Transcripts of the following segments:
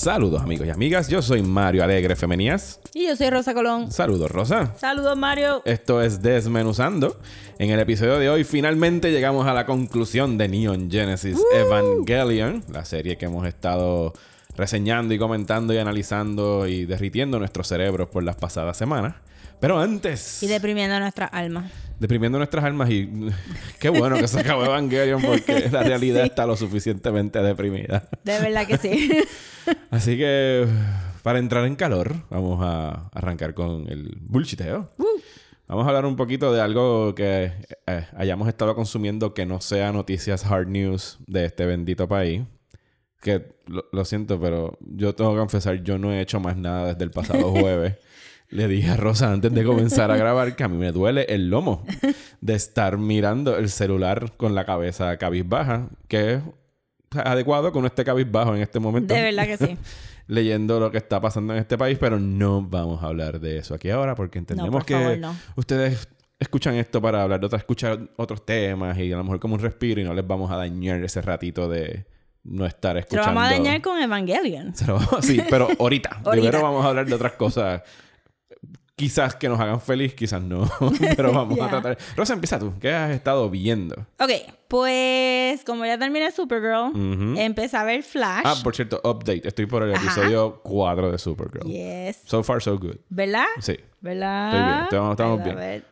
Saludos amigos y amigas, yo soy Mario Alegre Femenías. Y yo soy Rosa Colón. Saludos Rosa. Saludos, Mario. Esto es Desmenuzando. En el episodio de hoy finalmente llegamos a la conclusión de Neon Genesis Evangelion, la serie que hemos estado reseñando y comentando y analizando y derritiendo nuestros cerebros por las pasadas semanas. Pero antes, Y deprimiendo nuestras almas. deprimiendo nuestras almas y qué bueno que se acabó Evangelion porque la realidad está lo suficientemente deprimida. De verdad que sí. Así que para entrar en calor, vamos a arrancar con el bullshiteo. Vamos a hablar un poquito de algo que eh, hayamos estado consumiendo que no sea noticias hard news de este bendito país. Que lo, lo siento, pero yo tengo que confesar, yo no he hecho más nada desde el pasado jueves. Le dije a Rosa antes de comenzar a grabar que a mí me duele el lomo de estar mirando el celular con la cabeza cabizbaja, que es adecuado con este cabizbajo en este momento De verdad que sí. leyendo lo que está pasando en este país, pero no vamos a hablar de eso aquí ahora porque entendemos por que favor, no. ustedes escuchan esto para hablar de otras, escuchar otros temas y a lo mejor como un respiro y no les vamos a dañar ese ratito de no estar Se lo escuchando. vamos a dañar con Evangelion. Se lo vamos- sí, pero ahorita. Ahorita. Primero vamos a hablar de otras cosas. Quizás que nos hagan feliz, quizás no. pero vamos a Ya. tratar. Rosa, empieza tú. ¿Qué has estado viendo? Ok, pues como ya terminé Supergirl, Ujú. empecé a ver Flash. Ah, por cierto, update. Estoy por el Ajá. episodio 4 de Supergirl. Yes. So far, so good. ¿Verdad? Sí. ¿Verdad? Estoy bien, estamos- bien.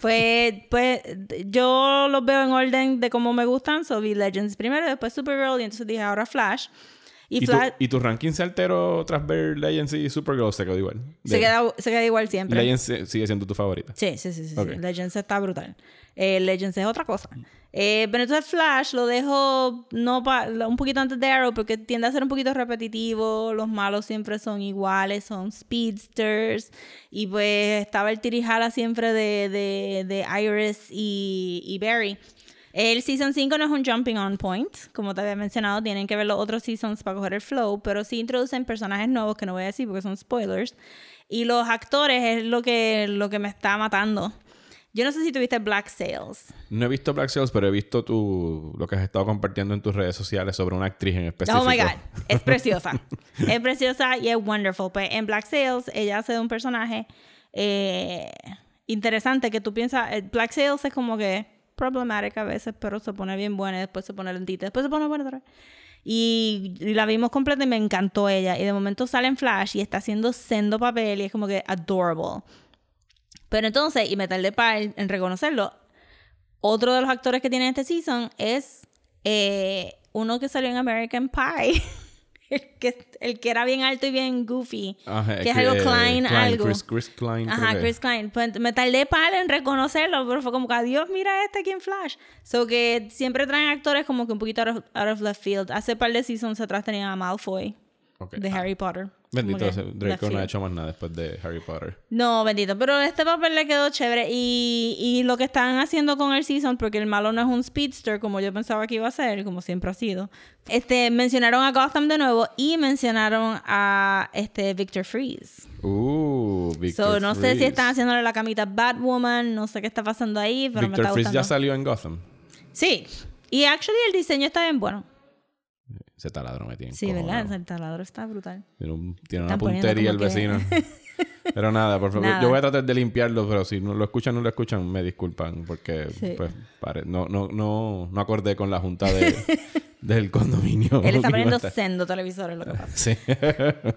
Pues, pues yo los veo en orden de cómo me gustan. So vi Legends primero, después Supergirl y entonces dije ahora Flash. Y, ¿Y, tu, ¿Y tu ranking se alteró tras ver Legends y Supergirl? Se quedó igual. se, queda, se queda igual siempre. Legends sigue siendo tu favorita. Sí, sí, sí, sí. sí. Ok. Legends está brutal. Eh, Legends es otra cosa. Eh, pero entonces Flash lo dejo no pa- un poquito antes de Arrow porque tiende a ser un poquito repetitivo. Los malos siempre son iguales, son speedsters. Y pues estaba el tirijala siempre de, de, de Iris y, y Barry. El Season 5 no es un jumping on point, como te había mencionado, tienen que ver los otros seasons para coger el flow, pero sí introducen personajes nuevos que no voy a decir porque son spoilers. Y los actores es lo que, lo que me está matando. Yo no sé si tuviste Black Sails. No he visto Black Sails, pero he visto tu, lo que has estado compartiendo en tus redes sociales sobre una actriz en específico. Oh my God, es preciosa. es preciosa y es wonderful. Pues en Black Sails ella hace un personaje eh, interesante que tú piensas. eh, Black Sails es como que problemática a veces, pero se pone bien buena y después se pone lentita, después se pone buena otra vez. Y, la vimos completa y me encantó ella. Y de momento sale en Flash y está haciendo sendo papel y es como que adorable. Pero entonces, y me tardé para en reconocerlo, otro de los actores que tiene este season es eh, uno que salió en American Pie. el, que, el que era bien alto y bien goofy. Ajá, que es algo Klein, algo. Chris, Chris Klein. Ajá, que- Chris Klein. Pues me tardé para en reconocerlo, pero fue como que, adiós, mira este aquí en Flash. So que siempre traen actores como que un poquito out of, out of left field. Hace par de seasons atrás tenían a Malfoy Ok. de Ah, Harry Potter. Bendito, que Draco no ha hecho más nada después de Harry Potter. No, bendito. Pero este papel le quedó chévere. Y, y lo que están haciendo con el season, porque el malo no es un speedster como yo pensaba que iba a ser, como siempre ha sido. Este, mencionaron a Gotham de nuevo y mencionaron a este Victor Freeze. Uh, Victor So, no sé si están haciéndole la camita Batwoman, no sé qué está pasando ahí, pero me Victor está Freeze gustando. ya salió en Gotham. Sí. Y actually el diseño está bien bueno. Ese taladro me tiene. Sí. ¿verdad? El taladro está brutal. Tiene, un- tiene una puntería el vecino. Pero nada, por favor. Nada. Yo voy a tratar de limpiarlo, pero si no lo escuchan no lo escuchan, me disculpan. Porque, Sí. pues, pare- no, no, no, no acordé con la junta de, del condominio. Él está poniendo sendo televisores, lo que pasa. Sí.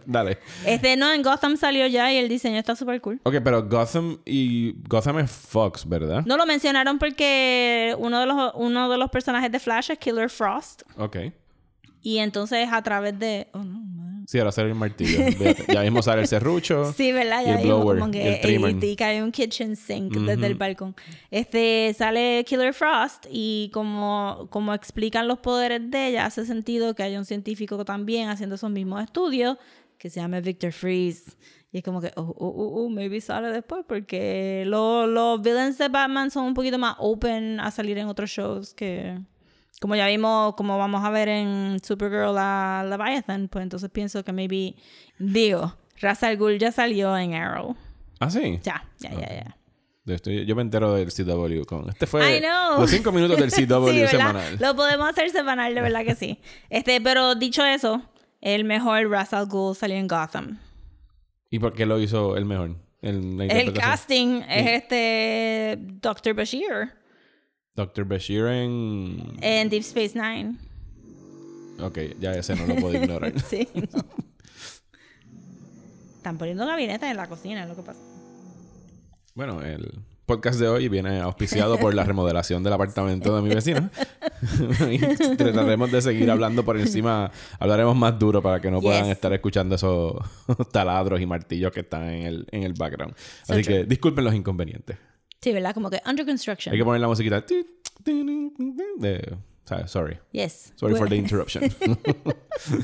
Dale. Este, no, en Gotham salió ya y el diseño está súper cool. Ok, pero Gotham y... Gotham es Fox, ¿verdad? No lo mencionaron porque uno de los, uno de los personajes de Flash es Killer Frost. Ok. Y entonces a través de... Oh, no, man. Sí, ahora sale el martillo. Ya mismo sale el serrucho. Sí, ¿verdad? y Ya el vimos blower, como y que el trimmer. y, y cae un kitchen sink desde el balcón. Este sale Killer Frost y como, como explican los poderes de ella, hace sentido que haya un científico también haciendo esos mismos estudios que se llama Victor Freeze. Y es como que, oh, oh, oh, oh, maybe sale después, porque lo- los villains de Batman son un poquito más open a salir en otros shows que, como ya vimos, como vamos a ver en Supergirl a Leviathan, pues entonces pienso que maybe, digo, Ra's al Ghul ya salió en Arrow. Ah, sí. Ya, ya, ya, ya. Yo, estoy- yo me entero del CW con. Este fue I know. los cinco minutos del CW semanal. Lo podemos hacer semanal, de verdad que sí. Este, pero dicho eso, el mejor Ra's al Ghul salió en Gotham. ¿Y por qué lo hizo el mejor? En la El casting es este Dr. Bashir Dr. Bashir en. en Deep Space Nine. Ok, ya ese no lo puedo ignorar. Sí. no. Están poniendo gabinetes en la cocina, es lo que pasa. Bueno, el podcast de hoy viene auspiciado por la remodelación del apartamento de mi vecino. y trataremos de seguir hablando por encima. Hablaremos más duro para que no puedan Yes. estar escuchando esos taladros y martillos que están en el, en el background. So Así true. que disculpen los inconvenientes. Sí, ¿verdad? Como que under construction. Hay que poner la musiquita. De, sorry. Yes. Sorry for the interruption.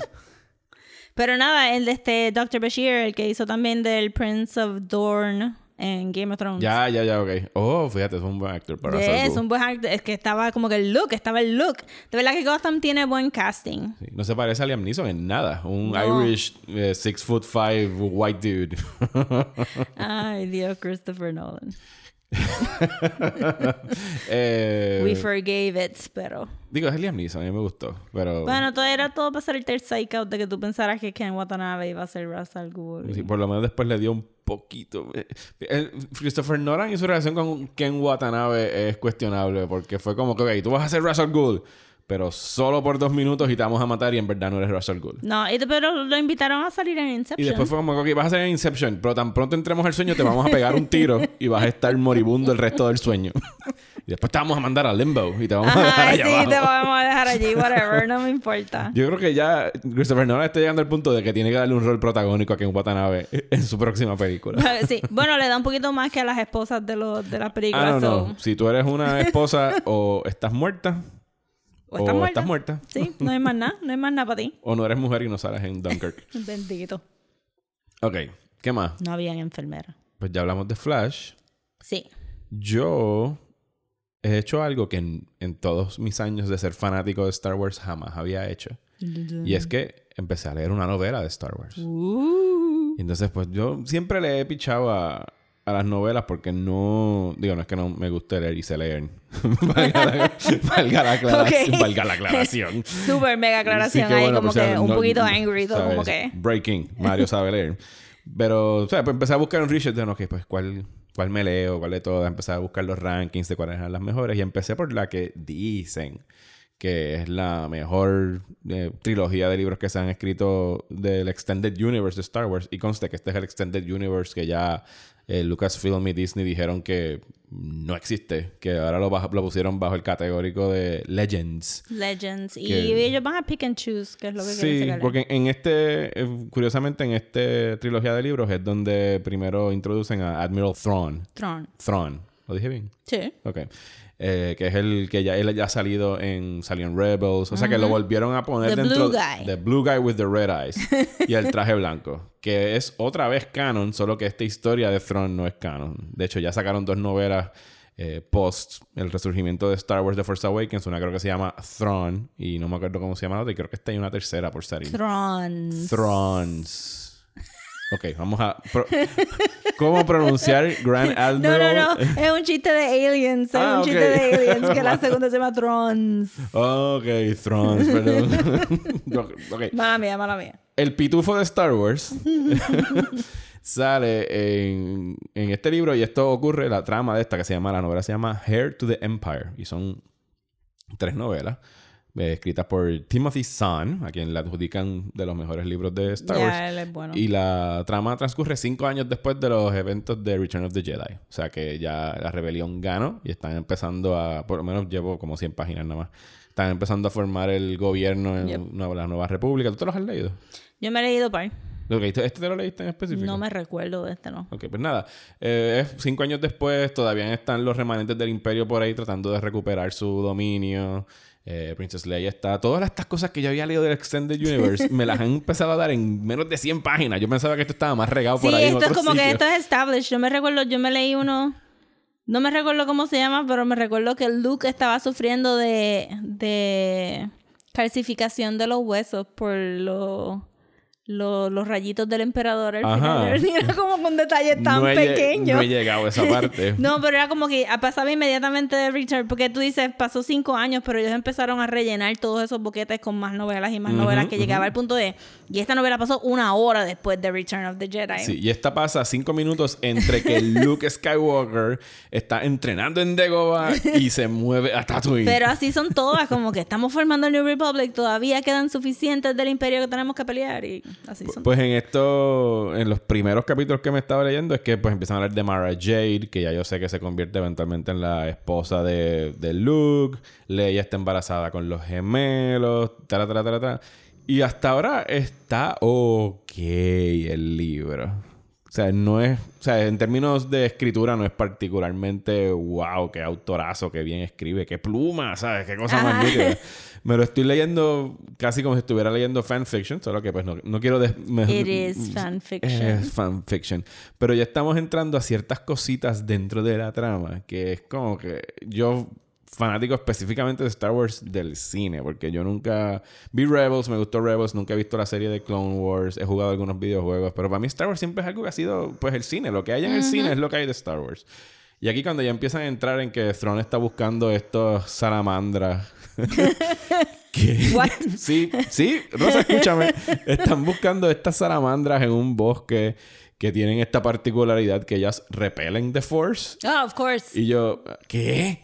Pero nada, el de este Dr. Bashir, el que hizo también del Prince of Dorne en Game of Thrones. ya, ya, ya, ok. Oh, fíjate, es un buen actor para hacer es un buen actor. Es que estaba como que el look, estaba el look. De verdad que Gotham tiene buen casting. Sí, No se parece a Liam Neeson en nada. Un No. Irish eh, six foot five white dude. Ay, Dios, Christopher Nolan. Eh, We forgave it, pero... digo, es Liam Neeson, a mí me gustó. Pero Bueno, todo era todo para hacer el third psych out de que tú pensaras que Ken Watanabe iba a ser Ra's al Ghul. sí, por lo menos después le dio un poquito. eh, Christopher Nolan y su relación con Ken Watanabe es cuestionable porque fue como que, ok, tú vas a ser Russell Gould, pero solo por dos minutos y te vamos a matar y en verdad no eres Russell Gould. No, y- pero lo invitaron a salir en Y Inception. después fue como que ok, vas a ser en Inception, pero tan pronto entremos al sueño te vamos a pegar un tiro y vas a estar moribundo el resto del sueño. y después te vamos a mandar a Limbo y te vamos a dejar allá sí, abajo. te vamos a dejar allí, whatever, no me importa. Yo creo que ya Christopher Nolan está llegando al punto de que tiene que darle un rol protagónico a Ken Watanabe en su próxima película. Sí, bueno, le da un poquito más que a las esposas de, los de las Ah, películas. no, so- no. Si tú eres una esposa o estás muerta O estás muerta. estás muerta Sí, no hay más nada, no hay más nada para ti. o no eres mujer y no sales en Dunkirk. Bendito. ok, ¿qué más? No habían enfermera. Pues ya hablamos de Flash. Sí. Yo he hecho algo que en, en todos mis años de ser fanático de Star Wars jamás había hecho. Y es que empecé a leer una novela de Star Wars. Uh. Y entonces, pues yo siempre le he pichado a, a las novelas porque no. Digo, no es que no me guste leer y sé leer. valga, la, valga la aclaración. Ok. valga la aclaración. Súper mega aclaración Sí, que ahí, bueno, como que sea, un no- poquito angry, todo como que. Breaking. Mario sabe leer. Pero, o sea, pues empecé a buscar un research de, ok, pues, ¿cuál, ¿cuál me leo? ¿Cuál de todas? Empecé a buscar los rankings de cuáles eran las mejores. Y empecé por la que dicen que es la mejor eh, trilogía de libros que se han escrito del Extended Universe de Star Wars. Y conste que este es el Extended Universe que ya eh, Lucasfilm y Disney dijeron que no existe. Que ahora lo, bajo- lo pusieron bajo el categórico de Legends. Legends. Y Que- ellos van a pick and choose, que es lo que quieren Sí, porque en este, eh, curiosamente, en esta trilogía de libros es donde primero introducen a Admiral Thrawn. Tron. Thrawn, ¿lo dije bien? Sí. Ok. Eh, que es el que ya él ya ha salido en salió en Rebels, o sea que lo volvieron a poner The dentro blue guy. The Blue Guy with the Red Eyes y el traje blanco, que es otra vez canon, solo que esta historia de Thrawn no es canon. De hecho, ya sacaron dos novelas eh, post el resurgimiento de Star Wars The Force Awakens, una creo que se llama Thrawn y no me acuerdo cómo se llama la otra, y creo que esta hay una tercera por salir. Trons. Thrones. Ok, vamos a... pro- ¿Cómo pronunciar Grand No, Admiral? no, no. Es un chiste de aliens. Es Ah, un chiste de aliens. Que la segunda se llama Trons. Ok, Thrones, perdón. ok. Mala mía, mala mía. El pitufo de Star Wars sale en, en este libro y esto ocurre, la trama de esta que se llama, la novela se llama Hair to the Empire y son tres novelas eh, escritas por Timothy Zahn, a quien le adjudican de los mejores libros de Star Wars. Ya, él es bueno. Y la trama transcurre cinco años después de los eventos de Return of the Jedi. O sea que ya la rebelión ganó y están empezando a, por lo menos llevo como 100 páginas nada más, están empezando a formar el gobierno en Yep. una- la nueva república. ¿Tú te los has leído? Yo me he leído par. Ok, ¿este te lo leíste en específico? No me recuerdo de este, ¿no? Ok, pues nada. Eh, cinco años después, todavía están los remanentes del imperio por ahí tratando de recuperar su dominio. Eh, Princess Leia está. Todas estas cosas que yo había leído del Extended Universe me las han empezado a dar en menos de 100 páginas. Yo pensaba que esto estaba más regado Sí, por ahí. en esto es otros como que esto es established. Yo me recuerdo, yo me leí uno. No me recuerdo cómo se llama, pero me recuerdo que Luke estaba sufriendo de, de calcificación de los huesos por los lo- los rayitos del emperador al Ajá. final. Era como con detalles tan no he, pequeños. No he llegado a esa parte. No, pero era como que pasaba inmediatamente de Return, porque tú dices, pasó cinco años, pero ellos empezaron a rellenar todos esos boquetes con más novelas y más novelas que llegaba al punto de, y esta novela pasó una hora después de Return of the Jedi. Sí, y esta pasa cinco minutos entre que Luke Skywalker está entrenando en Dagobah y se mueve a Tatooine. Pero así son todas, como que estamos formando el New Republic, todavía quedan suficientes del imperio que tenemos que pelear y así son. Pues en esto, en los primeros capítulos que me estaba leyendo, es que pues empiezan a hablar de Mara Jade, que ya yo sé que se convierte eventualmente en la esposa de, de Luke. Leia está embarazada con los gemelos. Y hasta ahora está ok el libro. O sea, no es... O sea, en términos de escritura no es particularmente wow, qué autorazo, qué bien escribe, qué pluma, ¿sabes? Qué cosa Ajá. más nítida. Me lo estoy leyendo casi como si estuviera leyendo fanfiction, solo que pues no, no quiero... me- It is fanfiction. Es fanfiction. Pero ya estamos entrando a ciertas cositas dentro de la trama que es como que yo fanático específicamente de Star Wars del cine, porque yo nunca vi Rebels, me gustó Rebels, nunca he visto la serie de Clone Wars, he jugado algunos videojuegos, pero para mí Star Wars siempre es algo que ha sido pues el cine, lo que hay en el cine es lo que hay de Star Wars. Y aquí cuando ya empiezan a entrar en que Thrawn está buscando estos salamandras que- What? Sí, sí, Rosa, escúchame. Están buscando estas salamandras en un bosque que tienen esta particularidad que ellas repelen The Force. Oh, of course. Y yo, ¿qué?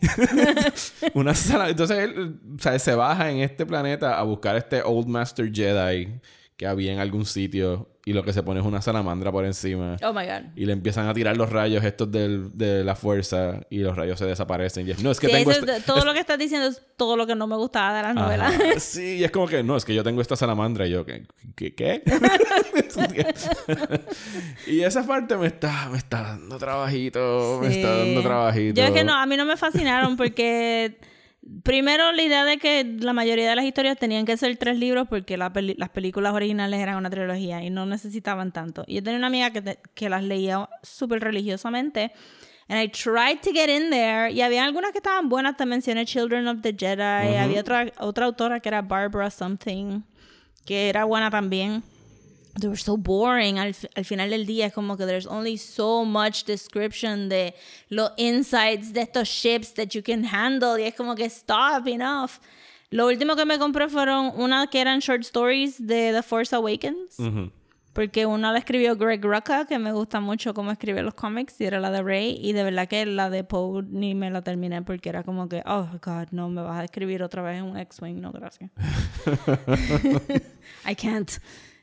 Una sala... Entonces él o sea, se baja en este planeta a buscar este Old Master Jedi que había en algún sitio y lo que se pone es una salamandra por encima. Oh my god. Y le empiezan a tirar los rayos estos del- de la fuerza y los rayos se desaparecen. Y es, no, es que Sí, tengo eso es- todo lo que estás diciendo es todo lo que no me gustaba de las novelas. Ajá. Sí, y es como que no, es que yo tengo esta salamandra y yo, ¿qué? ¿Qué? qué? y esa parte me está, me está dando trabajito, me está dando trabajito. Yo es que no, a mí no me fascinaron porque primero la idea de que la mayoría de las historias tenían que ser tres libros porque la las películas originales eran una trilogía y no necesitaban tanto. Yo tenía una amiga que, que las leía súper religiosamente. And I tried to get in there. Y había algunas que estaban buenas. Te mencioné Children of the Jedi. Había otra, otra autora que era Barbara Something. Que era buena también. They were so boring. Al, al final del día es como que there's only so much description de los insights de estos ships that you can handle. Y es como que stop, enough. Lo último que me compré fueron una que eran short stories de The Force Awakens. Porque una la escribió Greg Rucka, que me gusta mucho cómo escribe los cómics, y era la de Rey. Y de verdad que la de Poe ni me la terminé porque era como que, oh, God, no, me vas a escribir otra vez un X-Wing. No, gracias. I can't.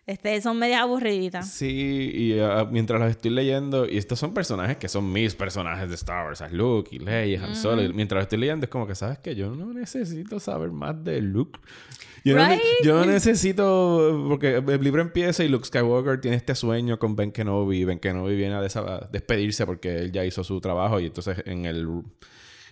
Este, son medias aburriditas. Sí, y ah, mientras los estoy leyendo, y estos son personajes que son mis personajes de Star Wars, es Luke y Leia, Han Solo, y mientras los estoy leyendo es como que, ¿sabes qué? Yo no necesito saber más de Luke. Yo, no, yo necesito, porque el libro empieza y Luke Skywalker tiene este sueño con Ben Kenobi, Ben Kenobi viene a a despedirse porque él ya hizo su trabajo, y entonces en el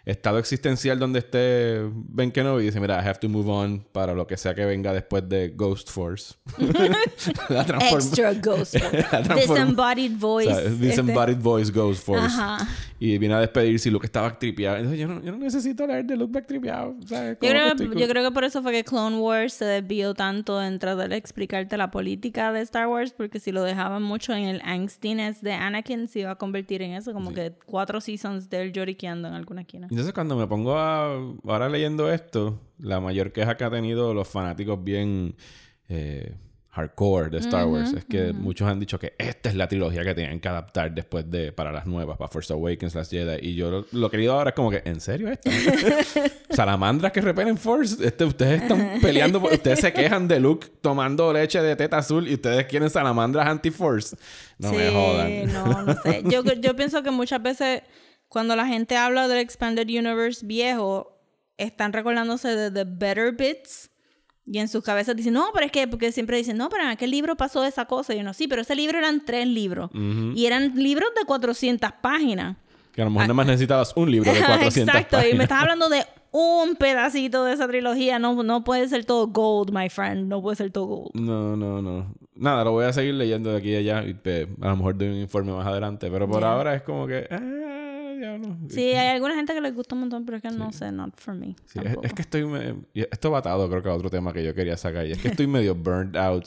estado existencial donde esté Ben Kenobi dice, mira, I have to move on para lo que sea que venga después de Ghost Force. La Extra Ghost. La transforma- Disembodied voice. o sea, Disembodied este. Voice Ghost Force. Ajá. Y viene a despedirse y Luke estaba tripeado. Entonces yo no, yo no necesito leer de Luke back tripeado. ¿sabes? Yo creo, que yo creo que por eso fue que Clone Wars se desvió tanto en tratar de explicarte la política de Star Wars, porque si lo dejaban mucho en el angstiness de Anakin, se iba a convertir en eso, como que cuatro seasons de él lloriqueando en alguna esquina. Entonces cuando me pongo a... Ahora leyendo esto, la mayor queja que ha tenido los fanáticos bien... eh, hardcore de Star Wars es que muchos han dicho que esta es la trilogía que tenían que adaptar después de para las nuevas para Force Awakens Last Jedi y yo lo, lo querido ahora es como que ¿en serio esto? salamandras que repelen Force este, ustedes están peleando por- ustedes se quejan de Luke tomando leche de teta azul y ustedes quieren salamandras anti-Force no me jodan no, no sé. Yo, yo pienso que muchas veces cuando la gente habla del Expanded Universe viejo, están recordándose de the better bits. Y en sus cabezas dicen, no, pero es que, porque siempre dicen, no, pero en aquel libro pasó esa cosa. Y uno, sí, pero ese libro eran tres libros. Y eran libros de 400 páginas. que a lo mejor nada más necesitabas un libro de 400 Exacto, páginas y me estás hablando de un pedacito de esa trilogía. No, no puede ser todo gold, my friend. No puede ser todo gold. No, no, no. Nada, lo voy a seguir leyendo de aquí y allá y te- a lo mejor doy un informe más adelante. Pero por Ya. ahora es como que... ah, diablo. Sí, hay alguna gente que les gusta un montón, pero es que no sé, not for me. Sí, es, que estoy... me- esto va atado creo que a otro tema que yo quería sacar. Y es que estoy medio burned out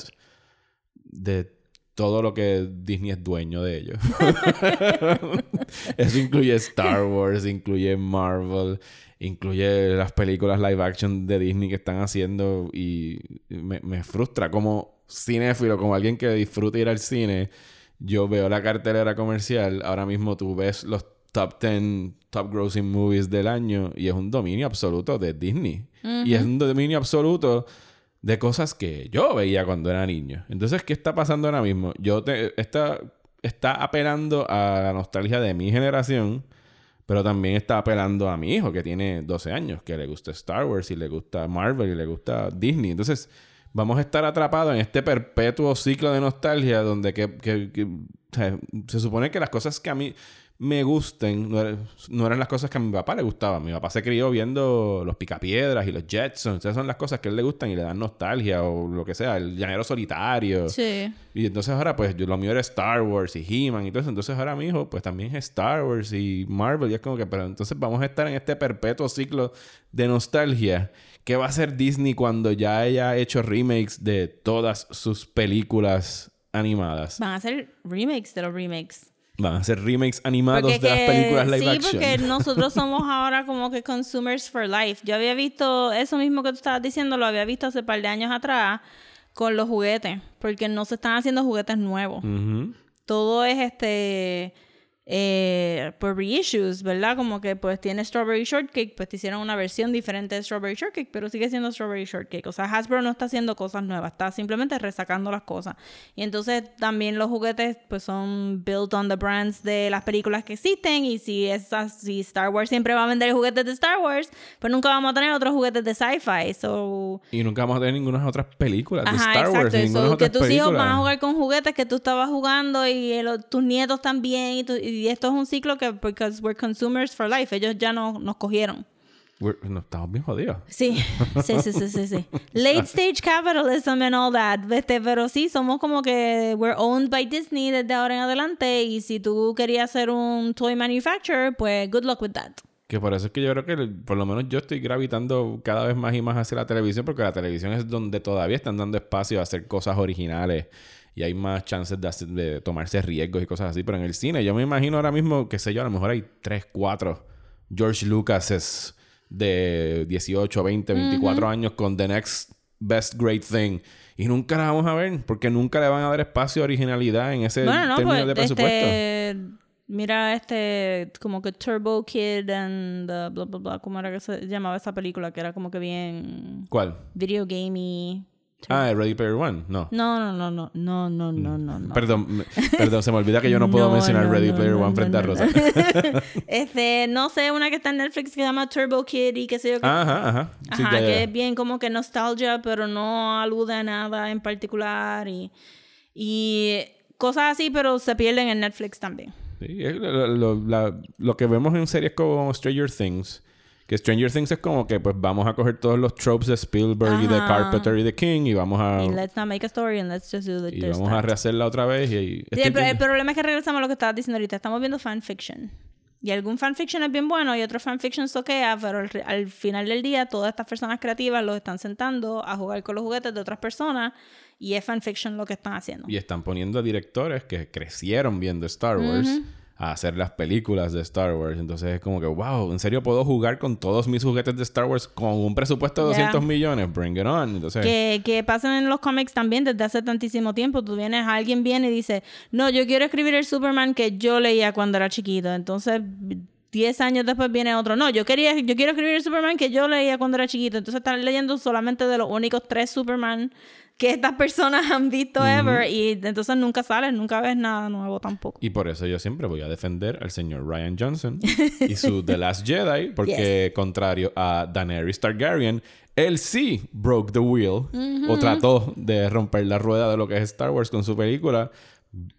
de todo lo que Disney es dueño de ellos. Eso incluye Star Wars, incluye Marvel, incluye las películas live action de Disney que están haciendo y me, me frustra como cinéfilo, como alguien que disfruta ir al cine. Yo veo la cartelera comercial, ahora mismo tú ves los top 10 top grossing movies del año y es un dominio absoluto de Disney. Y es un dominio absoluto de cosas que yo veía cuando era niño. Entonces, ¿qué está pasando ahora mismo? Yo te, está, está apelando a la nostalgia de mi generación, pero también está apelando a mi hijo que tiene 12 años, que le gusta Star Wars y le gusta Marvel y le gusta Disney. Entonces, vamos a estar atrapados en este perpetuo ciclo de nostalgia donde que, que- se supone que las cosas que a mí me gusten no, eran- no eran las cosas que a mi papá le gustaban. Mi papá se crió viendo los Picapiedras y los Jetsons. Esas son las cosas que a él le gustan y le dan nostalgia o lo que sea. El llanero solitario. Sí. Y entonces ahora, pues, yo, lo mío era Star Wars y He-Man y todo eso. Entonces ahora mi hijo, pues, también es Star Wars y Marvel. Y es como que, pero entonces vamos a estar en este perpetuo ciclo de nostalgia. ¿Qué va a hacer Disney cuando ya haya hecho remakes de todas sus películas animadas? Van a hacer remakes de los remakes. Van a hacer remakes animados Porque de las películas live sí, action. porque nosotros somos ahora como que consumers for life. Yo había visto eso mismo que tú estabas diciendo, lo había visto hace un par de años atrás con los juguetes, porque no se están haciendo juguetes nuevos. Todo es este eh, por reissues, ¿verdad? Como que pues tiene Strawberry Shortcake, pues te hicieron una versión diferente de Strawberry Shortcake, pero sigue siendo Strawberry Shortcake. O sea, Hasbro no está haciendo cosas nuevas, está simplemente resacando las cosas. Y entonces también los juguetes pues son built on the brands de las películas que existen y si, esas, si Star Wars siempre va a vender juguetes de Star Wars, pues nunca vamos a tener otros juguetes de sci-fi. So, Y nunca vamos a tener ninguna otras películas de Ajá, Star Wars. exacto. ni ninguna So, otra que tus hijos película. van a jugar con juguetes que tú estabas jugando y el- tus nietos también. Y, tu- y esto es un ciclo que, because we're consumers for life, ellos ya no, nos cogieron. We're- no, estamos bien jodidos. Sí, sí, sí, sí, sí, sí. Late stage capitalism and all that. Este, pero sí, somos como que we're owned by Disney desde ahora en adelante. Y si tú querías ser un toy manufacturer, pues good luck with that. Que por eso es que yo creo que por lo menos yo estoy gravitando cada vez más y más hacia la televisión porque la televisión es donde todavía están dando espacio a hacer cosas originales y hay más chances de, hacer- de tomarse riesgos y cosas así. Pero en el cine yo me imagino ahora mismo, qué sé yo, a lo mejor hay 3, 4 George Lucases de 18, 20, 24 años con The Next Best Great Thing. Y nunca la vamos a ver porque nunca le van a dar espacio a originalidad en ese Bueno, no, término pues de presupuesto. este, mira este como que Turbo Kid and bla bla bla, ¿cómo era que se llamaba esa película? Que era como que bien ¿Cuál? video gamey. Ah, Ready Player One, no. No, no, no, no, no, no, no, Perdón, perdón, se me olvida que yo no puedo mencionar Ready Player One frente a Rosa. este, no sé, una que está en Netflix que se llama Turbo Kid y qué sé yo. Que... Ajá, ajá. Ajá, que es bien como que nostalgia, pero no alude a nada en particular y, cosas así, pero se pierden en Netflix también. Sí, lo, lo que vemos en series como Stranger Things que Stranger Things es como que pues vamos a coger todos los tropes de Spielberg y de. Carpenter y de King y vamos a, Y let's not make a story and let's just do the Ah. y vamos a rehacerla otra vez. Y, y- Sí, el, problema es que regresamos a lo que estabas diciendo ahorita. Estamos viendo fanfiction. Y algún fanfiction es bien bueno y otro fanfiction soquea, pero al, al final del día todas estas personas creativas los están sentando a jugar con los juguetes de otras personas y es fanfiction lo que están haciendo. Y están poniendo a directores que crecieron viendo Star Wars a hacer las películas de Star Wars. Entonces es como que, wow, ¿en serio puedo jugar con todos mis juguetes de Star Wars con un presupuesto de Yeah. 200 millones? Bring it on. Entonces, Que, que pasan en los cómics también desde hace tantísimo tiempo. Tú vienes, alguien viene y dice, no, yo quiero escribir el Superman que yo leía cuando era chiquito. Entonces, 10 años después viene otro, no, yo quería, yo quiero escribir el Superman que yo leía cuando era chiquito. Entonces están leyendo solamente de los únicos tres Superman que estas personas han visto ever. Y entonces nunca sales, nunca ves nada nuevo tampoco. Y por eso yo siempre voy a defender al señor Ryan Johnson y su The Last Jedi, porque contrario a Daenerys Targaryen, él sí broke the wheel o trató de romper la rueda de lo que es Star Wars con su película,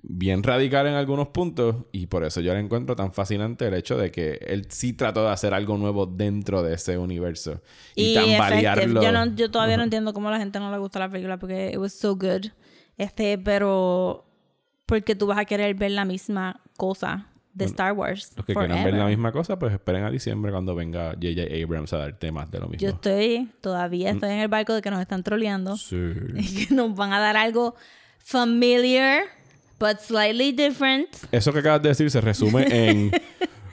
bien radical en algunos puntos y por eso yo le encuentro tan fascinante el hecho de que él sí trató de hacer algo nuevo dentro de ese universo y, Y tambalearlo. effective. Yo, no, yo todavía no entiendo cómo a la gente no le gusta la película porque it was so good. Este, pero porque tú vas a querer ver la misma cosa de Star Wars. Los que quieran ver la misma cosa, pues esperen a diciembre cuando venga J.J. Abrams a darte más de lo mismo. Yo estoy, todavía estoy en el barco de que nos están troleando. Sí. Y que nos van a dar algo familiar, but slightly different. Eso que acabas de decir se resume en...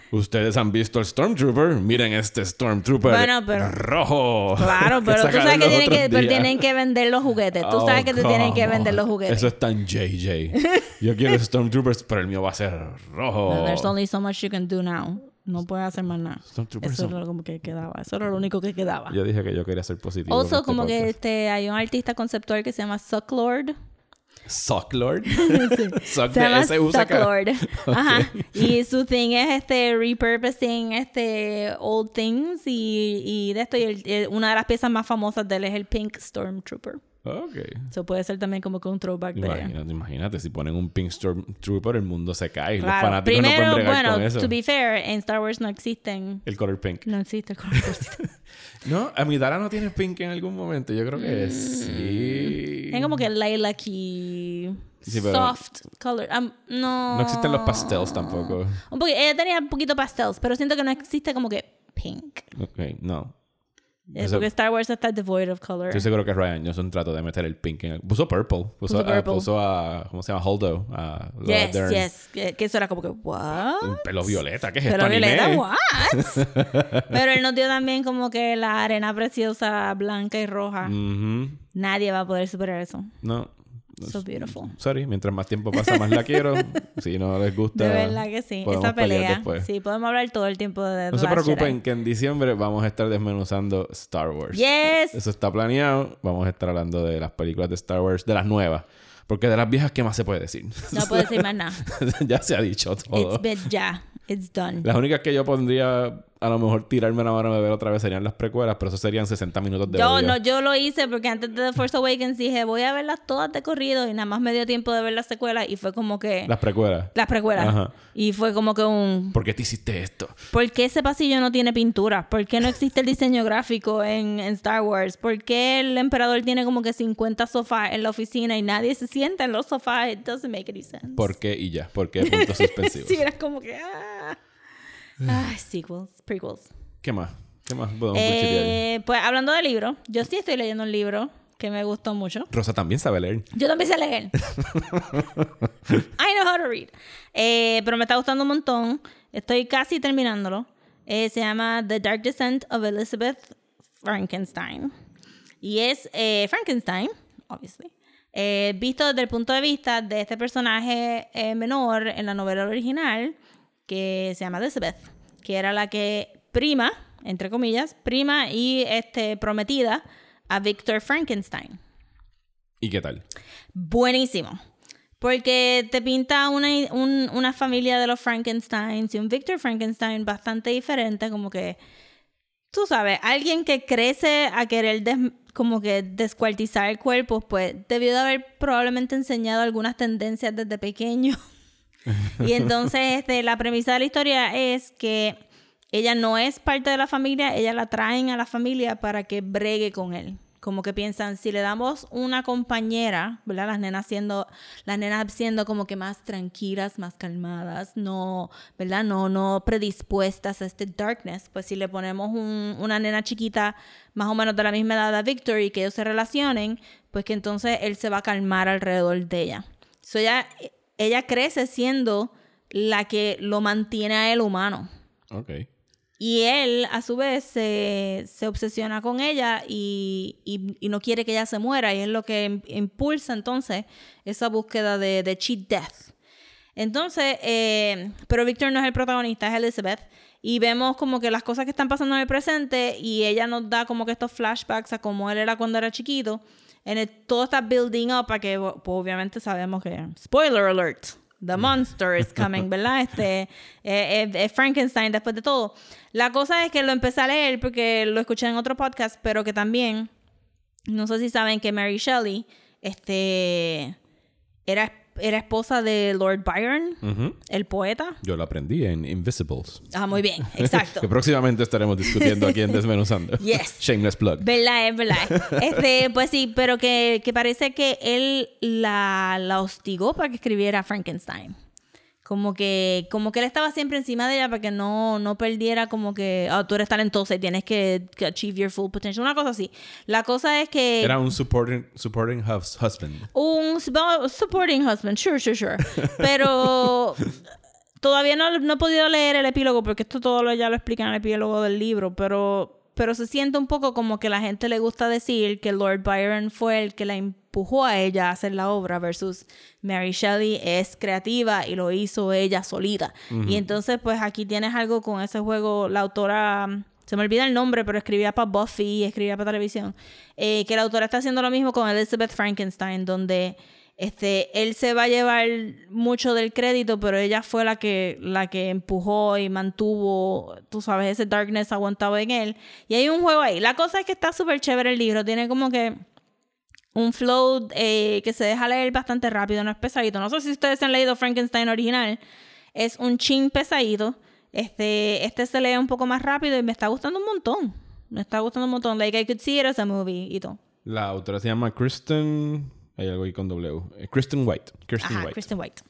Ustedes han visto el Stormtrooper. Miren este Stormtrooper Bueno, pero- rojo. Claro, pero tú sabes que tienen que, pero tienen que vender los juguetes. Tú Oh, sabes que te tienen que vender los juguetes. Eso es tan JJ. Yo quiero Stormtroopers, pero el mío va a ser rojo. No, There's only so much you can do now. No puedes hacer más nada. Stormtroopers Eso era como que quedaba. Eso era lo único que quedaba. Yo dije que yo quería ser positivo. Also, este como que podcast. este, hay un artista conceptual que se llama Sucklord. Sucklord. Suck Se de llama. Sucklord. Ajá. Y su thing es este repurposing este old things y, y de esto. Y el- el- una de las piezas más famosas de él es el Pink Stormtrooper. Ok. Eso puede ser también como que un throwback de Imagínate, imagínate, si ponen un Pink Stormtrooper, el mundo se cae. Los Claro. fanáticos Primero, no pueden bregar con bueno, eso. to be fair, en Star Wars no existen. El color pink. No existe el color rosita. No, Amidala no tiene pink en algún momento. Yo creo que sí. Es como que lilac y Sí, soft color. Um, no. No existen los pastels tampoco. Un poquito, ella tenía un poquito pastels, pero siento que no existe como que pink. Ok, no. Es Eso- porque Star Wars está devoid of color. Estoy seguro que Ryan Johnson trató de meter el pink en el... Puso purple. Puso, Puso a, purple. puso a... ¿Cómo se llama? Holdo. A Laura Yes, Dern. yes. Que, que eso era como que, what? Un pelo violeta. ¿Qué es esto? Pero Violeta, anime? what? Pero él nos dio también como que la arena preciosa blanca y roja. Ujú. Nadie va a poder superar eso. No. So beautiful. Sorry, mientras más tiempo pasa, más la quiero. si no les gusta. De verdad que sí. Esa pelea. Sí, podemos hablar todo el tiempo de No se preocupen Jedi. que en diciembre vamos a estar desmenuzando Star Wars. Yes. Eso está planeado. Vamos a estar hablando de las películas de Star Wars, de las nuevas. Porque de las viejas, ¿qué más se puede decir? No puedo decir más nada. ya se ha dicho todo. It's been ya. It's done. Las únicas que yo pondría a lo mejor tirarme la mano de ver otra vez serían las precuelas, pero eso serían 60 minutos de Yo odio. no, yo lo hice porque antes de The Force Awakens dije, voy a verlas todas de corrido y nada más me dio tiempo de ver las secuelas y fue como que Las precuelas. las precuelas. Ajá. Y fue como que un ¿Por qué te hiciste esto? ¿Por qué ese pasillo no tiene pintura? ¿Por qué no existe el diseño gráfico en, en Star Wars? ¿Por qué el emperador tiene como que 50 sofás en la oficina y nadie se sienta en los sofás? It doesn't make any sense. ¿Por qué y ya? ¿Por qué puntos suspensivos? sí, era como que ah. Ay, sequels, prequels. ¿Qué más? ¿Qué más podemos? Eh, pues hablando de libros, yo sí estoy leyendo un libro que me gustó mucho. Rosa también sabe leer. Yo también sé leer. I know how to read. Eh, pero me está gustando un montón. Estoy casi terminándolo. Eh, se llama The Dark Descent of Elizabeth Frankenstein. Y es eh, Frankenstein, obviously. eh, visto desde el punto de vista de este personaje eh, menor en la novela original, que se llama Elizabeth, que era la que prima, entre comillas, prima y este, prometida a Victor Frankenstein. ¿Y qué tal? Buenísimo. Porque te pinta una, un- una familia de los Frankensteins y un Victor Frankenstein bastante diferente, como que, tú sabes, alguien que crece a querer des- como que descuartizar el cuerpo, pues debió de haber probablemente enseñado algunas tendencias desde pequeño. y entonces este, la premisa de la historia es que ella no es parte de la familia, ella la traen a la familia para que bregue con él. Como que piensan, si le damos una compañera, ¿verdad? Las nenas siendo, las nenas siendo como que más tranquilas, más calmadas, no, ¿verdad? No, no predispuestas a este darkness. Pues si le ponemos un- una nena chiquita, más o menos de la misma edad a Victor y que ellos se relacionen, pues que entonces él se va a calmar alrededor de ella. So ella, ella crece siendo la que lo mantiene a él humano. Ok. Y él, a su vez, se, se obsesiona con ella y, y- y no quiere que ella se muera. Y es lo que im- impulsa entonces esa búsqueda de, de cheat death. Entonces, eh, pero Victor no es el protagonista, es Elizabeth. Y vemos como que las cosas que están pasando en el presente y ella nos da como que estos flashbacks a cómo él era cuando era chiquito. En el- todo está building up a que, pues, obviamente sabemos que, spoiler alert, the monster is coming, ¿verdad? Este, eh, eh, eh, Frankenstein después de todo. La cosa es que lo empecé a leer porque lo escuché en otro podcast, pero que también, no sé si saben que Mary Shelley, este, era era esposa de Lord Byron, el poeta. Yo lo aprendí en Invisibles. Ah, muy bien, exacto. Que próximamente estaremos discutiendo aquí en Desmenuzando. Yes. Shameless plug. ¿Verdad? Es verdad. Este, pues sí, pero que, que parece que él la, la hostigó para que escribiera Frankenstein. Como que, como que él estaba siempre encima de ella para que no, no perdiera como que, ah, tú eres talentosa y tienes que, que achieve your full potential. Una cosa así. La cosa es que... Era un supporting, supporting hus- husband. Un su- supporting husband, sure, sure, sure. Pero todavía no, no he podido leer el epílogo porque esto todo lo, ya lo explica en el epílogo del libro, pero, pero se siente un poco como que la gente le gusta decir que Lord Byron fue el que la empujó a ella a hacer la obra versus Mary Shelley es creativa y lo hizo ella solita. Y entonces pues aquí tienes algo con ese juego, la autora... Se me olvida el nombre, pero escribía para Buffy, escribía para televisión. eh, que la autora está haciendo lo mismo con Elizabeth Frankenstein, donde este, él se va a llevar mucho del crédito, pero ella fue la que, la que empujó y mantuvo, tú sabes, ese darkness aguantado en él. Y hay un juego ahí. La cosa es que está súper chévere el libro. Tiene como que un flow eh, que se deja leer bastante rápido, no es pesadito. No sé si ustedes han leído Frankenstein original. Es un chin pesadito. Este, este se lee un poco más rápido y me está gustando un montón. Me está gustando un montón. Like I could see it as a movie y todo. La autora se llama Kristen. Hay algo ahí con W. Eh, Kristen White. Kristen Ajá, White. Kristen White.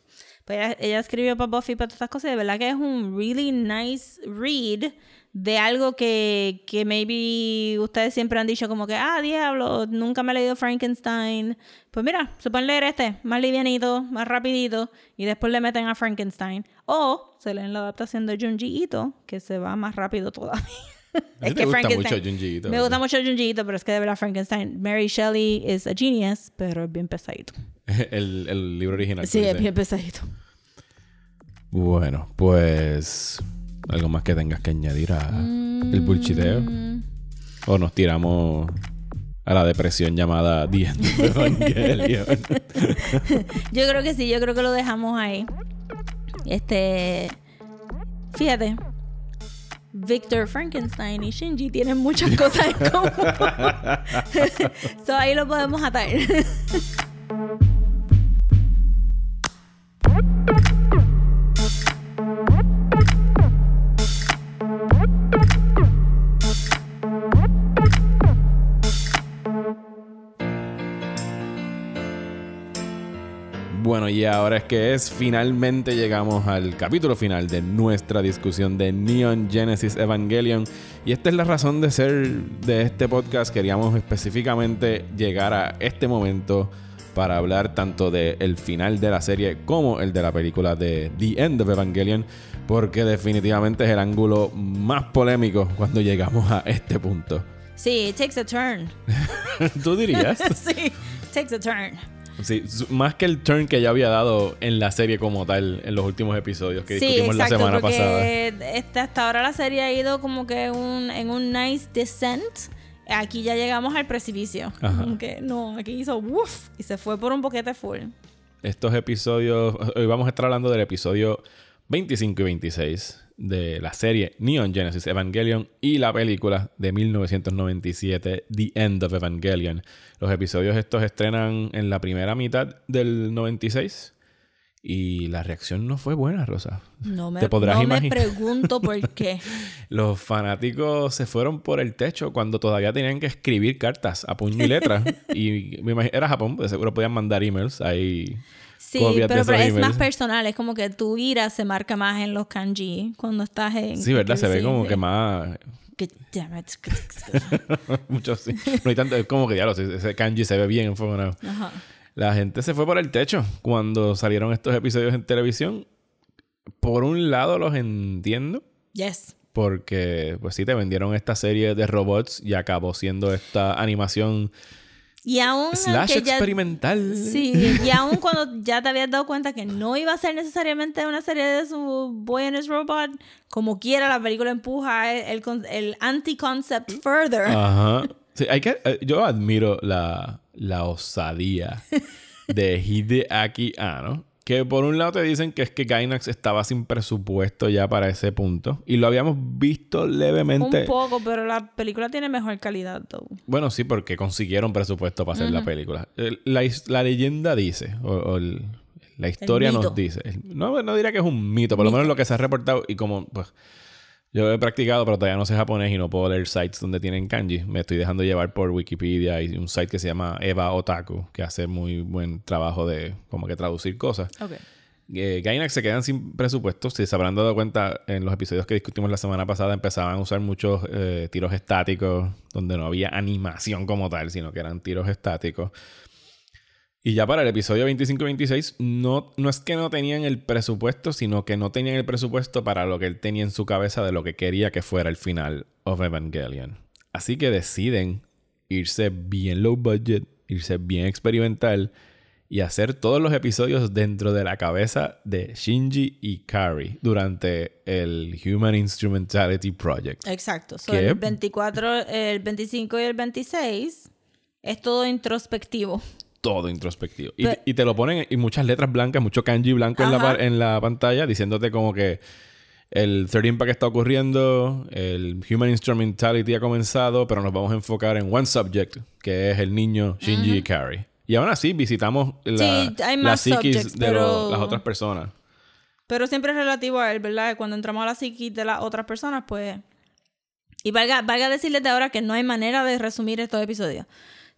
Pues ella, ella escribió para Buffy para todas estas cosas. y De verdad que es un really nice read de algo que, que maybe ustedes siempre han dicho como que, ah, diablo, nunca me he leído Frankenstein. Pues mira, se pueden leer este, más livianito, más rapidito, y después le meten a Frankenstein. O se leen la adaptación de Junji Ito, que se va más rápido todavía. Mucho Junji Ito, Me gusta mucho Junji Ito, pero es que de verdad Frankenstein. Mary Shelley is a genius, pero es bien pesadito. el, el libro original. Sí, es bien pesadito. Bueno, pues. Algo más que tengas que añadir a el bullshiteo. O nos tiramos a la depresión llamada The End of Evangelion. Yo creo que sí, yo creo que lo dejamos ahí. Este. Fíjate. Victor Frankenstein y Shinji tienen muchas cosas en común. so ahí lo podemos atar. y ahora es que es, finalmente llegamos al capítulo final de nuestra discusión de Neon Genesis Evangelion. Y esta es la razón de ser de este podcast. Queríamos específicamente llegar a este momento para hablar tanto del final de la serie como el de la película de The End of Evangelion. Porque definitivamente es el ángulo más polémico cuando llegamos a este punto. Sí, it takes a turn. ¿Tú dirías? sí, takes a turn. Sí, más que el turn que ya había dado en la serie como tal en los últimos episodios que Sí, discutimos la semana porque pasada. este, hasta ahora la serie ha ido como que un, en un nice descent. Aquí ya llegamos al precipicio. Ajá. Como que no, aquí hizo woof y se fue por un boquete full. Estos episodios, hoy vamos a estar hablando del episodio 25 y 26 de la serie Neon Genesis Evangelion y la película de 1997 The End of Evangelion. Los episodios estos estrenan en la primera mitad del 96 y la reacción no fue buena, Rosa. No me, Te podrás no me imaginar. pregunto por qué. Los fanáticos se fueron por el techo cuando todavía tenían que escribir cartas a puño y letra. y me imagino, era Japón, de seguro podían mandar emails ahí. Sí, copias pero, pero es emails. más personal. Es como que tu ira se marca más en los kanji cuando estás en... Sí, ¿verdad? Se ve como que más. Mucho sí. No hay tanto. Es como que ya ese kanji se ve bien enfogonado. Ajá. La gente se fue por el techo cuando salieron estos episodios en televisión. Por un lado los entiendo. Yes. Porque, pues sí, te vendieron esta serie de robots y acabó siendo esta animación Y aún slash ya- experimental. Sí, y aún cuando ya te habías dado cuenta que no iba a ser necesariamente una serie de su Boy and His Robot, como quiera la película empuja el, el, con- el anti-concept further. Ajá. Sí, hay que, eh, yo admiro la, la osadía de Hideaki Anno. Que por un lado te dicen que es que Gainax estaba sin presupuesto ya para ese punto. Y lo habíamos visto levemente. Un poco, pero la película tiene mejor calidad, though. Bueno, sí, porque consiguieron presupuesto para hacer la película. El- La, la leyenda dice, o, o el- la historia nos dice. No, no diría que es un mito, por lo menos lo que se ha reportado y como pues yo he practicado, pero todavía no sé japonés y no puedo leer sites donde tienen kanji. Me estoy dejando llevar por Wikipedia y un site que se llama Eva Otaku, que hace muy buen trabajo de como que traducir cosas. Ok. Eh, Gainax se quedan sin presupuesto. Si se habrán dado cuenta, en los episodios que discutimos la semana pasada empezaban a usar muchos eh, tiros estáticos, donde no había animación como tal, sino que eran tiros estáticos. Y ya para el episodio 25 y 26, no, no es que no tenían el presupuesto, sino que no tenían el presupuesto para lo que él tenía en su cabeza de lo que quería que fuera el final of Evangelion. Así que deciden irse bien low budget, irse bien experimental y hacer todos los episodios dentro de la cabeza de Shinji y Kari durante el Human Instrumentality Project. Exacto. So, el 24, el 25 y el 26 es todo introspectivo. Todo introspectivo. Y, y te lo ponen en muchas letras blancas, mucho kanji blanco en la, en pantalla, diciéndote como que el Third Impact está ocurriendo, el Human Instrumentality ha comenzado, pero nos vamos a enfocar en one subject, que es el niño Shinji y Kari. Y aún así visitamos la, Sí, hay las más psiquis subjects, de pero- lo- las otras personas. Pero siempre es relativo a él, ¿verdad? Cuando entramos a la psiquis de las otras personas, pues... Y valga, valga decirles de ahora que no hay manera de resumir estos episodios.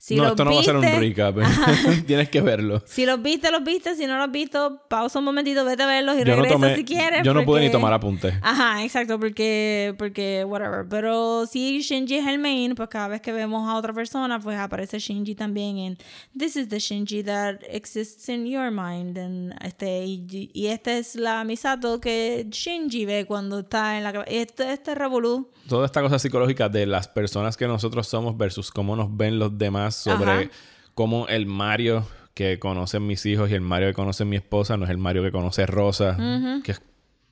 Si no, los esto no va a ser un viste- recap. Tienes que verlo. Si los viste, los viste. Si no los has visto, pausa un momentito, vete a verlos y Yo no, regresa tomé- si quieres. yo no pude ni porque- tomar apuntes. Ajá, exacto, porque, porque, whatever. Pero si Shinji es el main, pues cada vez que vemos a otra persona, pues aparece Shinji también en This is the Shinji that exists in your mind. And este, y, y esta es la Misato que Shinji ve cuando está en la. Este, este revolú. toda esta cosa psicológica de las personas que nosotros somos versus cómo nos ven los demás sobre Ajá. cómo el Mario que conocen mis hijos y el Mario que conoce mi esposa no es el Mario que conoce Rosa, que es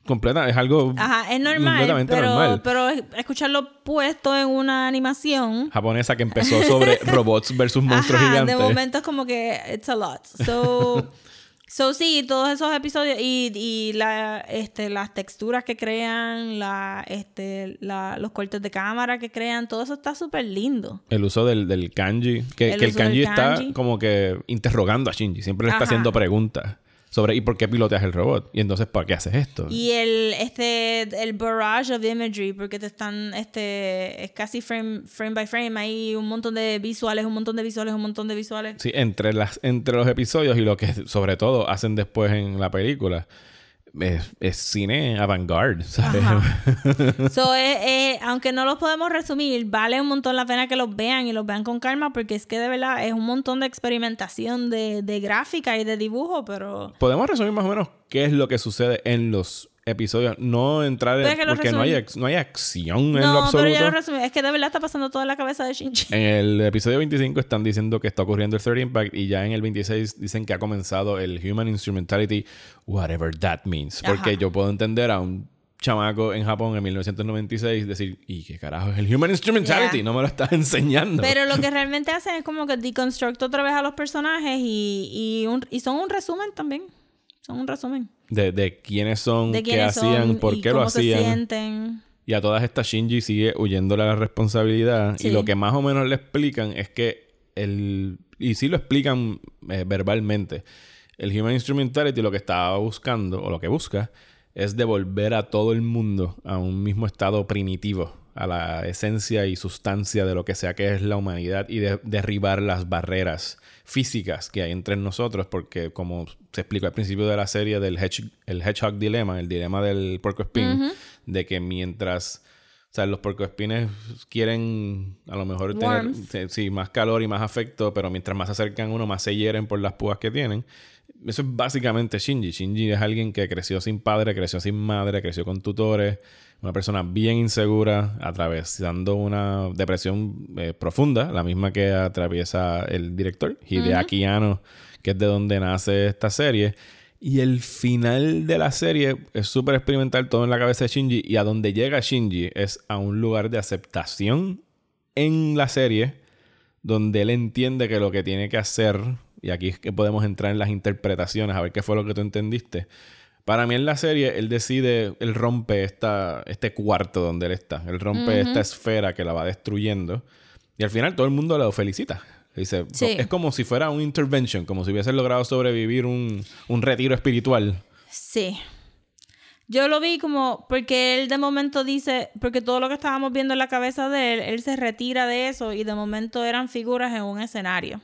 completa, es algo Ajá, es normal, completamente pero, normal. pero escucharlo puesto en una animación. japonesa que empezó sobre robots versus monstruos Ajá, gigantes. de momento es como que it's a lot. So, so sí, todos esos episodios y, y la, este, las texturas que crean, la, este, la, los cortes de cámara que crean, todo eso está súper lindo. El uso del, del kanji, que El que kanji está como que interrogando a Shinji, siempre le está Ajá. haciendo preguntas sobre ¿y por qué piloteas el robot? Y entonces ¿para qué haces esto? Y el, este, el barrage of imagery, porque te están, este, es casi frame, frame by frame, hay un montón de visuales, un montón de visuales, un montón de visuales. Sí, entre, las, entre los episodios y lo que sobre todo hacen después en la película, es, es cine avant-garde, ¿sabes? So, eh, eh, aunque no los podemos resumir, vale un montón la pena que los vean y los vean con calma porque es que de verdad es un montón de experimentación de, de gráfica y de dibujo, pero... Podemos resumir más o menos qué es lo que sucede en los episodios. No entrar en... Porque no hay, no hay acción en lo No, absoluto. pero ya lo resumí. Es que de verdad está pasando todo en la cabeza de Shinji. En el episodio 25 están diciendo que está ocurriendo el Third Impact y ya en el 26 dicen que ha comenzado el Human Instrumentality, whatever that means. Porque yo puedo entender a un chamaco en Japón en 1996 decir, ¿y qué carajo es el Human Instrumentality? Yeah. No me lo estás enseñando. Pero lo que realmente hacen es como que deconstruct otra vez a los personajes y, y, un- y son un resumen también. Son un resumen. de, de quiénes son, De qué hacían, son por y qué lo se hacían. sienten. Y a todas estas Shinji sigue huyéndole a la responsabilidad. Sí. Y lo que más o menos le explican es que el... Y sí lo explican eh, verbalmente. El Human Instrumentality lo que estaba buscando, o lo que busca, es devolver a todo el mundo a un mismo estado primitivo, a la esencia y sustancia de lo que sea que es la humanidad y de- derribar las barreras físicas que hay entre nosotros, porque como se explicó al principio de la serie del hedge- el Hedgehog Dilemma, el dilema del puercoespín, de que mientras... O sea, los puercoespines quieren a lo mejor tener Warmth. sí, sí, más calor y más afecto, pero mientras más se acercan uno, más se hieren por las púas que tienen. Eso es básicamente Shinji. Shinji es alguien que creció sin padre, creció sin madre, creció con tutores, una persona bien insegura, atravesando una depresión eh, profunda, la misma que atraviesa el director, Hideaki Anno, que es de donde nace esta serie. Y el final de la serie es súper experimental, todo en la cabeza de Shinji. Y a donde llega Shinji es a un lugar de aceptación en la serie, donde él entiende que lo que tiene que hacer, y aquí es que podemos entrar en las interpretaciones, a ver qué fue lo que tú entendiste. Para mí en la serie, él decide, él rompe esta, este cuarto donde él está, él rompe esta esfera que la va destruyendo, y al final todo el mundo lo felicita. Dice, Sí. es como si fuera un intervention, como si hubiese logrado sobrevivir un, un retiro espiritual. Sí. Yo lo vi como porque él de momento dice, porque todo lo que estábamos viendo en la cabeza de él, él se retira de eso y de momento eran figuras en un escenario.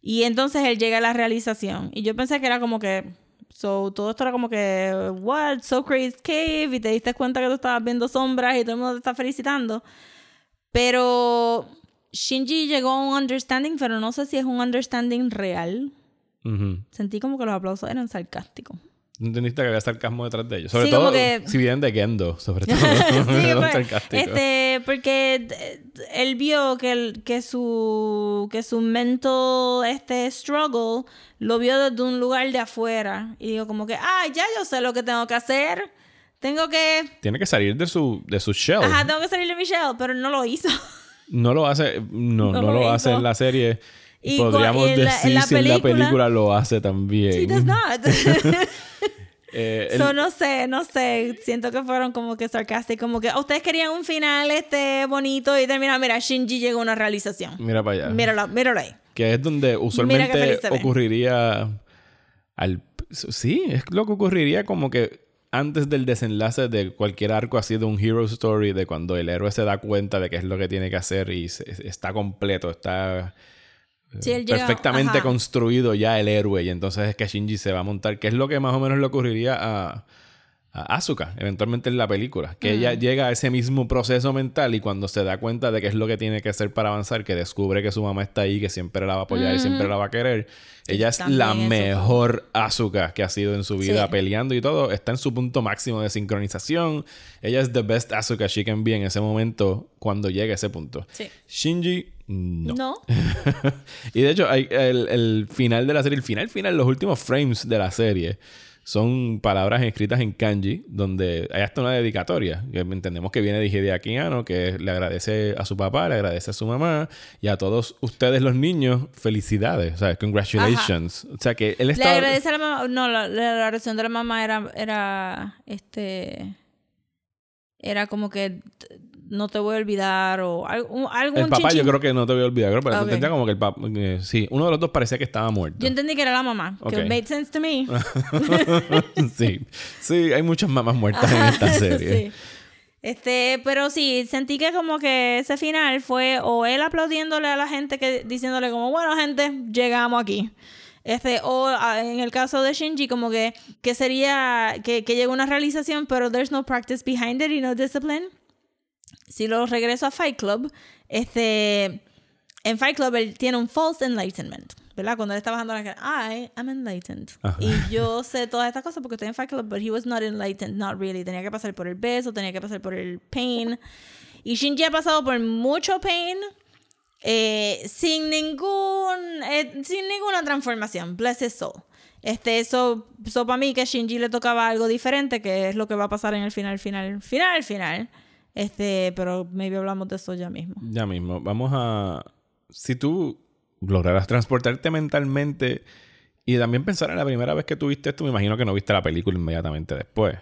Y entonces él llega a la realización. Y yo pensé que era como que, so, todo esto era como que, what, so crazy cave, y te diste cuenta que tú estabas viendo sombras y todo el mundo te está felicitando. Pero Shinji llegó a un understanding, pero no sé si es un understanding real. Sentí como que los aplausos eran sarcásticos. ¿No entendiste que había sarcasmo detrás de ellos? Sobre Sí, todo que- si vienen de Gendo, sobre todo. sí, pues, este, porque eh, él vio que, el- que su que su mental este struggle lo vio desde un lugar de afuera y digo como que, ah, ya yo sé lo que tengo que hacer. Tengo que, Tiene que salir de su, de su shell. ajá, tengo que salir de Michelle, pero no lo hizo. No lo hace, no, No no, lo lo hace en la serie. Y Podríamos con- en la- decir en la si en la película- película lo hace también. She does not. Eh, el- so, no sé, no sé. Siento que fueron como que sarcásticos. Como que "Oh, ustedes querían un final este bonito y termina, mira, Shinji llegó a una realización. Mira para allá. Míralo, míralo ahí. Que es donde usualmente ocurriría al sí, es lo que ocurriría como que antes del desenlace de cualquier arco así de un hero story de cuando el héroe se da cuenta de qué es lo que tiene que hacer y se- está completo, está Sí, él llega- perfectamente ajá. construido ya el héroe y entonces es que Shinji se va a montar, que es lo que más o menos le ocurriría a, a Asuka eventualmente en la película, que ella llega a ese mismo proceso mental y cuando se da cuenta de qué es lo que tiene que hacer para avanzar, que descubre que su mamá está ahí, que siempre la va a apoyar y siempre la va a querer, ella es También la eso mejor Asuka que ha sido en su vida Sí. peleando y todo, está en su punto máximo de sincronización, ella es the best Asuka she can be en ese momento cuando llega a ese punto. Sí. Shinji no. No. y de hecho, hay el, el final de la serie, el final, final, los últimos frames de la serie son palabras escritas en kanji, donde hay hasta una dedicatoria, que entendemos que viene de Hideaki Anno, que le agradece a su papá, le agradece a su mamá y a todos ustedes los niños, felicidades, o sea, congratulations. O sea, que él Le está... agradece a la mamá. No, la, oración de la mamá era, era, este, era como que no te voy a olvidar o algo, algún El papá chin, yo creo que no te voy a olvidar, creo, pero Ok. entendía como que el papá... eh, sí, uno de los dos parecía que estaba muerto. Yo entendí que era la mamá. Que Ok. made sense to me. sí, sí, hay muchas mamás muertas en esta serie. Sí. Este, pero sí, sentí que como que ese final fue o él aplaudiéndole a la gente que diciéndole como, bueno, gente, llegamos aquí. Este, o ah, en el caso de Shinji, como que, que sería que, que llegó una realización, pero there's no practice behind it y no discipline. Si lo regreso a Fight Club, este, en Fight Club él tiene un false enlightenment, ¿verdad? Cuando él está bajando la cara, I am enlightened. Ajá. Y yo sé todas estas cosas porque estoy en Fight Club, but he was not enlightened, not really. Tenía que pasar por el beso, tenía que pasar por el pain. Y Shinji ha pasado por mucho pain eh, sin ningún eh, sin ninguna transformación. Bless his soul. Este, eso, eso para mí que Shinji le tocaba algo diferente, que es lo que va a pasar en el final, final, final, final. Este, pero maybe hablamos de eso ya mismo. Ya mismo, vamos a... Si tú lograras transportarte mentalmente y también pensar en la primera vez que tuviste esto, me imagino que no viste la película inmediatamente después.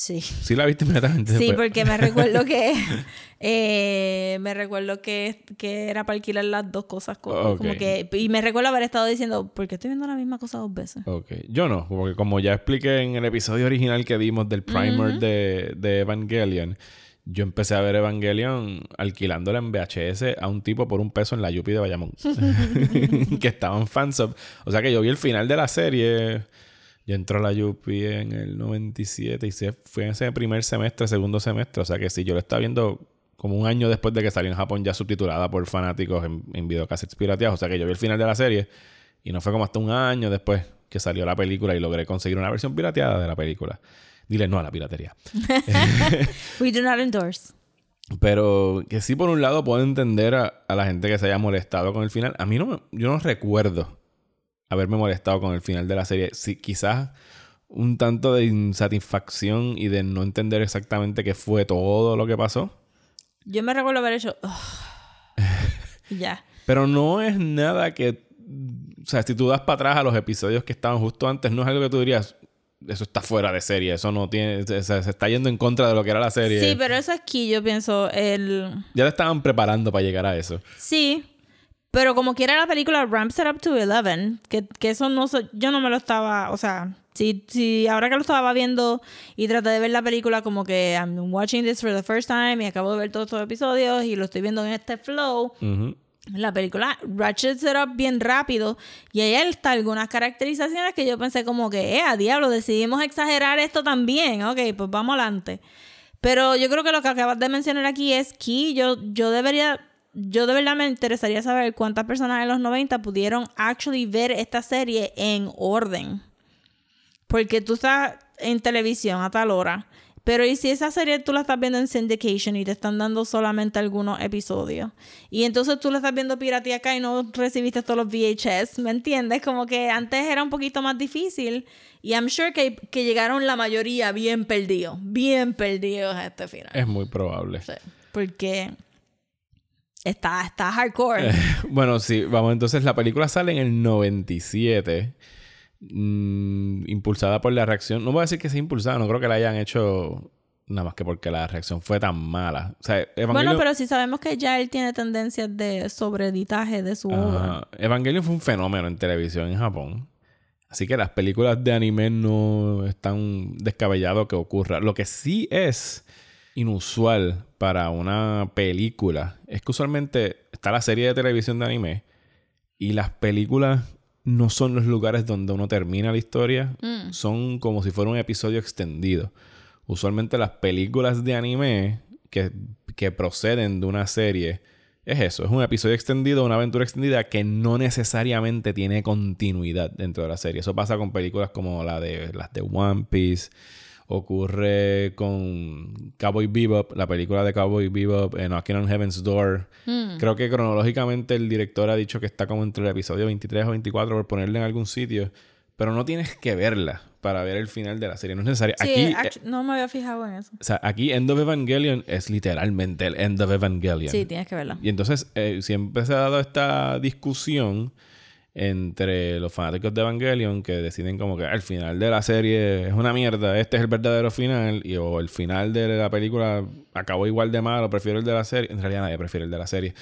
Sí. Sí la viste inmediatamente Sí, después. porque me recuerdo que eh, me recuerdo que, que era para alquilar las dos cosas como que y me recuerdo haber estado diciendo ¿por qué estoy viendo la misma cosa dos veces? Ok. Yo no, porque como ya expliqué en el episodio original que dimos del primer de, de Evangelion, yo empecé a ver Evangelion alquilándola en VHS a un tipo por un peso en la Yupi de Bayamón. que estaban fansub. O sea que yo vi el final de la serie. Yo entró a la Yupi en el 97 y se fue en ese primer semestre, segundo semestre. O sea que sí, yo lo estaba viendo como un año después de que salió en Japón ya subtitulada por fanáticos en, en videocassettes pirateados. O sea que yo vi el final de la serie y no fue como hasta un año después que salió la película y logré conseguir una versión pirateada de la película. Dile no a la piratería. We do not endorse. Pero que sí, por un lado, puedo entender a, a la gente que se haya molestado con el final. A mí no me- yo no recuerdo haberme molestado con el final de la serie. Sí, quizás un tanto de insatisfacción y de no entender exactamente qué fue todo lo que pasó. Yo me recuerdo haber hecho ya. Pero no es nada que. O sea, si tú das para atrás a los episodios que estaban justo antes, no es algo que tú dirías. Eso está fuera de serie. Eso no tiene. Se, se- está yendo en contra de lo que era la serie. Sí, pero eso aquí yo pienso el Ya te estaban preparando para llegar a eso. sí, Pero como quiera la película ramps it up to 11, que, que eso no so- yo no me lo estaba, o sea, si, si ahora que lo estaba viendo y traté de ver la película como que I'm watching this for the first time y acabo de ver todos estos episodios y lo estoy viendo en este flow, la película ratchets it up bien rápido. Y ahí está algunas caracterizaciones que yo pensé como que, eh, a diablo, decidimos exagerar esto también, ok, pues vamos adelante. Pero yo creo que lo que acabas de mencionar aquí es que yo, yo debería, yo de verdad me interesaría saber cuántas personas en los 90 pudieron actually ver esta serie en orden. Porque tú estás en televisión a tal hora. Pero ¿y si esa serie tú la estás viendo en syndication y te están dando solamente algunos episodios? Y entonces tú la estás viendo pirateada acá y no recibiste todos los VHS, ¿me entiendes? Como que antes era un poquito más difícil y I'm sure que, que llegaron la mayoría bien perdidos, bien perdidos a este final. Es muy probable. Sí, porque está, está hardcore. Bueno, sí, vamos, entonces la película sale en el 97. mm, impulsada por la reacción. No voy a decir que sea impulsada, no creo que la hayan hecho nada más que porque la reacción fue tan mala. O sea, Evangelion, Bueno, pero si sabemos que ya él tiene tendencias de sobreeditaje de su obra. Evangelion fue un fenómeno en televisión en Japón. Así que las películas de anime no es tan descabellado que ocurra. Lo que sí es inusual para una película es que usualmente está la serie de televisión de anime y las películas no son los lugares donde uno termina la historia, Mm. son como si fuera un episodio extendido. Usualmente las películas de anime que, que proceden de una serie es eso, es un episodio extendido, una aventura extendida que no necesariamente tiene continuidad dentro de la serie. Eso pasa con películas como la de las de One Piece, ocurre con Cowboy Bebop, la película de Cowboy Bebop, en Knocking on Heaven's Door. Mm. Creo que cronológicamente el director ha dicho que está como entre el episodio 23 o 24 por ponerle en algún sitio, pero no tienes que verla para ver el final de la serie, no es necesario. Sí, Aquí, eh, no me había fijado en eso. o sea, aquí End of Evangelion es literalmente el End of Evangelion. Sí, tienes que verla. Y entonces eh, siempre se ha dado esta discusión entre los fanáticos de Evangelion que deciden como que el final de la serie es una mierda, este es el verdadero final, y o el final de la película acabó igual de malo, prefiero el de la serie. En realidad nadie prefiere el de la serie.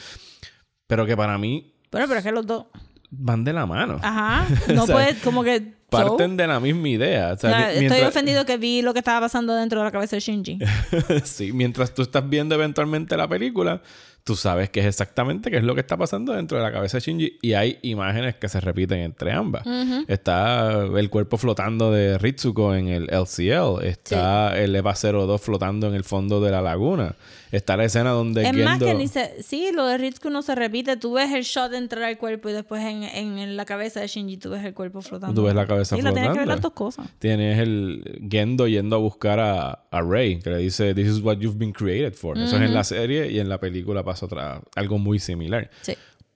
Pero que para mí Bueno, pero es que los dos. van de la mano. Ajá. No O sea, puedes, como que. so, Parten de la misma idea. O sea, Estoy ofendido que vi lo que estaba pasando dentro de la cabeza de Shinji. sí, mientras tú estás viendo eventualmente la película, tú sabes que es exactamente qué es lo que está pasando dentro de la cabeza de Shinji y hay imágenes que se repiten entre ambas. Está el cuerpo flotando de Ritsuko en el LCL, está el EVA 02 flotando en el fondo de la laguna, está la escena donde es más que ni se. Sí, lo de Ritsuko no se repite. Tú ves el shot entrar al cuerpo y después en, en, en la cabeza de Shinji tú ves el cuerpo flotando. Tú ves la cabeza Sí, la tienes que ver flotando. las dos cosas. Tienes el Gendo yendo a buscar a, a Rey, que le dice, This is what you've been created for. Eso es en la serie y en la película pasa otra, algo muy similar. Sí.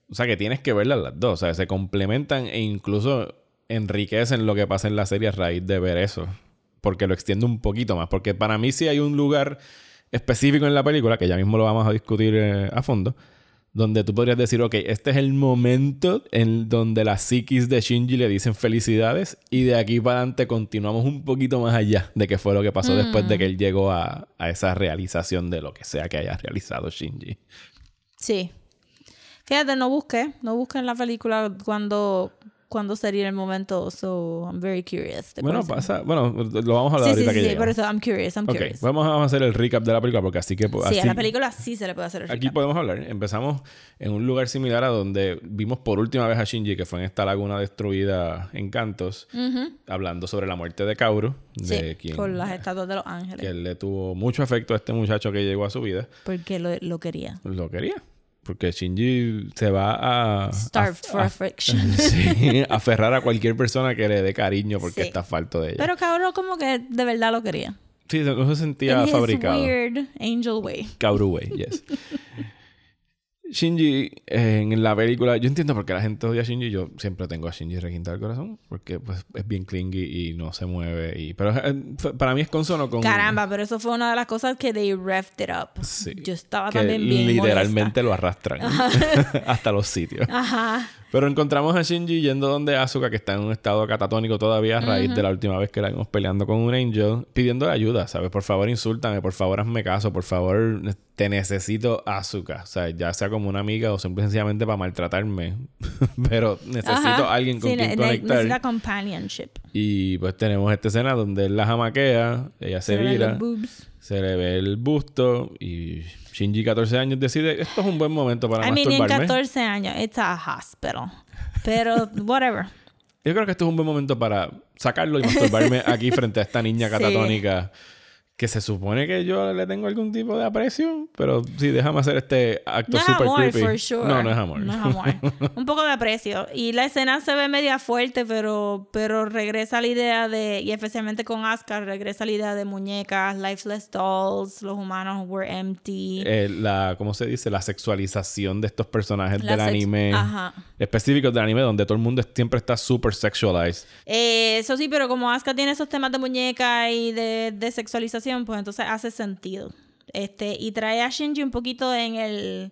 O sea que tienes que verlas las dos. O sea, se complementan e incluso enriquecen lo que pasa en la serie a raíz de ver eso. Porque lo extiende un poquito más. Porque para mí sí hay un lugar específico en la película, que ya mismo lo vamos a discutir eh, a fondo, donde tú podrías decir, ok, este es el momento en donde las psiquis de Shinji le dicen felicidades y de aquí para adelante continuamos un poquito más allá de qué fue lo que pasó después de que él llegó a, a esa realización de lo que sea que haya realizado Shinji. Sí. Fíjate, no busqué. No busqué en la película cuando, cuando sería el momento. So, I'm very curious. Bueno, pasa, bueno, lo vamos a hablar Sí, sí, ahorita sí, que sí, por eso I'm curious, I'm Ok, curious. vamos a hacer el recap de la película porque así que sí, así- a la película sí se le puede hacer el aquí recap. podemos hablar. Empezamos en un lugar similar a donde vimos por última vez a Shinji, que fue en esta laguna destruida en Cantos, hablando sobre la muerte de Kaoru, de Sí, quien con las estatuas de los ángeles. que le tuvo mucho afecto a este muchacho que llegó a su vida. Porque lo, lo quería. Lo quería. Porque Shinji se va a... Starved a- for a- affection. sí, aferrar a cualquier persona que le dé cariño porque Sí. está falto de ella. Pero cabrón como que de verdad lo quería. sí, no se sentía In his fabricado. weird angel way. Kaoru Way, yes. Shinji eh, en la película, yo entiendo por qué la gente odia a Shinji. Yo siempre tengo a Shinji requintado el corazón porque pues, es bien clingy y no se mueve. Y, pero eh, para mí es consono con. Caramba, pero eso fue una de las cosas que they revved it up. Sí. Yo estaba que también bien literalmente lo arrastran hasta los sitios. molesta. Ajá. Pero encontramos a Shinji yendo donde Asuka, que está en un estado catatónico todavía a raíz de la última vez que la vimos peleando con un Angel, pidiendo ayuda, ¿sabes? Por favor, insúltame, por favor, hazme caso, por favor, te necesito Asuka. O sea, ya sea como una amiga o simple y sencillamente para maltratarme. Pero necesito Ajá. alguien con Sí, quien ne- ne- conectar. necesita companionship. Y pues tenemos esta escena donde él la jamaquea, ella se, ven vira, se le ve el busto y Shinji, 14 años, decide, esto es un buen momento para I mean, en masturbarme. 14 años, it's a hospital. Pero, whatever. Yo creo que esto es un buen momento para sacarlo y masturbarme aquí frente a esta niña Sí. Que se supone que yo le tengo algún tipo de aprecio, pero sí, déjame hacer este acto No es super amor, creepy. for sure. No, no es amor. No es amor. Un poco de aprecio. Y la escena se ve media fuerte, pero, pero regresa la idea de, y especialmente con Oscar, regresa la idea de muñecas, lifeless dolls, los humanos were empty. Eh, la, ¿cómo se dice? La sexualización de estos personajes La del anime. Ajá. Específicos del anime, donde todo el mundo siempre está super sexualized. Eh, eso sí, pero como Asuka tiene esos temas de muñeca y de, de sexualización, pues entonces hace sentido. Este, y trae a Shinji un poquito en el.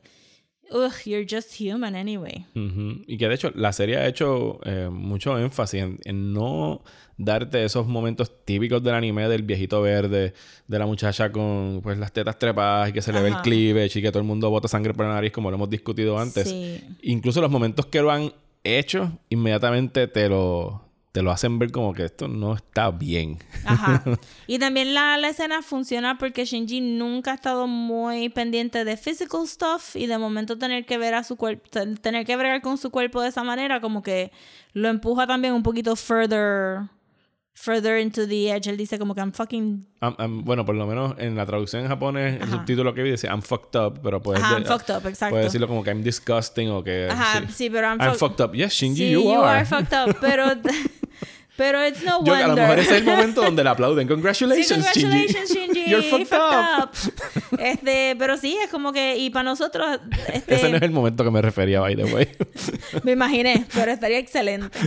Ugh, you're just human anyway. Y que de hecho la serie ha hecho eh, mucho énfasis en, en no darte esos momentos típicos del anime del viejito verde, de la muchacha con pues las tetas trepadas y que se le ve el cleavage y que todo el mundo bota sangre por la nariz como lo hemos discutido antes. Sí. Incluso los momentos que lo han hecho, inmediatamente te lo, te lo hacen ver como que esto no está bien. Ajá. Y también la, la escena funciona porque Shinji nunca ha estado muy pendiente de physical stuff y de momento tener que ver a su cuerpo, tener que bregar con su cuerpo de esa manera, como que lo empuja también un poquito further, further into the edge. Él dice como que I'm fucking, I'm- I'm- bueno, por lo menos en la traducción en japonés, el Ajá. subtítulo que vi dice I'm fucked up, pero puedes, Ajá, de- I'm fucked up, exacto. puedes decirlo como que I'm disgusting o que... ajá, sí. sí, pero I'm, I'm fuck- fucked up. Yes, Shinji, Sí, you, are. fucked up, pero, pero it's no Yo, wonder. a lo mejor ese es el momento donde le aplauden. Sí, Congratulations, congratulations, Shinji. Shinji. You're fucked, up. Este, pero sí, es como que, y para nosotros, este, Ese no es el momento que me refería, by the way. Me imaginé, pero estaría excelente.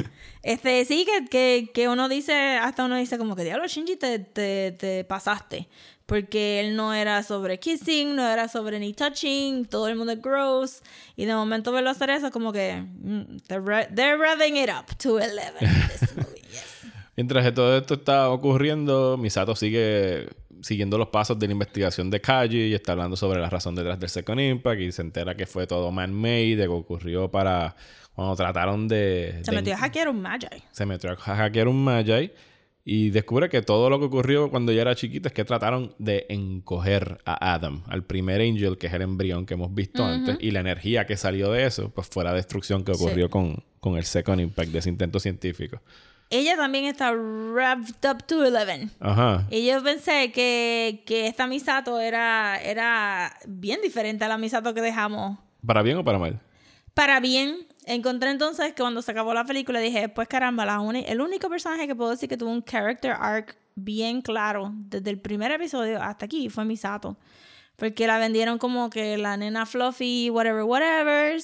Este, sí, que, que, que uno dice, hasta uno dice como que diablo, Shinji, te, te, te pasaste. Porque él no era sobre kissing, no era sobre ni touching, todo el mundo es gross. Y de momento verlo hacer eso, como que mm, they're, re- they're revving it up to 11 in this movie, yes. Mientras que todo esto está ocurriendo, Misato sigue siguiendo los pasos de la investigación de Kaji y está hablando sobre la razón detrás del Second Impact y se entera que fue todo man-made, de que ocurrió para cuando trataron de... Se de- metió a hackear un Magi. se metió a hackear un Magi y descubre que todo lo que ocurrió cuando ella era chiquita es que trataron de encoger a Adam, al primer Angel, que es el embrión que hemos visto antes, y la energía que salió de eso, pues fue la destrucción que ocurrió Sí. con, con el Second Impact de ese intento científico. Ella también está revved up to 11. Ajá. Y yo pensé que, que esta Misato era, era bien diferente a la Misato que dejamos. ¿Para bien o para mal? Para bien, encontré entonces que cuando se acabó la película dije, pues caramba, la uni- el único personaje que puedo decir que tuvo un character arc bien claro desde el primer episodio hasta aquí fue Misato. Porque la vendieron como que la nena fluffy, whatever, whatever,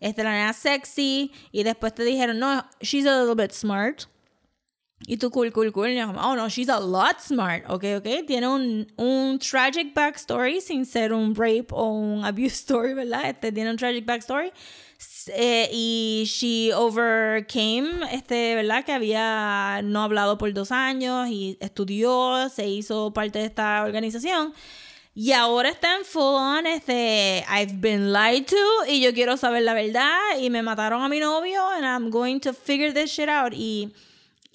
este, la nena sexy, y después te dijeron, no, she's a little bit smart. Y tú, cool, cool, cool. Oh, no, she's a lot smart. Ok, ok. Tiene un, un tragic backstory sin ser un rape o un abuse story, ¿verdad? Este tiene un tragic backstory. Eh, y she overcame, este, ¿verdad? Que había no hablado por dos años y estudió, se hizo parte de esta organización. Y ahora está en full on, este, I've been lied to y yo quiero saber la verdad y me mataron a mi novio and I'm going to figure this shit out. Y,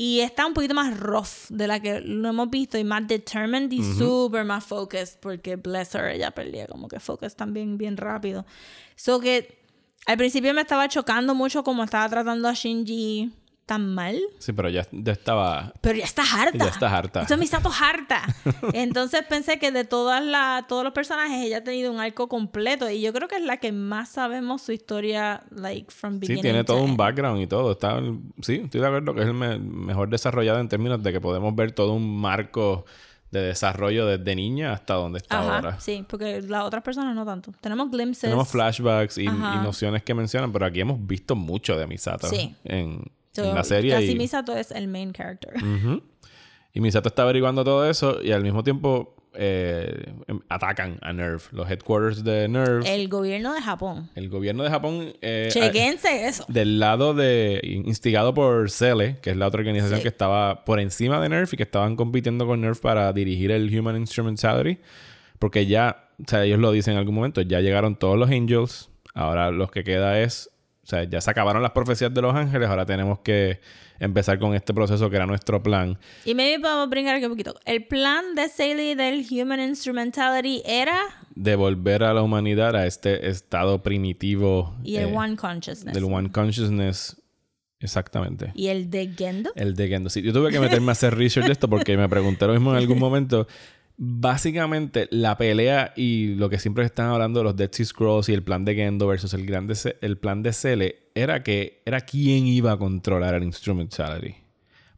y está un poquito más rough de la que lo hemos visto y más determined y super más focused porque bless her, ella perdía como que focus también bien rápido. So que al principio me estaba chocando mucho como estaba tratando a Shinji tan mal. Sí, pero ya, ya estaba... Pero ya está harta. Ya está harta. Esto es Misato harta. Entonces pensé que de todas las todos los personajes ella ha tenido un arco completo y yo creo que es la que más sabemos su historia like from Sí, beginning tiene to todo un background y todo. Está, sí, estoy de acuerdo que es el me- mejor desarrollado en términos de que podemos ver todo un marco de desarrollo desde niña hasta donde está Ajá, ahora. sí, porque las otras personas no tanto. Tenemos glimpses. Tenemos flashbacks y, y nociones que mencionan, pero aquí hemos visto mucho de Misato Sí. en, En la serie. Casi y, Misato es el main character. Ujú. y Misato está averiguando todo eso y al mismo tiempo eh, atacan a NERV. Los headquarters de NERV. El, El gobierno de Japón. gobierno de Japón. eh, Chequense eso. del lado de instigado por CELE, que es la otra organización Sí. que estaba por encima de NERF y que estaban compitiendo con NERF para dirigir el Human Instrumentality, porque ya, o sea, ellos lo dicen en algún momento, ya llegaron todos los Angels, ahora lo que queda es, sea, ya se acabaron las profecías de los ángeles, ahora tenemos que empezar con este proceso que era nuestro plan. Y maybe podemos brincar aquí un poquito. El plan de Saley del Human Instrumentality era Devolver a la humanidad a este estado primitivo y el eh, One Consciousness. del One Consciousness. Exactamente. Y el de Gendo. El de Gendo. Sí, yo tuve que meterme a hacer research de esto porque me pregunté lo mismo en algún momento. Básicamente, la pelea y lo que siempre están hablando de los Dead Sea Scrolls y el plan de Gendo versus el, grande el plan de Cele era que era quién iba a controlar el Instrumentality.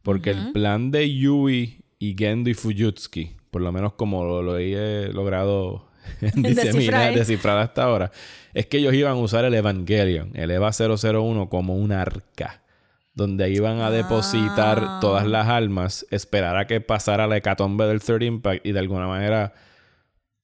Porque el plan de Yui y Gendo y Fujitsuki, por lo menos como lo, lo he logrado diseminar, descifrar hasta ahora, es que ellos iban a usar el Evangelion, el EVA 001, como un arca donde iban a depositar Ah. todas las almas, esperar a que pasara la hecatombe del Third Impact y de alguna manera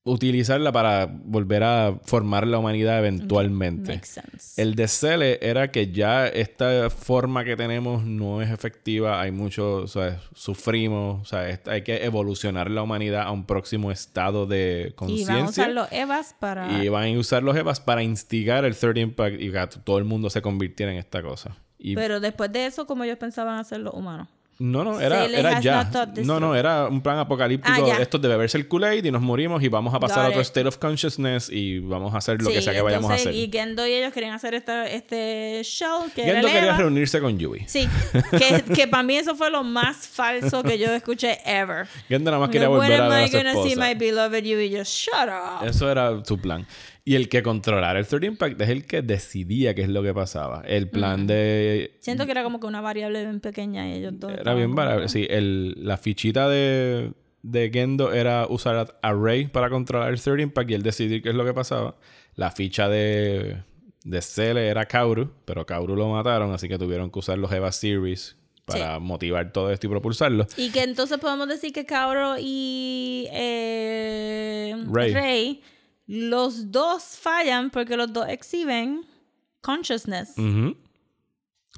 utilizarla para volver a formar la humanidad eventualmente. Makes sense. El de Cele era que ya esta forma que tenemos no es efectiva, hay mucho, o sea, sufrimos, o sea, hay que evolucionar la humanidad a un próximo estado de y van a usar conciencia. los Evas para... Y van a usar los EVAs para instigar el Third Impact y que todo el mundo se convirtiera en esta cosa. Y Pero después de eso, como ellos pensaban hacer los humanos. no, no, era, era ya. No, no, era un plan apocalíptico. Ah. Esto de beberse el Kool-Aid y nos morimos y vamos a pasar a otro state of consciousness y vamos a hacer lo que Sí, sea que vayamos a entonces, hacer. Y Gendo y ellos querían hacer esta, este show que Gendo quería reunirse con Yui. Sí, que, que para mí eso fue lo más falso que yo escuché ever. Gendo nada más quería volver a ver a su see esposa. my beloved you? Y yo, shut up. Eso era su plan. Y el que controlara el Third Impact es el que decidía qué es lo que pasaba. El plan de Siento que era como que una variable bien pequeña y ellos dos. Era bien que- Sí, el, la fichita de, de Gendo era usar a, Rey para controlar el Third Impact y él decidir qué es lo que pasaba. La ficha de, de Cele era Kauru, pero Kauru lo mataron, así que tuvieron que usar los Eva Series para motivar todo esto y propulsarlo. Y que entonces podemos decir que Cabro y eh, Rey. Rey, los dos fallan porque los dos exhiben consciousness.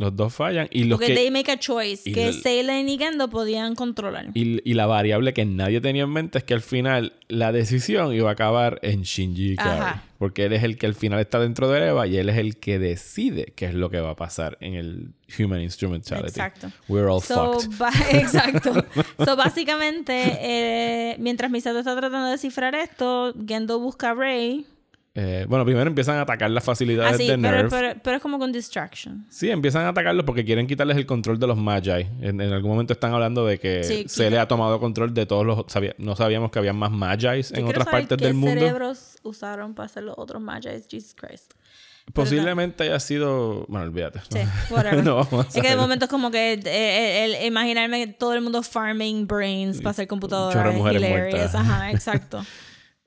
Los dos fallan y los porque que... they make a choice que Seilen y Gendo podían controlar. Y, y la variable que nadie tenía en mente es que al final la decisión iba a acabar en Shinji Ikari. Porque él es el que al final está dentro de Eva y él es el que decide qué es lo que va a pasar en el Human Instrumentality. Exacto. We're all So, fucked. exacto. so, básicamente, eh, mientras Misato está tratando de descifrar esto, Gendo busca a Rey. Eh, bueno, primero empiezan a atacar las facilidades Así, de Ah, pero, Nerf. pero, pero es como con distraction. Sí, empiezan a atacarlos porque quieren quitarles el control de los Magi. En, en algún momento están hablando de que Sí, se le ha tomado control de todos los... sabía- no sabíamos que había más Magi en otras saber partes qué del mundo. cerebros usaron para hacer los otros Magi's? Jesus Christ. Posiblemente haya sido... Bueno, olvídate. Sí, whatever. No vamos a es que de momento es como que eh, eh, el, imaginarme todo el mundo farming brains para hacer computadoras. mujeres hilarious. muertas. Ajá, exacto.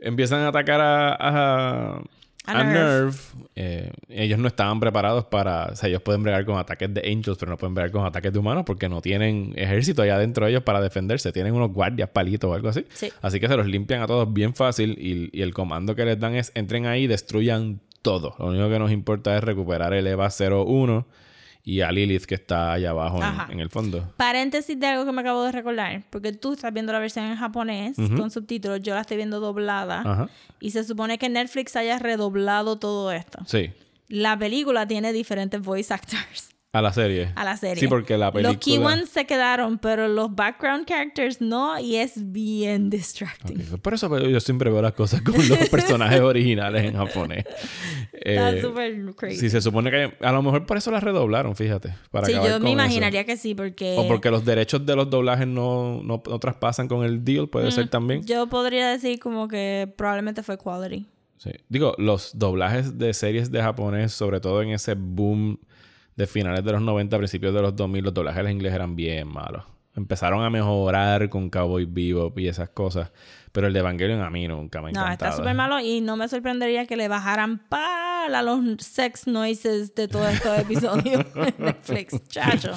empiezan a atacar a, a, A. Eh, ellos no estaban preparados para... O sea, ellos pueden bregar con ataques de Angels, pero no pueden bregar con ataques de humanos porque no tienen ejército allá dentro de ellos para defenderse. Tienen unos guardias, palitos o algo así. Sí. Así que se los limpian a todos bien fácil y, y el comando que les dan es entren ahí y destruyan todo. Lo único que nos importa es recuperar el EVA 01 y a Lilith que está allá abajo en- el fondo. Paréntesis de algo que me acabo de recordar. Porque tú estás viendo la versión en japonés con subtítulos. Yo la estoy viendo doblada. Ajá. Y se supone que Netflix haya redoblado todo esto. Sí. La película tiene diferentes voice actors A la serie. a la serie. Sí, porque la película... Los key ones se quedaron, pero los background characters no. Y es bien distracting. Ok, Por eso yo siempre veo las cosas con los personajes originales en japonés. Está Eh, súper crazy. Sí, se supone que a lo mejor por eso las redoblaron, fíjate. Para Sí, yo me eso. imaginaría que sí, porque... O porque los derechos de los doblajes no, no, no traspasan con el deal, puede ser también. Yo podría decir como que probablemente fue quality. Sí. Digo, los doblajes de series de japonés, sobre todo en ese boom de finales de los 90, principios de los 2000, los doblajes en inglés eran bien malos. empezaron a mejorar con Cowboy Bebop y esas cosas. Pero el de Evangelion a mí nunca me ha No, encantado. está súper malo y no me sorprendería que le bajaran pala a los sex noises de todos estos episodios en Netflix, chacho.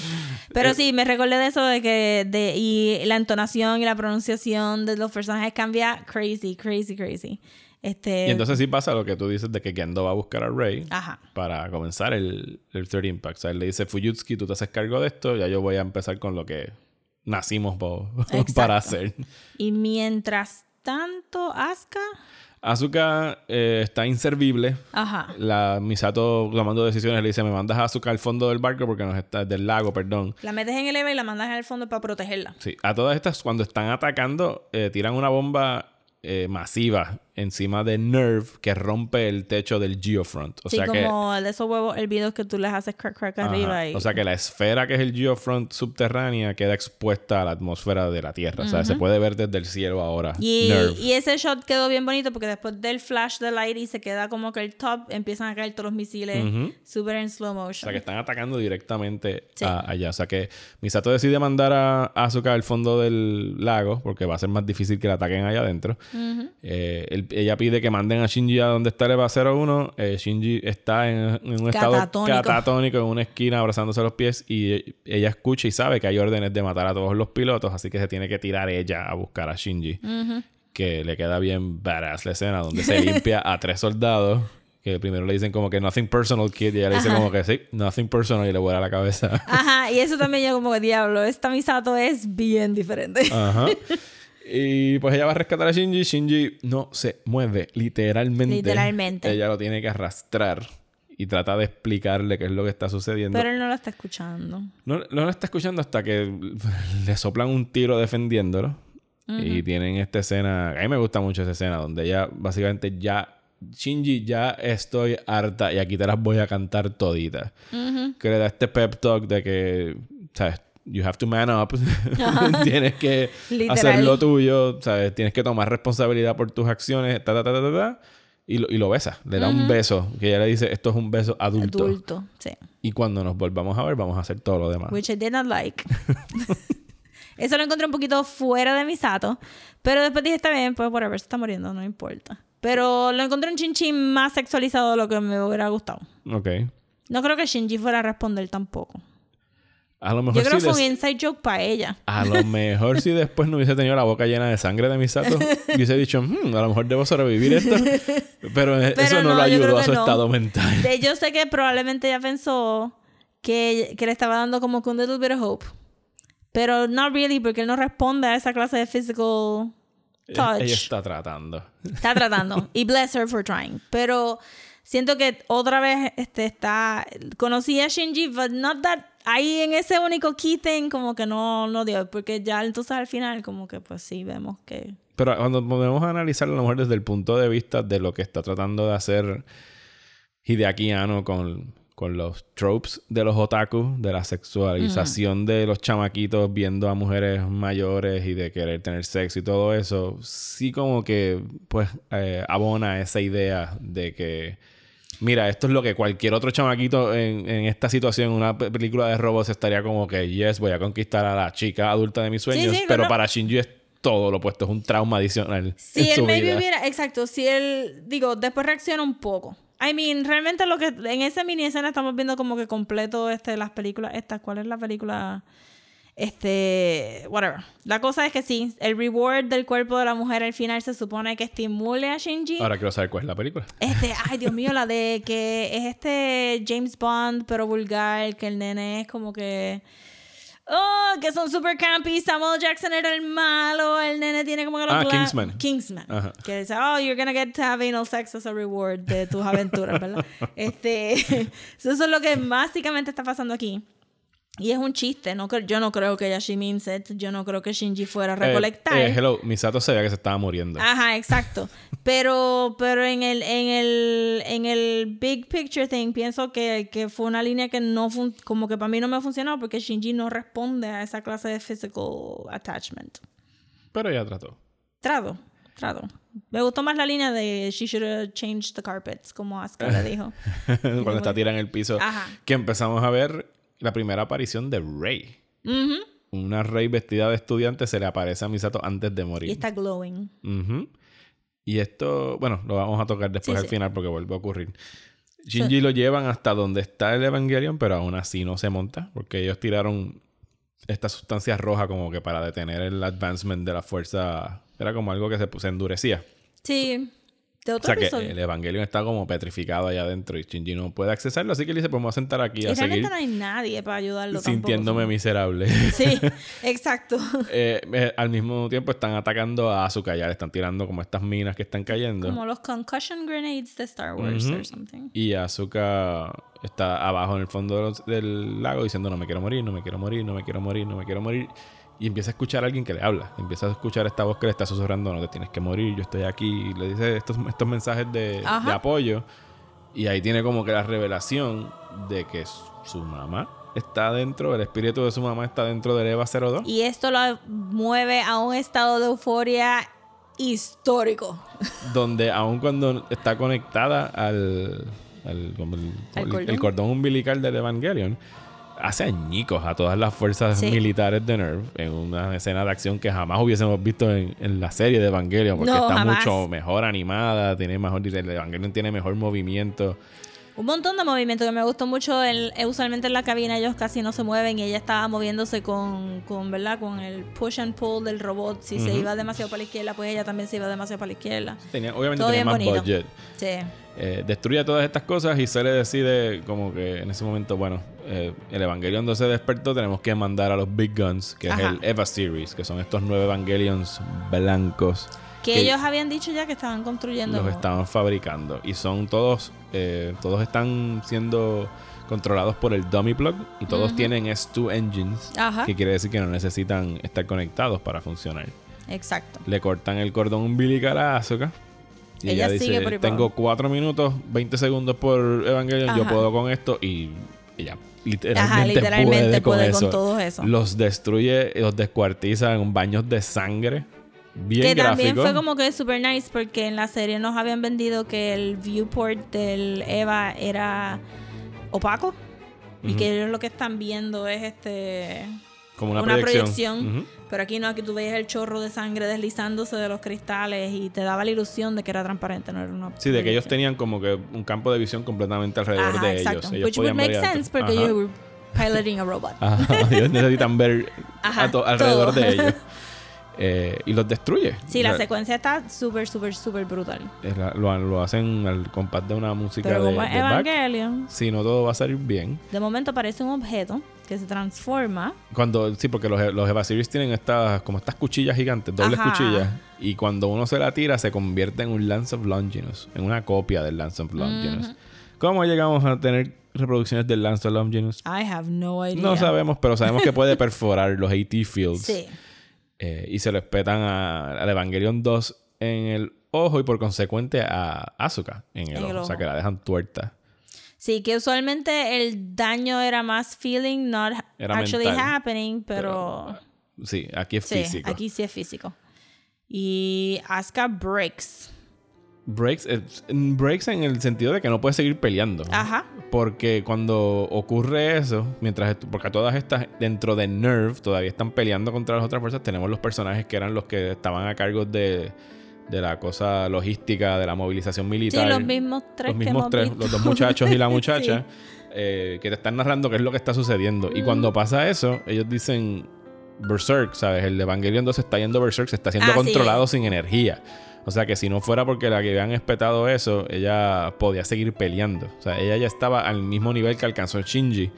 Pero sí, me recordé de eso de que de, y la entonación y la pronunciación de los personajes cambia crazy, crazy, crazy. Este, Y entonces sí pasa lo que tú dices de que Gendo va a buscar a Rey Ajá. para comenzar el, el Third Impact. O sea, él le dice, Fuyutsuki, tú te haces cargo de esto, ya yo voy a empezar con lo que nacimos para hacer. Y mientras tanto, Asuka, Asuka eh, está inservible. ajá. La Misato tomando decisiones le dice, me mandas a Asuka al fondo del barco porque nos está del lago, perdón. La metes en el EVA y la mandas al fondo para protegerla. Sí, a todas estas, cuando están atacando, eh, tiran una bomba eh, masiva encima de Nerve que rompe el techo del Geofront. O sí, sea que como el de esos huevos hervidos que tú les haces crack crack Ajá. arriba. Y... O sea que la esfera que es el geofront subterránea queda expuesta a la atmósfera de la Tierra. O sea, se puede ver desde el cielo ahora. Y, Nerve. y ese shot quedó bien bonito porque después del flash del aire y se queda como que el top, empiezan a caer todos los misiles súper en slow O motion. sea, que están atacando directamente Sí. a- allá. O sea, que Misato decide mandar a Asuka al fondo del lago porque va a ser más difícil que la ataquen allá adentro. Eh, él- ella pide que manden a Shinji a donde está el EVA 01. Eh, Shinji está en, en un estado Catatónico. catatónico en una esquina abrazándose los pies y eh, ella escucha y sabe que hay órdenes de matar a todos los pilotos, así que se tiene que tirar ella a buscar a Shinji. Que le queda bien badass la escena donde se limpia a tres soldados. Que primero le dicen como que nothing personal, kid. Y ella le dice como que sí, nothing personal. Y le vuela la cabeza. Ajá, y eso también yo como que diablo, esta Misato es bien diferente. Ajá. Y pues ella va a rescatar a Shinji. Shinji no se mueve, literalmente. Literalmente. Ella lo tiene que arrastrar y trata de explicarle qué es lo que está sucediendo. Pero él no lo está escuchando. No, no lo está escuchando hasta que le soplan un tiro defendiéndolo. Y tienen esta escena. A mí me gusta mucho esa escena donde ella básicamente ya. Shinji, ya estoy harta y aquí te las voy a cantar toditas. Que le da este pep talk de que, ¿sabes? You have to man up. Tienes que hacer lo tuyo, ¿sabes? Tienes que tomar responsabilidad por tus acciones, ta, ta, ta, ta, ta, ta. Y lo, y lo besa. Le da un beso. Que ella le dice, esto es un beso adulto. Adulto, sí. Y cuando nos volvamos a ver, vamos a hacer todo lo demás. Which I did not like. Eso lo encontré un poquito fuera de Misato. Pero después dije, está bien, pues whatever, se está muriendo, no importa. Pero lo encontré un chinchín más sexualizado de lo que me hubiera gustado. Ok. No creo que Shinji fuera a responder tampoco. A lo mejor Yo creo si que fue un inside joke para ella. A lo mejor si después no hubiese tenido la boca llena de sangre de Misato, hubiese dicho, "Hmm, a lo mejor debo sobrevivir esto. Pero, eso no, no, lo ayudó a su no. estado mental. Yo sé que probablemente ella pensó que, que le estaba dando como que un little bit of hope. Pero not really, porque él no responde a esa clase de physical touch. Ella está tratando. Está tratando. y bless her for trying. Pero siento que otra vez este, está... Conocí a Shinji, but not that... Ahí en ese único key thing como que no, no dio. Porque ya entonces al final como que pues sí vemos que... Pero cuando podemos analizar a lo mejor desde el punto de vista de lo que está tratando de hacer Hideaki Anno con, con los tropes de los otaku, de la sexualización de los chamaquitos viendo a mujeres mayores y de querer tener sexo y todo eso, sí como que pues eh, abona esa idea de que mira, esto es lo que cualquier otro chamaquito en, en esta situación, una pe- película de robots estaría como que, yes, voy a conquistar a la chica adulta de mis sueños, sí, pero no. para Shinji es todo lo opuesto, es un trauma adicional. Si en él su maybe vida. hubiera, exacto, si él, digo, después reacciona un poco. I mean, realmente lo que en esa mini escena estamos viendo como que completo este las películas estas, ¿cuál es la película? Este, whatever. La cosa es que sí, el reward del cuerpo de la mujer al final se supone que estimule a Shinji. Ahora quiero saber cuál es la película. Este, ay, Dios mío, la de que es este James Bond, pero vulgar, que el nene es como que. Oh, que son super campy. Samuel Jackson era el malo. El nene tiene como que los Ah, Kingsman. Kingsman. Ajá. Que dice, oh, you're gonna get to have anal sex as a reward de tus aventuras, ¿verdad? este, eso es lo que básicamente está pasando aquí. Y es un chiste. No, yo no creo que Yashi means it. Yo no creo que Shinji fuera a recolectar. Eh, eh, hello, Misato sabía que se estaba muriendo. Ajá, exacto. Pero, pero en el, en el, en el big picture thing, pienso que, que fue una línea que no fun- como que para mí no me ha funcionado porque Shinji no responde a esa clase de physical attachment. Pero ya trató. Trato, trato. Me gustó más la línea de she should have changed the carpets, como Asuka le dijo. Cuando está tirada en el piso. Ajá. Que empezamos a ver la primera aparición de Rey. Una Rey vestida de estudiante se le aparece a Misato antes de morir. Y está glowing. Y esto, bueno, lo vamos a tocar después Sí, al sí. final porque vuelve a ocurrir. Shinji lo llevan hasta donde está el Evangelion, pero aún así no se monta porque ellos tiraron esta sustancia roja como que para detener el advancement de la fuerza. Era como algo que se, se endurecía. Sí. De O sea que el Evangelion está como petrificado allá adentro y Shinji no puede accesarlo. Así que él dice, pues me voy a sentar aquí y a seguir no hay nadie para ayudarlo sintiéndome tampoco. miserable. Sí, exacto. Eh, eh, al mismo tiempo están atacando a Asuka ya le están tirando como estas minas que están cayendo. Como los concussion grenades de Star Wars Ujú. or something. Y Asuka está abajo en el fondo del lago diciendo no me quiero morir, no me quiero morir, no me quiero morir, no me quiero morir. Y empieza a escuchar a alguien que le habla. Empieza a escuchar esta voz que le está susurrando, no te tienes que morir, yo estoy aquí. Y le dice estos, estos mensajes de, de apoyo. Y ahí tiene como que la revelación de que su, mamá está dentro, el espíritu de su mamá está dentro del EVA 02. Y esto lo mueve a un estado de euforia histórico. donde aun cuando está conectada al, al- Al el- cordón. el cordón umbilical del Evangelion, hace añicos a todas las fuerzas Sí. militares de NERV en una escena de acción que jamás hubiésemos visto en, en la serie de Evangelion, porque No, está jamás. mucho mejor animada, tiene mejor, el Evangelion tiene mejor movimiento. Un montón de movimiento que me gustó mucho. El, eh, usualmente en la cabina ellos casi no se mueven y ella estaba moviéndose con, con, ¿verdad? Con el push and pull del robot. Si se iba demasiado para la izquierda, pues ella también se iba demasiado para la izquierda. Tenía, obviamente Todo tenía bien más bonito. budget. Sí. Eh, destruye todas estas cosas y se le decide como que en ese momento, bueno, eh, el Evangelion 2 se despertó, tenemos que mandar a los Big Guns, que Ajá. es el Eva Series, que son estos nueve Evangelions blancos Que, Que- ellos habían dicho ya que estaban construyendo. los estaban fabricando y son todos, eh, todos están siendo controlados por el Dummy Plug y todos tienen S2 engines, Ajá. que quiere decir que no necesitan estar conectados para funcionar. Exacto. Le cortan el cordón umbilical a Asuka. Y ella, Ella sigue dice, por ahí para tengo abajo". 4 minutos, 20 segundos por Evangelion, yo Ajá. puedo con esto. Y ella literalmente, Ajá, literalmente puede, con, puede con eso. todo eso. Los destruye, los descuartiza en baños de sangre. Bien que también fue como que super nice porque en la serie nos habían vendido que el viewport del Eva era opaco y que ellos lo que están viendo es este Como una, una proyección. Pero aquí no aquí tú veías el chorro de sangre deslizándose de los cristales y te daba la ilusión de que era transparente no era una Sí, de que ellos tenían como que un campo de visión completamente alrededor Ajá, de exacto. ellos. Ellos which would make sense porque you were piloting a robot Ajá, ellos necesitan ver Ajá, alrededor todo. de ellos. Eh, y los destruye. sí la secuencia está súper súper súper brutal la- lo, lo hacen al compás de una música pero de, como. Evangelion Si no, todo va a salir bien. de momento parece un objeto que se transforma Cuando, sí, porque los, los Eva Series tienen estas, como estas cuchillas gigantes, dobles Ajá. cuchillas. Y cuando uno se la tira, se convierte en un Lance of Longinus. En una copia del Lance of Longinus. ¿Cómo llegamos a tener reproducciones del Lance of Longinus? I have no idea. No sabemos, pero sabemos que puede perforar los AT fields. Sí. Eh, y se lo espetan a- al Evangelion 2 en el ojo y por consecuente a Asuka en el, En el ojo. O sea, que la dejan tuerta. Sí, que usualmente el daño era más feeling, not Era actually mental. happening, pero, Sí, aquí es sí, físico. aquí sí es físico. Y Asuka breaks. Breaks, eh, breaks en el sentido de que no puede seguir peleando. Ajá. Porque cuando ocurre eso, mientras porque todas estas dentro de Nerve todavía están peleando contra las otras fuerzas, tenemos los personajes que eran los que estaban a cargo de, de la cosa logística, de la movilización Sí, militar. los mismos tres los que mismos hemos tres, visto. los dos muchachos y la muchacha, Sí. eh, que te están narrando qué es lo que está sucediendo. Y cuando pasa eso, ellos dicen Berserk, ¿sabes? El Evangelion 2 se está yendo Berserk, se está siendo Ah, sí. controlado sin energía. O sea que si no fuera porque la que habían espetado eso, ella podía seguir peleando. O sea, ella ya estaba al mismo nivel que alcanzó Shinji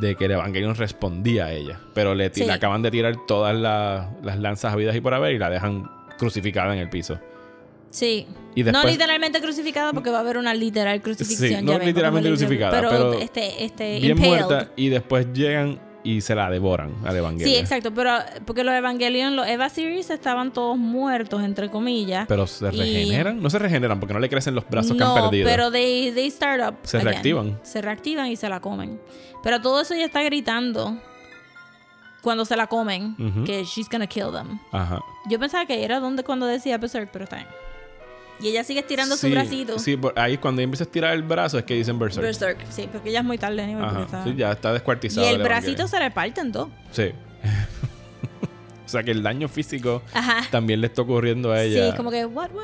de que el Evangelion respondía a ella. Pero le, Sí. le acaban de tirar todas la- las lanzas habidas y por haber y la dejan crucificada en el piso. Sí. Y no literalmente crucificada porque va a haber una literal crucifixión. Sí, no literalmente crucificada, pero este, este, Bien impaled. muerta y después llegan y se la devoran al Evangelion. Sí, exacto, pero porque los Evangelion, los Eva Series estaban todos muertos, entre comillas. Pero se Y- regeneran. No se regeneran porque no le crecen los brazos que han perdido. pero they, they start up. Se again. reactivan. Se reactivan y se la comen. Pero todo eso ya está gritando cuando se la comen que she's gonna kill them. Ajá. Yo pensaba que era donde cuando decía Berserk, pero está bien. Y ella sigue estirando Sí, su bracito. Sí, por- ahí cuando empieza a estirar el brazo es que dicen Berserk. Berserk, sí, porque ya es muy tarde. Ajá. está- Sí, ya está Y descuartizado. el bracito se le parte en dos. Sí. O sea que el daño físico Ajá. también le está ocurriendo a ella. Sí, como que, what, what?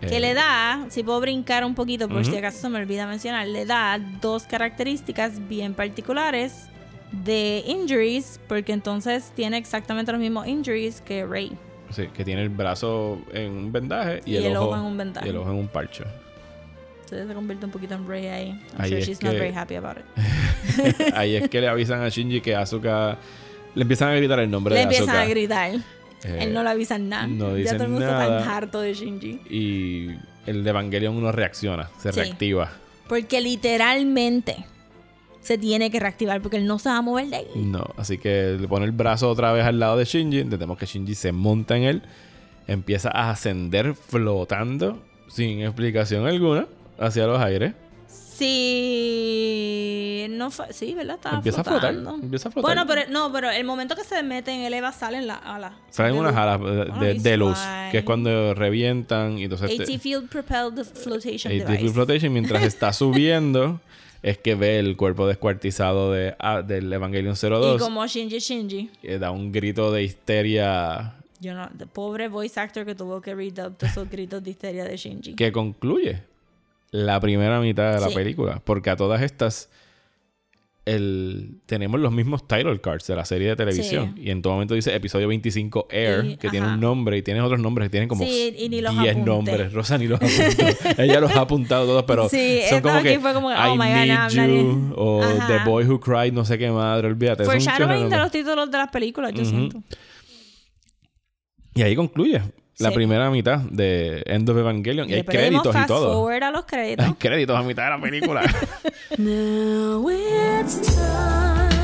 Que Eh, le da, si puedo brincar un poquito, por si acaso se me olvida mencionar, le da dos características bien particulares de injuries, porque entonces tiene exactamente los mismos injuries que Rey. Sí, que tiene el brazo en un vendaje y, Y el, el ojo, ojo en un vendaje. Y el ojo en un parche. Entonces se convierte un poquito en Rey ahí. I'm Ahí sure es she's not que- very happy about it. Ahí es que le avisan a Shinji que Asuka... Le empiezan a gritar el nombre Le de empiezan Asuka. a gritar. Eh, Él no le avisan nada. no ya todo el mundo está tan harto de Shinji. Y el de Evangelion uno reacciona, se Sí. reactiva. Porque literalmente se tiene que reactivar porque él no se va a mover de ahí. No, así que le pone el brazo otra vez al lado de Shinji. Entendemos que Shinji se monta en él. Empieza a ascender flotando sin explicación alguna hacia los aires. Sí, no fue, sí, ¿verdad? Estaba Empieza a flotar, flotando. empieza a flotar. Bueno, pero no, pero el momento que se mete en el Eva sale en la ala. Salen unas alas de, de- he's de luz, que es cuando revientan y entonces... AT te- Field Propelled Flotation AT Device. Field Flotation, mientras está subiendo, es que ve el cuerpo descuartizado de, ah, del Evangelion Y 02. como Shinji Shinji. que da un grito de histeria Yo no, the pobre voice actor que tuvo que redub todos esos gritos de histeria de Shinji. que concluye la primera mitad de la Sí. película. Porque a todas estas el, tenemos los mismos title cards de la serie de televisión. Sí. Y en todo momento dice episodio 25 Air, Y- que tiene un nombre y tiene otros nombres que tienen como Sí, y ni los 10 apunté. nombres. Rosa ni los apuntó. Ella los ha apuntado todos, pero Sí, son como que fue como que, I oh my God, Need I'm You o Ajá. The Boy Who Cried, no sé qué madre, olvídate. Foreshadowing de los títulos de las películas, yo siento. Y ahí concluye la Sí. primera mitad de End of Evangelion. Y, hay créditos y fast todo. forward a los créditos. Hay créditos a mitad de la película. Now it's time.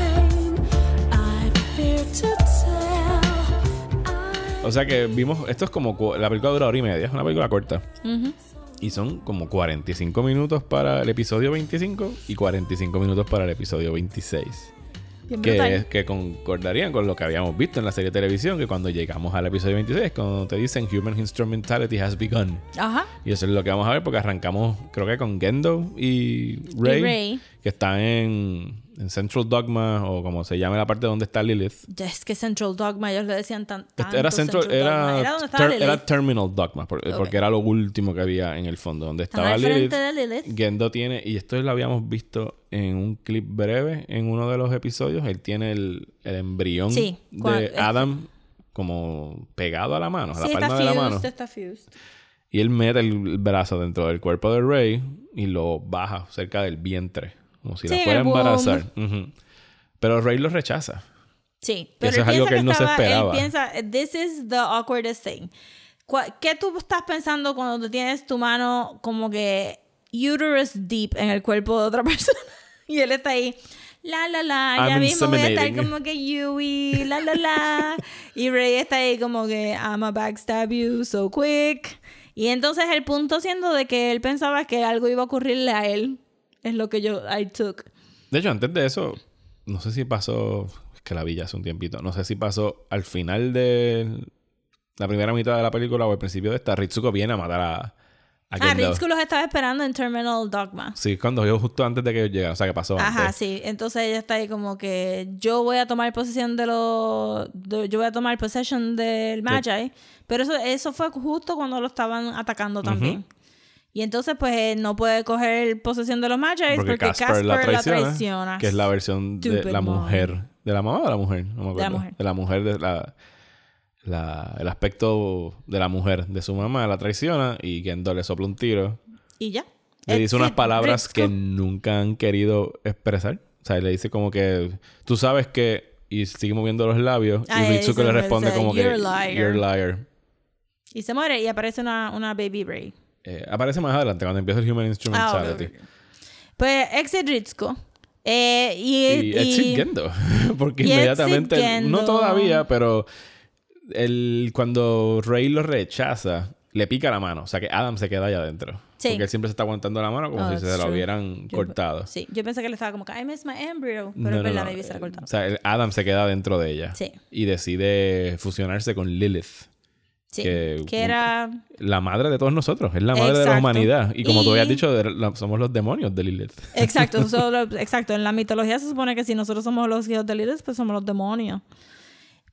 To tell. O sea que vimos, esto es como, la película dura hora y media, es una película corta. Ujú. Y son como 45 minutos para el episodio 25 y 45 minutos para el episodio 26. Que concordarían con lo que habíamos visto en la serie de televisión, que cuando llegamos al episodio 26, cuando te dicen Human Instrumentality has begun. Ajá. Y eso es lo que vamos a ver porque arrancamos, creo que con Gendo y Rey, Y Rey. que están en, en Central Dogma o como se llama la parte donde está Lilith. Ya Es que Central Dogma, ellos le decían tan, Este tanto era Central, Central era, Dogma. Era donde estaba ter- Lilith. era Terminal Dogma, por- porque era lo último que había en el fondo, donde estaba Lilith. frente de Lilith. Gendo tiene, y esto lo habíamos visto en un clip breve en uno de los episodios, él tiene el, el embrión Sí, de es- Adam como pegado a la mano, a la palma está de la mano. está fused. Y él mete el brazo dentro del cuerpo de Rey y lo baja cerca del vientre, como si Sí, la fuera a embarazar. Ujú. Pero Rey lo rechaza. Sí, pero eso es algo que él no se estaba- esperaba. Él piensa, this is the awkwardest thing. ¿Qué tú estás pensando cuando tienes tu mano como que uterus deep en el cuerpo de otra persona? y él está ahí, la, la, la, ya I'm mismo voy a estar como que Yui, la, la, la. y Ray está ahí como que I'm a backstab you so quick. Y entonces el punto siendo de que él pensaba que algo iba a ocurrirle a él. Es lo que yo, I took. De hecho, antes de eso, no sé si pasó, es que la vi ya hace un tiempito, no sé si pasó al final de la primera mitad de la película o al principio de esta, Ritsuko viene a matar a, a Ah. Ritsuko los estaba esperando en Terminal Dogma. Sí, cuando yo justo antes de que ellos llegaran, o sea, que pasó Ajá, antes. sí. Entonces ella está ahí como que yo voy a tomar posesión de los... yo voy a tomar possession del Magi. Pero eso, eso fue justo cuando lo estaban atacando también. Y entonces pues él no puede coger posesión de los Magi porque, Casper, la, traiciona. Que es la versión de la mom. mujer. ¿De la mamá o de la mujer? No me acuerdo. De la mujer. De la mujer, de la, la- el aspecto de la mujer de su mamá la traiciona y Gendo le sopla un tiro. Y ya. Le Eh, dice unas palabras que nunca han querido expresar. O sea, le dice como que tú sabes que y sigue moviendo los labios Ah, y Ritsuko le responde como que "You're liar". you're liar. Y se muere y aparece una, una baby Ray. Eh, aparece más adelante cuando empieza el Human Ah, Instrumentality. ok. Pues exit Ritsuko. Eh, y, Y, y- Exit Gendo. Porque y inmediatamente, Gendo. no todavía, pero el, cuando Rey lo rechaza, le pica la mano. O sea que Adam se queda allá adentro. Sí. Porque él siempre se está aguantando la mano como Oh, si se la hubieran Yo- cortado. Sí, yo pensé que le estaba como que I miss my embryo. Pero No, no, no. maybe se la cortado. O sea, Adam se queda dentro de ella. Sí. Y decide fusionarse con Lilith. Sí. que- Que, era. La madre de todos nosotros. Es la madre de la humanidad. Y como tú habías dicho, somos los demonios de Lilith. Exacto, solo- exacto. En la mitología se supone que si nosotros somos los hijos de Lilith, pues somos los demonios.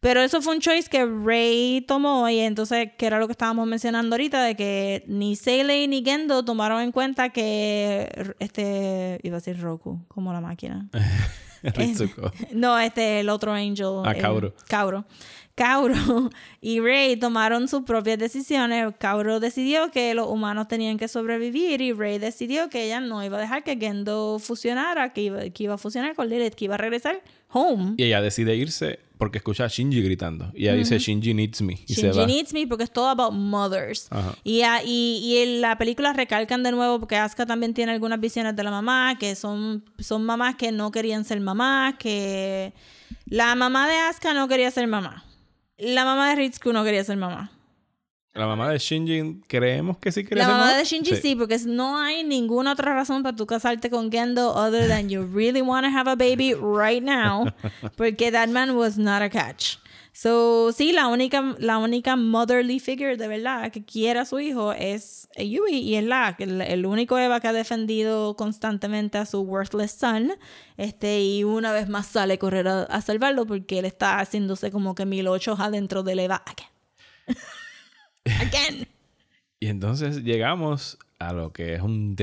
Pero eso fue un choice que Rey tomó y entonces, que era lo que estábamos mencionando ahorita, de que ni Seilei ni Gendo tomaron en cuenta que este, iba a decir Roku, como la máquina. Ritsuko. No, este, el otro Angel. Ah, el- Kaoru. Kaoru y Rey tomaron sus propias decisiones. Kaoru decidió que los humanos tenían que sobrevivir y Rey decidió que ella no iba a dejar que Gendo fusionara, que iba, que iba a fusionar con Lilith, que iba a regresar home. Y ella decide irse porque escucha a Shinji gritando. Y ella dice, Shinji needs me. Y se Shinji va. needs me porque es todo about mothers. Y, a- y, y en la película recalcan de nuevo porque Asuka también tiene algunas visiones de la mamá, que son, son mamás que no querían ser mamás, que la mamá de Asuka no quería ser mamá. La mamá de Ritsuko no quería ser mamá. La mamá de Shinji, creemos que sí quería La ser mamá mamá? de Shinji sí. porque no hay ninguna otra razón para tú casarte con Gendo other than you really want to have a baby right now, porque that man was not a catch. So, sí, la única, la única motherly figure de verdad que quiere a su hijo es Yui y es la, el, único Eva que ha defendido constantemente a su worthless son. Este, y una vez más sale a correr a, salvarlo porque él está haciéndose como que mil ochos adentro del Eva again. again. Y entonces llegamos a lo que es un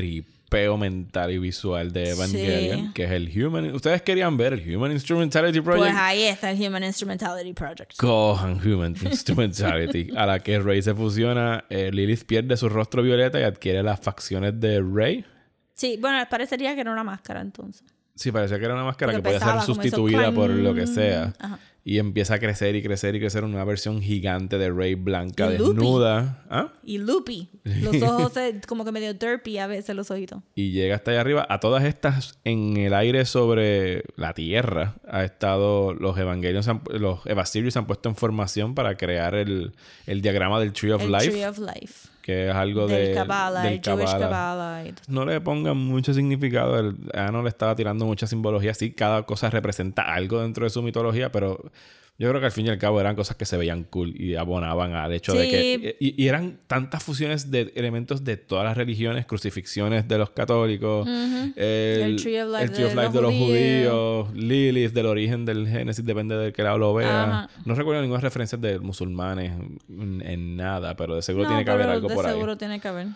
tripeo mental y visual de Evangelion, Sí. que es el Human... Ustedes querían ver el Human Instrumentality Project. Pues ahí está el Human Instrumentality Project. Cojan Human Instrumentality. a la que Rey se fusiona, eh, Lilith pierde su rostro violeta y adquiere las facciones de Rey. Sí, bueno, parecería que era una máscara entonces. Sí, parecía que era una máscara Porque que podía ser sustituida por lo que sea. Ajá. Y empieza a crecer y crecer y crecer una versión gigante de Rey blanca, Y desnuda. ¿Ah? Y loopy. Los ojos se- como que medio derpy a veces los ojitos. Y llega hasta allá arriba. A todas estas, en el aire sobre la Tierra, ha estado los Evangelions, han- los se han puesto en formación para crear el, el diagrama del Tree of el Life, Tree of Life. Que es algo Del de, Kabbalah, del el Jewish Kabbalah. Kabbalah. y todo. No le pongan mucho significado. El, no le estaba tirando mucha simbología. Sí, cada cosa representa algo dentro de su mitología, pero yo creo que al fin y al cabo eran cosas que se veían cool y abonaban al hecho de que. Y, y eran tantas fusiones de elementos de todas las religiones, crucifixiones de los católicos, el, El Tree of Life el Tree of de los de judíos. judíos, Lilith, del origen del Génesis, depende del que lado lo vea. No recuerdo ninguna referencia de musulmanes en, en nada, pero de seguro No, tiene que haber algo de por ahí. seguro tiene que haber.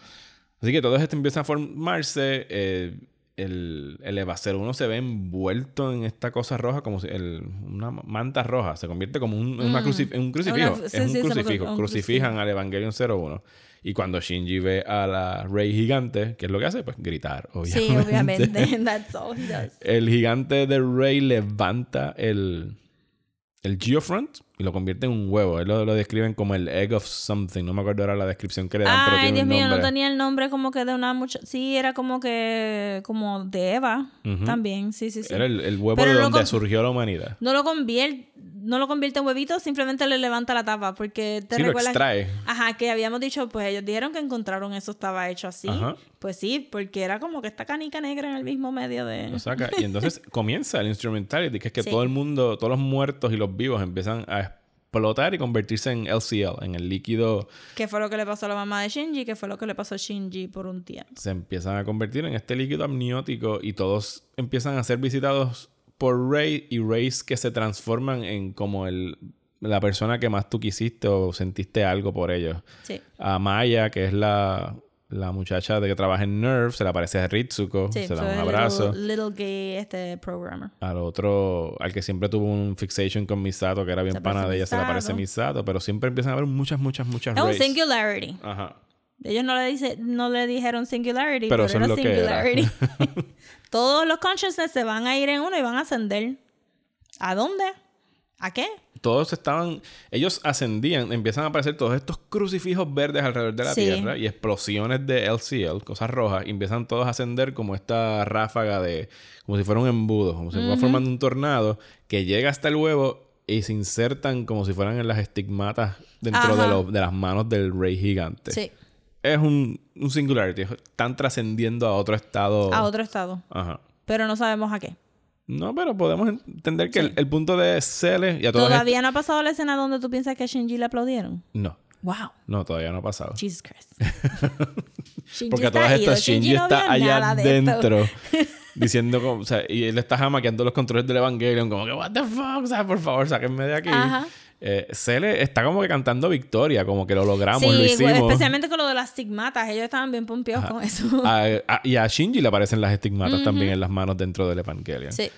Así que todo esto empieza a formarse. eh, el, el Eva 01 se ve envuelto en esta cosa roja, como si el- una manta roja. Se convierte como un, una cruci- en un crucifijo. Mm. Una- sí, es un sí, crucifijo. un Crucifijan al Evangelion 01. Y cuando Shinji ve a la Rey gigante, ¿qué es lo que hace? Pues gritar, obviamente. Sí, obviamente. That's all he does. El gigante de Rey levanta el, el Geofront y lo convierte en un huevo. Él lo, lo describen como el egg of something. No me acuerdo ahora la descripción que le dan, pero Ay, tiene Dios un mío, no tenía el nombre como que de una mucha... Sí, era como que... Como de Eva. También, sí, sí, sí. Era el, el huevo Pero de donde surgió la humanidad. No lo convierte... No lo convierte en huevito, simplemente le levanta la tapa. Porque te Sí, lo extrae. Ajá, que habíamos dicho, pues ellos dijeron que encontraron eso estaba hecho así. Ajá. Pues sí, porque era como que esta canica negra en el mismo medio de... Lo saca. Y entonces comienza el instrumentality, que es que Sí. todo el mundo, todos los muertos y los vivos empiezan a explotar y convertirse en LCL, en el líquido. ¿Qué fue lo que le pasó a la mamá de Shinji? ¿Qué fue lo que le pasó a Shinji por un tiempo? Se empiezan a convertir en este líquido amniótico y todos empiezan a ser visitados por Rey y Rays que se transforman en como el, la persona que más tú quisiste o sentiste algo por ellos. Sí. A Maya, que es la, la muchacha de que trabaja en Nerve, se le aparece a Ritsuko, Sí, se da un abrazo. Little, little gay este programmer. al otro, al que siempre tuvo un fixation con Misato, que era bien pana de ella, se le Misato. aparece Misato, pero siempre empiezan a haber muchas, muchas, muchas Es un singularity. Ajá. Ellos no le, dice, no le dijeron singularity, Pero pero, eso es era lo que era. Todos los consciousness se van a ir en uno y van a ascender. ¿A dónde? ¿A qué? Todos estaban, ellos ascendían, empiezan a aparecer todos estos crucifijos verdes alrededor de la Sí. Tierra y explosiones de LCL, cosas rojas, y empiezan todos a ascender como esta ráfaga de, como si fuera un embudo, como si fuera formando un tornado que llega hasta el huevo y se insertan como si fueran en las estigmatas dentro de, los- de las manos del rey gigante. Sí. Es un, un singularity. Están trascendiendo a otro estado. A otro estado. Ajá. Pero no sabemos a qué. No, pero podemos entender que el, el punto de Cele y a Todavía no ha pasado la escena donde tú piensas que a Shinji le aplaudieron. No, Wow. no, todavía no ha pasado. Jesus Christ. Porque a todas estas Shinji no está allá adentro diciendo como, o sea, y él está jamaqueando los controles del Evangelion como que what the fuck, o sea, por favor, sáquenme de aquí. Ajá. Eh, Cele está como que cantando victoria, como que lo logramos, lo hicimos. especialmente con lo de las stigmatas. Ellos estaban bien pompeados con eso. A- a- y a Shinji le aparecen las estigmatas también en las manos dentro del Evangelion. Sí.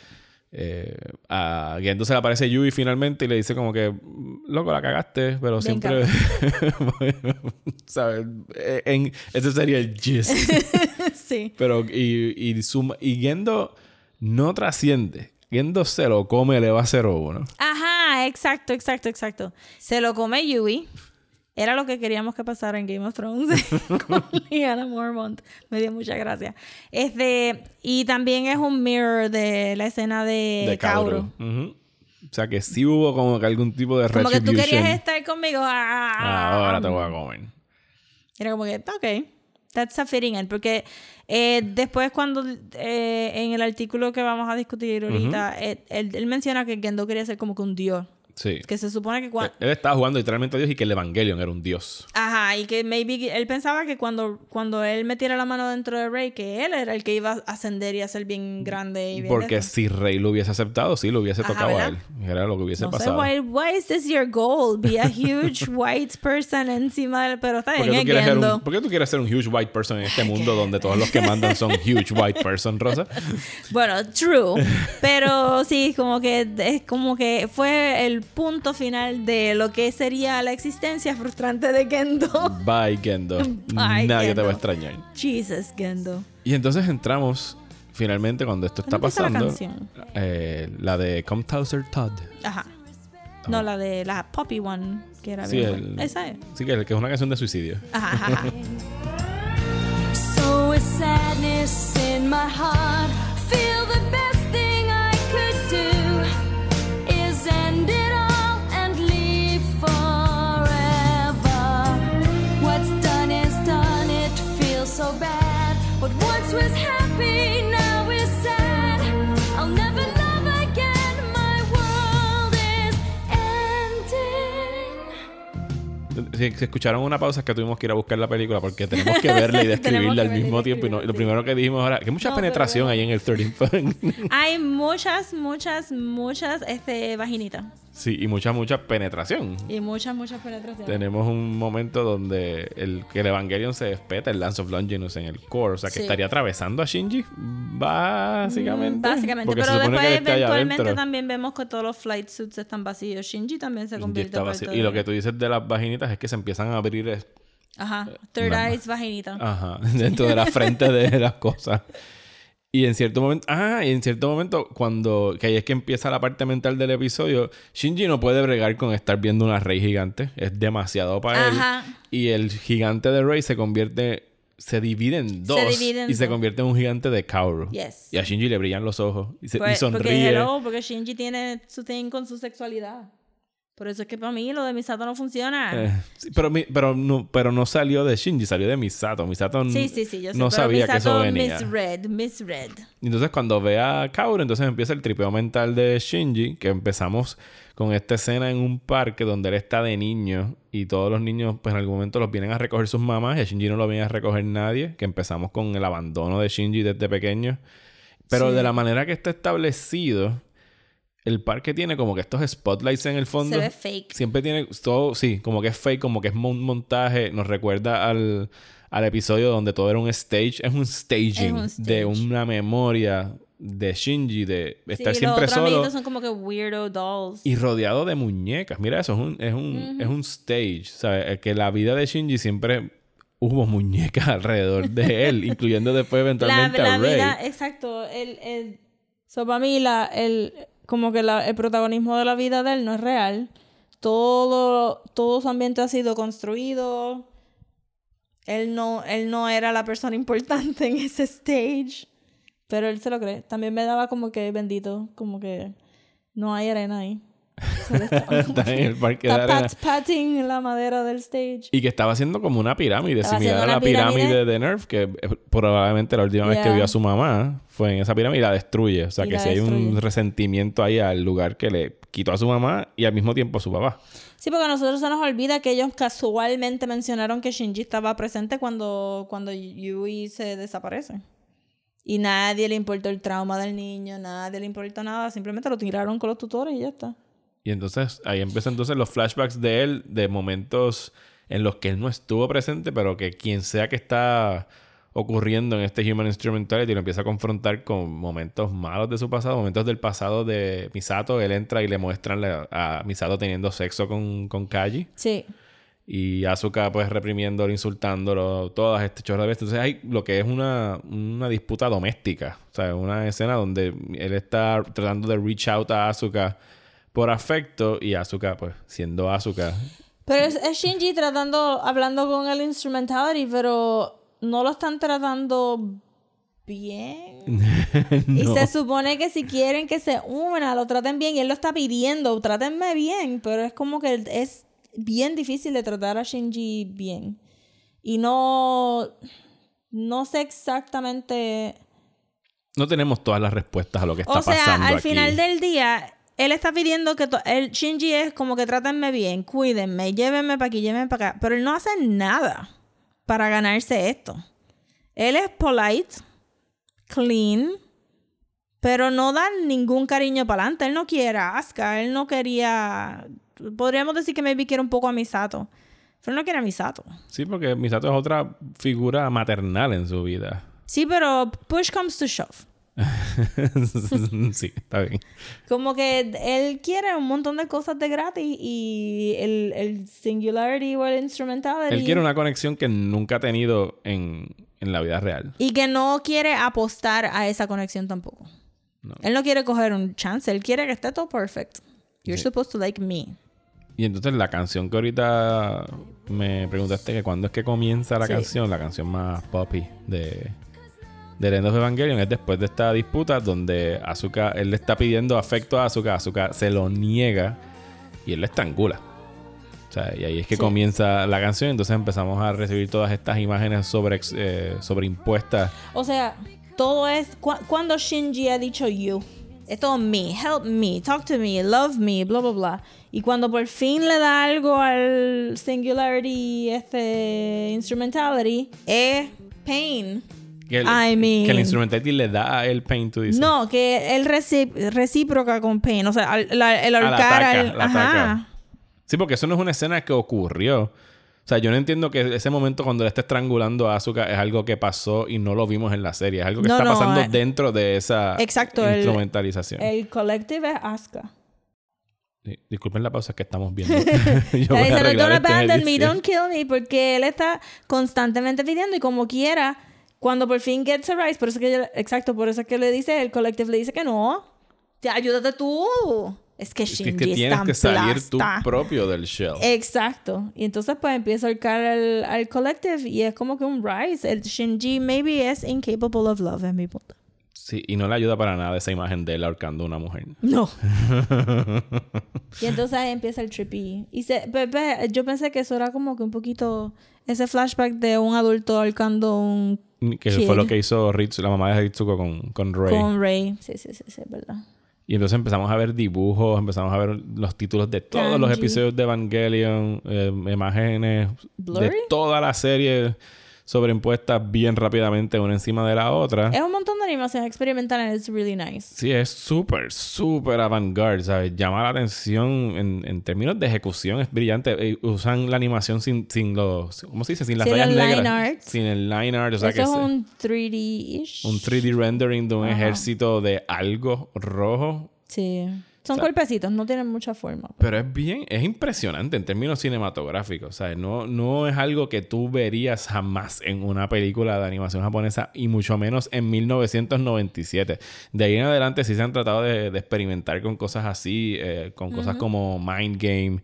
Eh, a Gendo se le aparece Yui finalmente y le dice como que, loco, la cagaste, pero Bien siempre... ¿Sabes? Eh, En, ese sería el gist. sí. pero, y, y, suma- y Gendo no trasciende. Gendo se lo come el EVA 01. Ajá, exacto, exacto, exacto. Se lo come Yui. Era lo que queríamos que pasara en Game of Thrones con Lyanna Mormont. Me dio mucha gracia. Este, y también es un mirror de la escena de, de. O sea que sí hubo como que algún tipo de Como que tú querías estar conmigo. ah, Ah, ahora te voy a comer. Era como que, ok, that's a fitting end. Porque eh, después cuando eh, en el artículo que vamos a discutir ahorita, eh, él, él menciona que Gendo quería ser como que un dios. Sí. Que se supone que cuando... Él estaba jugando literalmente a Dios y que el Evangelion era un dios. Ajá, y que maybe él pensaba que cuando, cuando él metiera la mano dentro de Rey, que él era el que iba a ascender y a ser bien grande y bien Porque eso. si Rey lo hubiese aceptado, sí, lo hubiese Ajá, tocado a él. Era lo que hubiese no sé, pasado. why, why is this your goal? Be a huge white person encima del... Pero está ¿Por bien, qué, tú quieres ser un, por qué tú quieres ser un huge white person en este mundo donde todos los que mandan son huge white person, Rosa? Bueno, true. Pero sí, como que es como que fue el punto final de lo que sería la existencia frustrante de Gendo. Bye, Gendo. Bye, Nadie te va a extrañar. Jesus, Gendo. Y entonces entramos, finalmente, cuando esto está ¿Cuándo empieza la pasando, canción? eh, la de Come Closer Todd. Ajá. No, la de la Poppy One, que era Sí, bien el-. Esa es. Sí, que, que es una canción de suicidio. Ajá, ajá, ajá. So with sadness in my heart, feel the best thing I could do is end What once was happy Si, si escucharon una pausa es que tuvimos que ir a buscar la película porque tenemos que verla y describirla al mismo tiempo. Y, no- lo primero que dijimos ahora, que mucha No, pero penetración bueno. hay en el 13 Hay muchas, muchas, muchas este, vaginitas. Sí, y mucha, mucha penetración. Y muchas, muchas penetraciones. Tenemos un momento donde el, que el Evangelion se despeta, el Lance of Longinus en el core. O sea, que Sí. estaría atravesando a Shinji, básicamente. Mm, Básicamente, pero después eventualmente también vemos que todos los flight suits están vacíos. Shinji también se convierte en Y lo que tú dices de las vaginitas es que se empiezan a abrir es- Ajá, third Nada. eyes vaginita. ajá, dentro de la frente de las cosas. Y en cierto momento, ah, y en cierto momento, cuando, que ahí es que empieza la parte mental del episodio, Shinji no puede bregar con estar viendo una rey gigante. Es demasiado para Ajá. él. Y el gigante de Rey se convierte, se divide en dos. divide en y se dos. convierte en un gigante de Kaoru. Yes. Y a Shinji le brillan los ojos. Y, se, y Pues, porque, sonríe. hello, porque Shinji tiene su thing con su sexualidad. Por eso es que para mí lo de Misato no funciona. Eh, sí, pero, mi- pero, no, pero no salió de Shinji, salió de Misato. Misato sí, sí, sí, yo sé. no sabía que eso Misato venía. Misread, misread. Entonces cuando ve a Kaoru, entonces empieza el tripeo mental de Shinji, que empezamos con esta escena en un parque donde él está de niño y todos los niños pues en algún momento los vienen a recoger sus mamás y a Shinji no lo viene a recoger nadie, que empezamos con el abandono de Shinji desde pequeño. Pero Sí. de la manera que está establecido, el parque tiene como que estos spotlights en el fondo. Se ve fake. Siempre tiene todo, sí, como que es fake, como que es un montaje. Nos recuerda al, al episodio donde todo era un stage. Es un staging Es un de stage. una memoria de Shinji, de Sí, estar los siempre otros solo son como que weirdo dolls. y rodeado de muñecas. Mira, eso es un, es un, es un stage. ¿sabes? Que la vida de Shinji siempre hubo muñecas alrededor de él, incluyendo después la, eventualmente la a Rey. vida, exacto. El, el, so, para mí, la, el, como que la- el protagonismo de la vida de él no es real. Todo, todo su ambiente ha sido construido. Él no, él no era la persona importante en ese stage. Pero él se lo cree. También me daba como que bendito, como que no hay arena ahí. Está- en el parque de arena. pat- patting en la madera del stage. Y que estaba haciendo como una pirámide, Estaba similar a la pirámide, pirámide. de Nerf, que eh, probablemente la última vez que Yeah. vio a su mamá fue en esa pirámide y la destruye. O sea Y que si hay un destruye. resentimiento ahí al lugar que le quitó a su mamá y al mismo tiempo a su papá. Sí, porque a nosotros se nos olvida que ellos casualmente mencionaron que Shinji estaba presente cuando, cuando Yui se desaparece. Y nadie le importó el trauma del niño, nadie le importó nada, simplemente lo tiraron con los tutores y ya está. Y entonces ahí empiezan entonces los flashbacks de él, de momentos en los que él no estuvo presente, pero que quien sea que está ocurriendo en este Human Instrumentality lo empieza a confrontar con momentos malos de su pasado, momentos del pasado de Misato. Él entra y le muestran a Misato teniendo sexo con, con Kaji. Sí. Y Asuka pues reprimiéndolo, insultándolo, todas este chorro de veces. Entonces hay lo que es una, una disputa doméstica. O sea, una escena donde él está tratando de reach out a Asuka por afecto y Asuka pues siendo Asuka. Pero es, es Shinji tratando, hablando con el instrumentality, pero no lo están tratando bien. Y se supone que si quieren que se una, lo traten bien. Y él lo está pidiendo, trátenme bien. Pero es como que es bien difícil de tratar a Shinji bien. Y no... No sé exactamente... No tenemos todas las respuestas a lo que está O sea, pasando al aquí. final del día, él está pidiendo que... El Shinji es como que trátenme bien, cuídenme, llévenme para aquí, llévenme para acá. Pero él no hace nada para ganarse esto. Él es polite, clean, pero no da ningún cariño para adelante. Él no quiere a Asuka, él no quería... Podríamos decir que maybe quiere un poco a Misato. Pero no quiere a Misato. Sí, porque Misato es otra figura maternal en su vida. Sí, pero push comes to shove. sí, está bien. Como que él quiere un montón de cosas de gratis y el, el singularity o el instrumentality. Él quiere una conexión que nunca ha tenido en, en la vida real. Y que no quiere apostar a esa conexión tampoco. Él no quiere coger un chance, él quiere que esté todo perfect. You're Sí. supposed to like me. Y entonces la canción que ahorita me preguntaste que cuándo es que comienza la Sí. canción, la canción más poppy de, de End of Evangelion, es después de esta disputa donde Asuka, él le está pidiendo afecto a Asuka, Asuka se lo niega y él la estrangula. O sea, y ahí es que Sí. comienza la canción, entonces empezamos a recibir todas estas imágenes sobre, eh, sobreimpuestas. O sea, todo es. cu- cuando Shinji ha dicho you, es todo me, help me, talk to me, love me, bla, bla, bla. Y cuando por fin le da algo al singularity, este instrumentality, es pain. Que el, I mean- que el instrumentality le da a él pain, tú dices. No, que él recíproca con pain. O sea, al- la- el Ah, ahorcar al. Ajá. Sí, porque eso no es una escena que ocurrió. O sea, yo no entiendo que ese momento cuando le está estrangulando a Asuka es algo que pasó y no lo vimos en la serie. Es algo que No, está no, pasando eh, dentro de esa Exacto, el- instrumentalización. El collective es Asuka. Disculpen la pausa que estamos viendo. Yo voy a dice, arreglar don't abandon me, don't kill me, porque él está constantemente pidiendo y como quiera, cuando por fin gets a rise, por eso que ella- exacto, por eso que le dice, el collective le dice que no, ya, ayúdate tú. Es que Es Shinji que, que tienes está que en salir tú propio del shell. Exacto. Y entonces pues empieza a ahorcar al, al collective y es como que un rise. El Shinji maybe es incapable of love en mi punto. Sí, y no le ayuda para nada esa imagen de él ahorcando a una mujer. No. y entonces empieza el trippy. Y se, yo pensé que eso era como que un poquito ese flashback de un adulto ahorcando un Que fue lo que hizo Ritsu, la mamá de Ritsuko con, con Rey. con Ray. Sí, sí, sí, sí, verdad. Y entonces empezamos a ver dibujos, empezamos a ver los títulos de todos los Kanji. episodios de Evangelion, eh, imágenes de Blurry. toda la serie sobreimpuestas bien rápidamente una encima de la otra. Es un montón de animación experimental and it's really nice. Sí, es súper, súper avant-garde, ¿sabes? Llama la atención en, en términos de ejecución, es brillante. Usan la animación sin, sin los... ¿Cómo se dice? Sin las Sin rayas el line negras. art. Sin el line art, o sea eso que es es un 3D-ish. un 3D rendering de un Ajá. ejército de algo rojo Sí. Son O sea, golpecitos, no tienen mucha forma. Pero es bien, es impresionante en términos cinematográficos. O sea, no, no es algo que tú verías jamás en una película de animación japonesa y mucho menos en 1997. De ahí en adelante sí se han tratado de, de experimentar con cosas así, eh, con cosas como Mind Game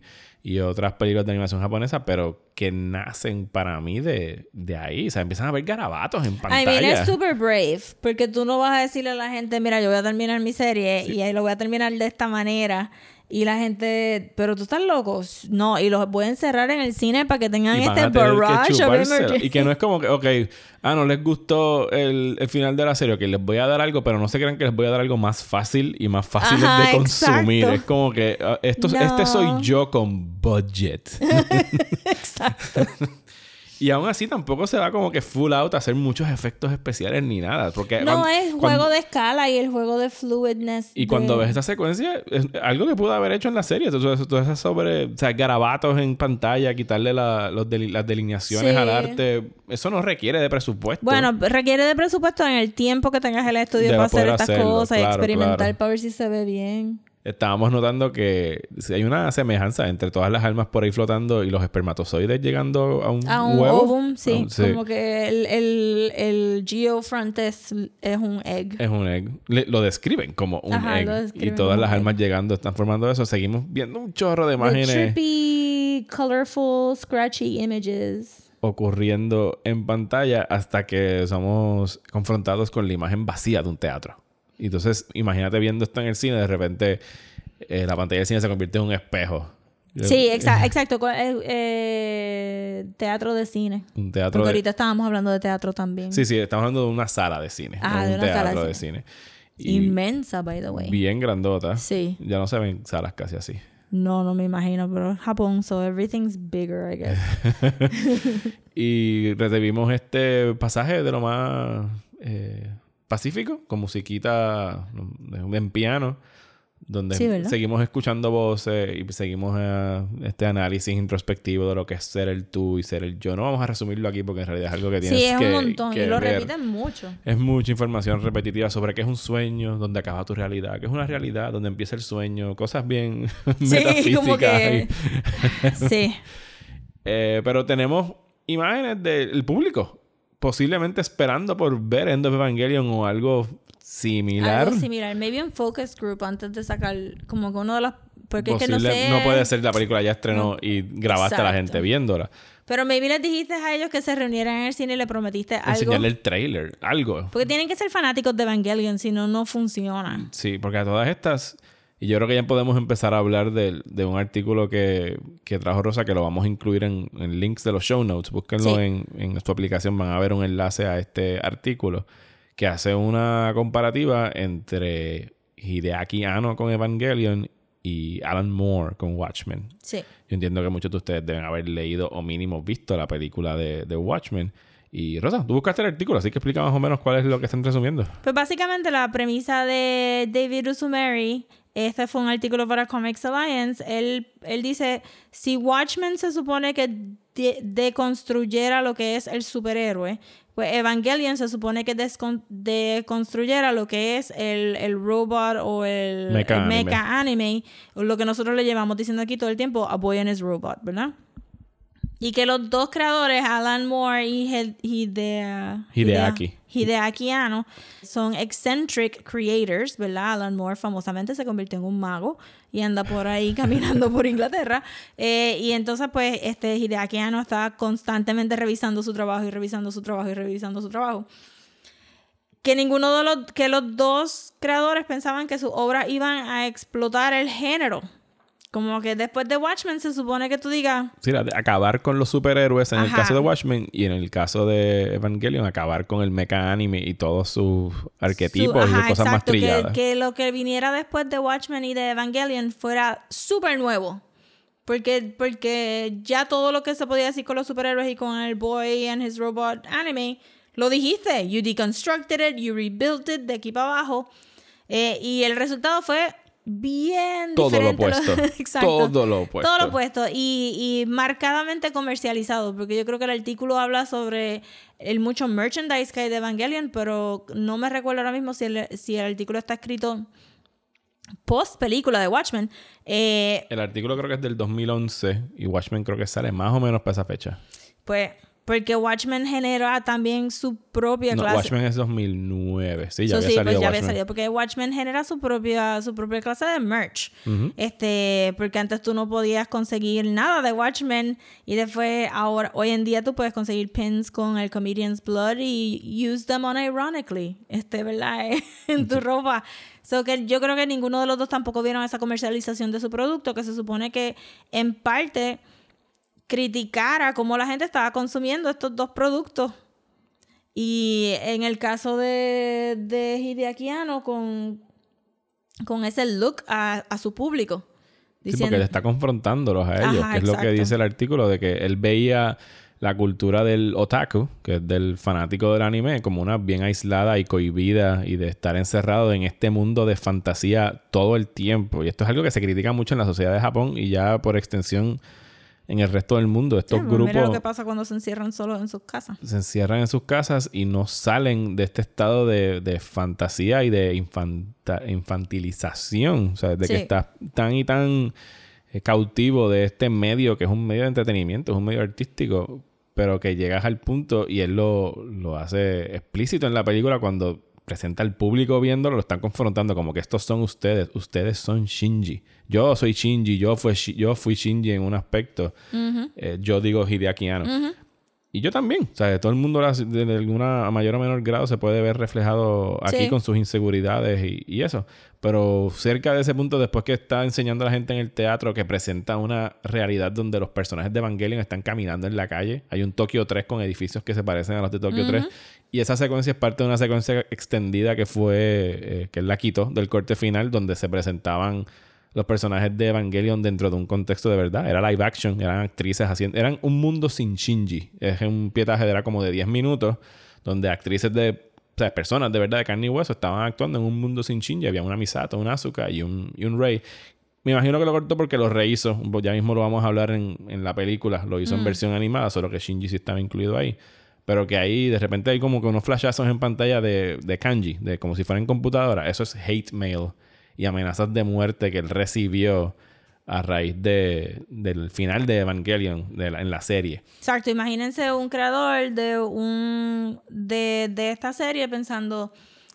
y otras películas de animación japonesa, pero que nacen para mí de, de ahí. O sea, empiezan a ver garabatos en I pantalla. mean, es super brave. Porque tú no vas a decirle a la gente, mira, yo voy a terminar mi serie y ahí lo voy a terminar de esta manera. Y la gente, pero tú estás loco. No, y los voy a encerrar en el cine para que tengan Y este que barrage of. Y que no es como que, ok, ah, no les gustó el, el final de la serie, que les voy a dar algo, pero no se crean que les voy a dar algo más fácil y más fácil Ajá, de consumir. exacto. Es como que ah, esto, No. este soy yo con budget. Exacto. Y aún así tampoco se va como que full out a hacer muchos efectos especiales ni nada. Porque No, es juego de escala y el juego de fluidness. Y cuando ves esa secuencia, es algo que pudo haber hecho en la serie. Todas esas sobre, o sea, garabatos en pantalla, quitarle la- los las delineaciones Sí. al arte. Eso no requiere de presupuesto. Bueno, requiere de presupuesto en el tiempo que tengas el estudio De para hacer estas hacerlo, cosas y experimentar claro. para ver si se ve bien. Estábamos notando que hay una semejanza entre todas las almas por ahí flotando y los espermatozoides llegando a un, A un huevo. ovum, sí. Ah, sí. Como que el, el, el geofront es, un egg. Es un egg. Le- lo describen como un Ajá, egg. Y todas las un almas llegando están formando eso. Seguimos viendo un chorro de The imágenes trippy, colorful, scratchy images. ocurriendo en pantalla hasta que somos confrontados con la imagen vacía de un teatro. Y entonces, imagínate viendo esto en el cine, de repente eh, la pantalla del cine se convierte en un espejo. Sí, exa- exacto. eh, eh, teatro de cine. Un teatro Porque de... ahorita estábamos hablando de teatro también. Sí, sí, estamos hablando de una sala de cine. Ajá, no de un una sala teatro de de cine. Inmensa, by the way. bien grandota. Sí. Ya no se ven salas casi así. No, no me imagino, pero es Japón, so everything's bigger, I guess. Y recibimos este pasaje de lo más eh, pacífico, con musiquita en piano, donde seguimos escuchando voces y seguimos eh, este análisis introspectivo de lo que es ser el tú y ser el yo. No vamos a resumirlo aquí porque en realidad es algo que tienes Sí, es que un montón. que Y lo ver. repiten mucho. Es mucha información repetitiva sobre qué es un sueño, dónde acaba tu realidad, qué es una realidad, dónde empieza el sueño, cosas bien Sí, como metafísicas. que... sí. Eh, pero tenemos imágenes del público, posiblemente esperando por ver End of Evangelion o algo similar. Algo similar. Maybe un focus group antes de sacar como que uno de los... Porque es que no sé... puede ser la película ya estrenó y grabaste a la gente viéndola. Pero maybe les dijiste a ellos que se reunieran en el cine y le prometiste algo. Enseñarle el trailer, algo. Porque tienen que ser fanáticos de Evangelion, si no, no funciona. Sí, porque a todas estas, y yo creo que ya podemos empezar a hablar de, de un artículo que, que trajo Rosa, que lo vamos a incluir en, en links de los show notes. Búsquenlo Sí. en, en su aplicación, van a ver un enlace a este artículo que hace una comparativa entre Hideaki Anno con Evangelion y Alan Moore con Watchmen. Sí. Yo entiendo que muchos de ustedes deben haber leído o mínimo visto la película de, de Watchmen. Y Rosa, tú buscaste el artículo, así que explica más o menos cuál es lo que están resumiendo. Pues básicamente la premisa de David Uzumeri, este fue un artículo para Comics Alliance, él, él dice, si Watchmen se supone que de- deconstruyera lo que es el superhéroe, pues Evangelion se supone que deconstruyera lo que es el, el robot o el Mecha el anime. mecha anime, o lo que nosotros le llevamos diciendo aquí todo el tiempo, a Boy and His Robot, ¿verdad? Y que los dos creadores, Alan Moore y Hide- Hidea- Hideaki. Hideaki Anno, son eccentric creators, ¿verdad? Alan Moore famosamente se convirtió en un mago y anda por ahí caminando por Inglaterra. Eh, y entonces, pues, este Hideaki Anno está constantemente revisando su trabajo y revisando su trabajo y revisando su trabajo. Que ninguno de los, que los dos creadores pensaban que sus obras iban a explotar el género. Como que después de Watchmen se supone que tú digas, Sí, acabar con los superhéroes en el caso de Watchmen y en el caso de Evangelion acabar con el mecha anime y todos sus arquetipos Su- y cosas más que- trilladas. Que, lo que viniera después de Watchmen y de Evangelion fuera súper nuevo. Porque, porque ya todo lo que se podía decir con los superhéroes y con el Boy and His Robot anime, lo dijiste. You deconstructed it, you rebuilt it de aquí para abajo. Eh, y el resultado fue bien Todo lo diferente. opuesto. Exacto. Todo lo opuesto. Todo lo opuesto. Y, y marcadamente comercializado. Porque yo creo que el artículo habla sobre el mucho merchandise que hay de Evangelion, pero no me recuerdo ahora mismo si el, si el artículo está escrito post película de Watchmen. Eh, El artículo creo que es del 2011 y Watchmen creo que sale más o menos para esa fecha. pues, porque Watchmen genera también su propia No, clase. Watchmen es 2009. Sí, ya So, había sí, salido pues ya había salido. Porque Watchmen genera su propia, su propia clase de merch. Este, porque antes tú no podías conseguir nada de Watchmen. Y después, ahora, hoy en día tú puedes conseguir pins con el Comedian's Blood y use them unironically. Este, ¿verdad? en tu ropa. So que yo creo que ninguno de los dos tampoco vieron esa comercialización de su producto, que se supone que en parte criticara cómo la gente estaba consumiendo estos dos productos. Y en el caso de, de Hideaki Anno, con, con ese look a, a su público. Sí, Diciendo, porque le está confrontándolos a ellos, Ajá, que es lo que dice el artículo, de que él veía la cultura del otaku, que es del fanático del anime, como una bien aislada y cohibida y de estar encerrado en este mundo de fantasía todo el tiempo. Y esto es algo que se critica mucho en la sociedad de Japón y ya por extensión en el resto del mundo. Estos Sí, pues Mira lo grupos que pasa cuando se encierran solos en sus casas. se encierran en sus casas y no salen de este estado de, de fantasía y de infanta- infantilización. O sea, de que estás tan y tan eh, cautivo de este medio que es un medio de entretenimiento, es un medio artístico, pero que llegas al punto y él lo, lo hace explícito en la película cuando presenta al público viéndolo, lo están confrontando como que estos son ustedes, ustedes son Shinji. Yo soy Shinji, yo, fui, yo fui Shinji en un aspecto, Eh, yo digo Hideaki Anno. Y yo también. O sea, todo el mundo de, alguna mayor o menor grado se puede ver reflejado aquí Sí. con sus inseguridades y, y eso. Pero cerca de ese punto, después que está enseñando a la gente en el teatro que presenta una realidad donde los personajes de Evangelion están caminando en la calle. Hay un Tokio 3 con edificios que se parecen a los de Tokio 3. Y esa secuencia es parte de una secuencia extendida que fue, eh, que es la quito del corte final, donde se presentaban los personajes de Evangelion dentro de un contexto de verdad. Era live action, eran actrices haciendo. Eran un mundo sin Shinji. Es un pietaje era como de 10 minutos, donde actrices de. O sea, personas de verdad de carne y hueso estaban actuando en un mundo sin Shinji. Había una Misato, un Asuka y un, y un Rey. Me imagino que lo cortó porque lo rehizo. Ya mismo lo vamos a hablar en, en la película. Lo hizo en versión animada, solo que Shinji sí estaba incluido ahí. Pero que ahí de repente hay como que unos flashazos en pantalla de, de kanji, de como si fuera en computadora. Eso es hate mail y amenazas de muerte que él recibió a raíz de, del final de Evangelion en la serie. Exacto, imagínense un creador de un de, de esta serie pensando,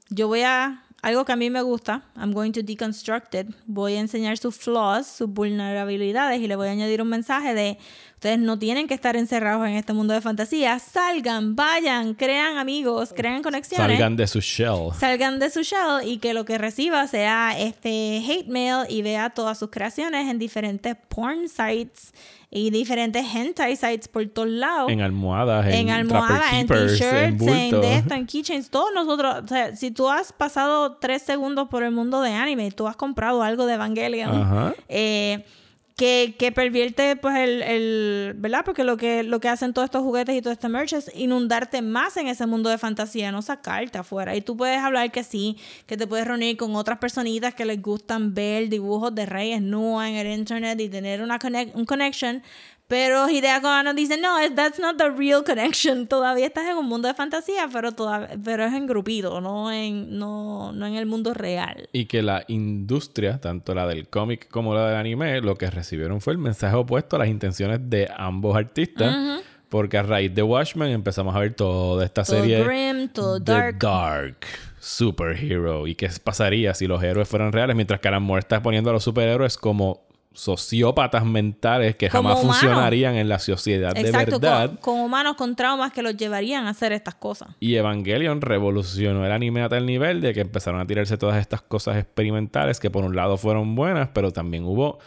yo voy a algo que a mí me gusta, I'm going to deconstruct it, voy a enseñar sus flaws, sus vulnerabilidades y le voy a añadir un mensaje de ustedes no tienen que estar encerrados en este mundo de fantasía, salgan, vayan, crean amigos, crean conexiones. Salgan de su shell. salgan de su shell y que lo que reciba sea este hate mail y vea todas sus creaciones en diferentes porn sites y diferentes hentai sites por todos lados. En almohadas, en, En almohadas, en t-shirts, en de esto, en keychains. Todos nosotros, o sea, si tú has pasado tres segundos por el mundo de anime y tú has comprado algo de Evangelion, Ajá. eh, que, que pervierte pues el, el- ¿verdad? Porque lo que, lo que hacen todos estos juguetes y todo este merch es inundarte más en ese mundo de fantasía, no sacarte afuera. Y tú puedes hablar que sí, que te puedes reunir con otras personitas que les gustan ver dibujos de reyes nua en el internet y tener una connect- un connection. Pero Hideaki Anno dice, no, that's not the real connection. Todavía estás en un mundo de fantasía, pero, todav- pero es en grupito, no en, no, no en el mundo real. Y que la industria, tanto la del cómic como la del anime, lo que recibieron fue el mensaje opuesto a las intenciones de ambos artistas. Porque a raíz de Watchmen empezamos a ver toda esta Todo serie grim, todo de dark. dark superhero. ¿Y qué pasaría si los héroes fueran reales? Mientras que Alan Moore está poniendo a los superhéroes como sociópatas mentales que Como jamás humanos. funcionarían en la sociedad de verdad. con, con humanos con traumas que los llevarían a hacer estas cosas. Y Evangelion revolucionó el anime a tal nivel de que empezaron a tirarse todas estas cosas experimentales que por un lado fueron buenas, pero también hubo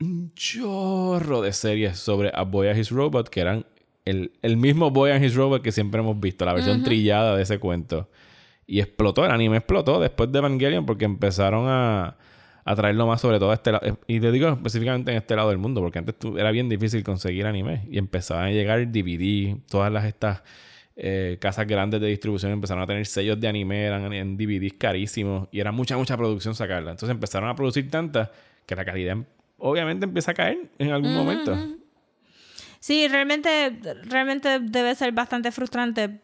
un chorro de series sobre A Boy and His Robot que eran el, el mismo Boy and His Robot que siempre hemos visto, la versión trillada de ese cuento. Y explotó, el anime explotó después de Evangelion porque empezaron a, a traerlo más sobre todo a este lado. Y te digo específicamente en este lado del mundo, porque antes era bien difícil conseguir anime. Y empezaban a llegar DVD, todas las estas eh, casas grandes de distribución empezaron a tener sellos de anime, eran en DVDs carísimos. Y era mucha, mucha producción sacarla. Entonces empezaron a producir tantas que la calidad obviamente empieza a caer en algún momento. Sí, realmente, realmente debe ser bastante frustrante.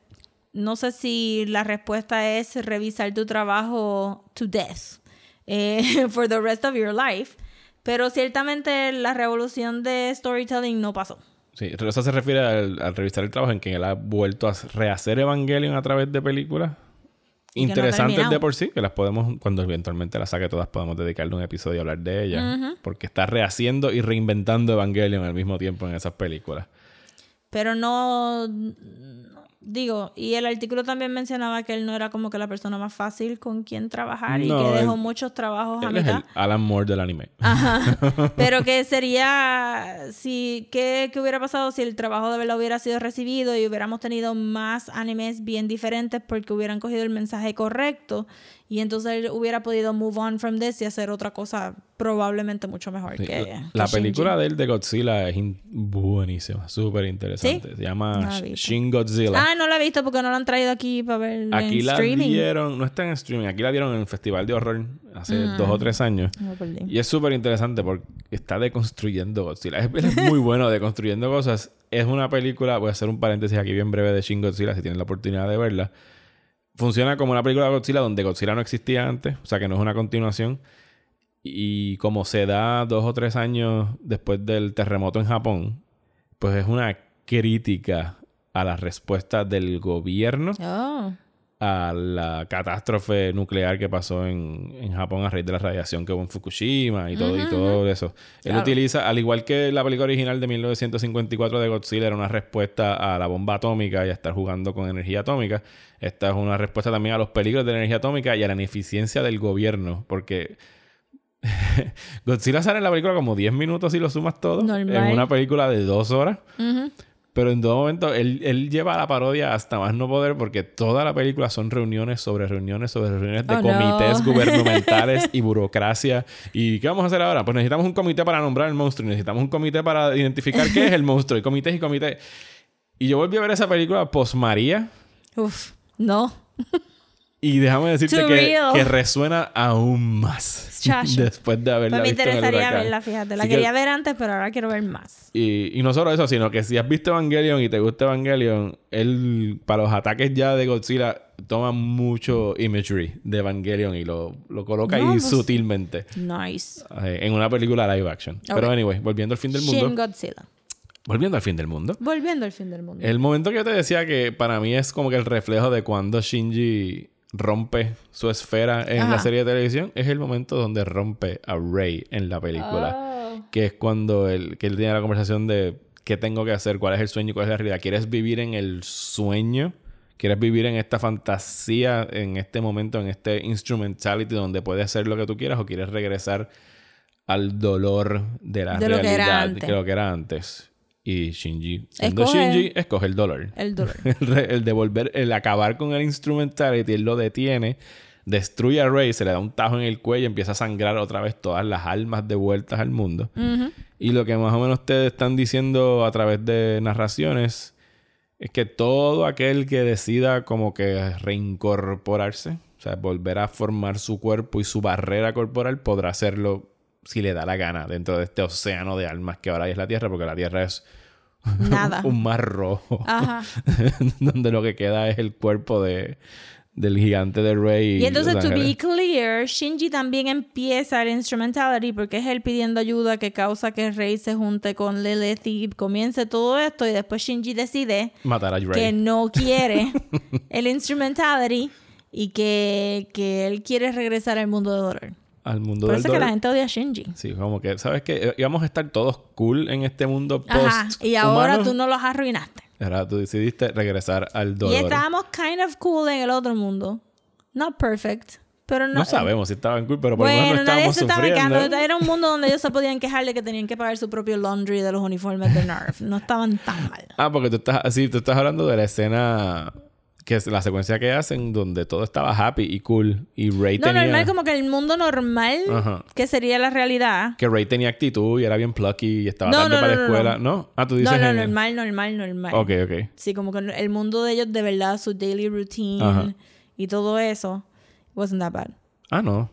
No sé si la respuesta es revisar tu trabajo to death eh, for the rest of your life. Pero ciertamente la revolución de storytelling no pasó. Sí, eso se refiere al, al revisar el trabajo en que él ha vuelto a rehacer Evangelion a través de películas no interesantes de por sí, que las podemos, cuando eventualmente las saque todas, podemos dedicarle un episodio a hablar de ellas. Porque está rehaciendo y reinventando Evangelion al mismo tiempo en esas películas. Pero no. Digo, y el artículo también mencionaba que él no era como que la persona más fácil con quien trabajar y que dejó él- muchos trabajos a es mitad. el Alan Moore del anime. Ajá. Pero que sería si ¿qué, qué hubiera pasado si el trabajo de verdad hubiera sido recibido y hubiéramos tenido más animes bien diferentes porque hubieran cogido el mensaje correcto y entonces él hubiera podido move on from this y hacer otra cosa probablemente mucho mejor Sí, que la- que la película de él de Godzilla es buenísima, súper interesante. ¿Sí? Se llama No. Shin Godzilla. Ah, no la he visto porque no la han traído aquí para ver aquí en la streaming. dieron, no está en streaming, aquí la dieron en el Festival de Horror hace dos o tres años. Y es súper interesante porque está deconstruyendo Godzilla. Es, es muy bueno deconstruyendo cosas. Es una película, voy a hacer un paréntesis aquí bien breve de Shin Godzilla si tienen la oportunidad de verla. Funciona como una película de Godzilla donde Godzilla no existía antes, o sea que no es una continuación. Y como se da dos o tres años después del terremoto en Japón, pues es una crítica a la respuesta del gobierno Oh. A la catástrofe nuclear que pasó en, en Japón a raíz de la radiación que hubo en Fukushima y todo, y todo eso. Él Claro. utiliza, al igual que la película original de 1954 de Godzilla era una respuesta a la bomba atómica y a estar jugando con energía atómica, esta es una respuesta también a los peligros de la energía atómica y a la ineficiencia del gobierno, porque Godzilla sale en la película como 10 minutos si lo sumas todo, Normal. en una película de dos horas. Ujú. Pero en todo momento él, él lleva la parodia hasta más no poder porque toda la película son reuniones sobre reuniones sobre reuniones de Oh, comités no. gubernamentales y burocracia. ¿Y qué vamos a hacer ahora? Pues necesitamos un comité para nombrar el monstruo y necesitamos un comité para identificar qué es el monstruo y comités y comités. Y yo volví a ver esa película post María Uf. No. y déjame decirte que, que resuena aún más Después de haberla Pues me visto en el interesaría verla, fíjate. La Así que- quería ver antes, pero ahora quiero ver más. Y, y no solo eso, sino que si has visto Evangelion y te gusta Evangelion, él, para los ataques ya de Godzilla, toma mucho imagery de Evangelion y lo, lo coloca No, ahí pues- sutilmente Nice. eh, en una película live action. Pero anyway, volviendo al fin del Shin mundo. Godzilla. Volviendo al fin del mundo. Volviendo al fin del mundo. El momento que yo te decía que para mí es como que el reflejo de cuando Shinji rompe su esfera en la serie de televisión es el momento donde rompe a Rey en la película Oh. que es cuando él, que él tiene la conversación de qué tengo que hacer, cuál es el sueño y cuál es la realidad. ¿Quieres vivir en el sueño? ¿Quieres vivir en esta fantasía, en este momento, en este instrumentality donde puedes hacer lo que tú quieras o quieres regresar al dolor de la De lo que era realidad antes. que lo que era antes? Y Shinji, siendo Escoge- Shinji, escoge el dolor. El dolor. El, devolver, el acabar con el instrumentality, él lo detiene, destruye a Rey, se le da un tajo en el cuello, empieza a sangrar otra vez todas las almas devueltas al mundo. Y lo que más o menos ustedes están diciendo a través de narraciones es que todo aquel que decida como que reincorporarse, o sea, volver a formar su cuerpo y su barrera corporal, podrá hacerlo si le da la gana dentro de este océano de almas que ahora es la Tierra, porque la Tierra es Nada. un mar rojo Ajá. donde lo que queda es el cuerpo de, del gigante de Rey. Y entonces, to be clear, Shinji también empieza el instrumentality porque es él pidiendo ayuda que causa que Rey se junte con Lilith y comience todo esto. Y después Shinji decide matar a Rey. que no quiere el instrumentality y que, que él quiere regresar al mundo de dolor. Al mundo Por del eso es que la gente odia a Shinji. Sí, como que, ¿sabes qué? Íbamos a estar todos cool en este mundo post Ajá. Y ahora tú no los arruinaste. Ahora tú decidiste regresar al Y dolor. estábamos kind of cool en el otro mundo. Not perfect. Pero no, No sabemos si estaban cool, pero por lo menos Bueno, no nadie estábamos estaba sufriendo. quejando. Era un mundo donde ellos se podían quejar de que tenían que pagar su propio laundry de los uniformes de Nerf. No estaban tan mal. Ah, porque tú estás así, tú estás hablando de la escena que es la secuencia que hacen donde todo estaba happy y cool y Rey No, tenía normal como que el mundo normal, Ajá. que sería la realidad. que Ray tenía actitud y era bien plucky y estaba No, tarde no, para no, la no, escuela. no. ¿No? Ah, tú dices No, no, en- normal, normal, normal. Ok, ok. Sí, como que el mundo de ellos de verdad, su daily routine Ajá. y todo eso, wasn't that bad. Ah, no.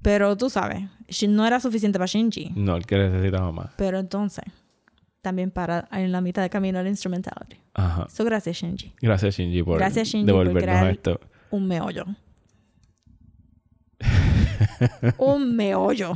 Pero tú sabes, no era suficiente para Shinji. No, el que necesitaba más. Pero entonces, también para en la mitad de camino el instrumentality. Ajá. So, gracias, Shinji. Gracias, Shinji, por Gracias, Shinji, por devolvernos crear- esto. Un meollo. un meollo.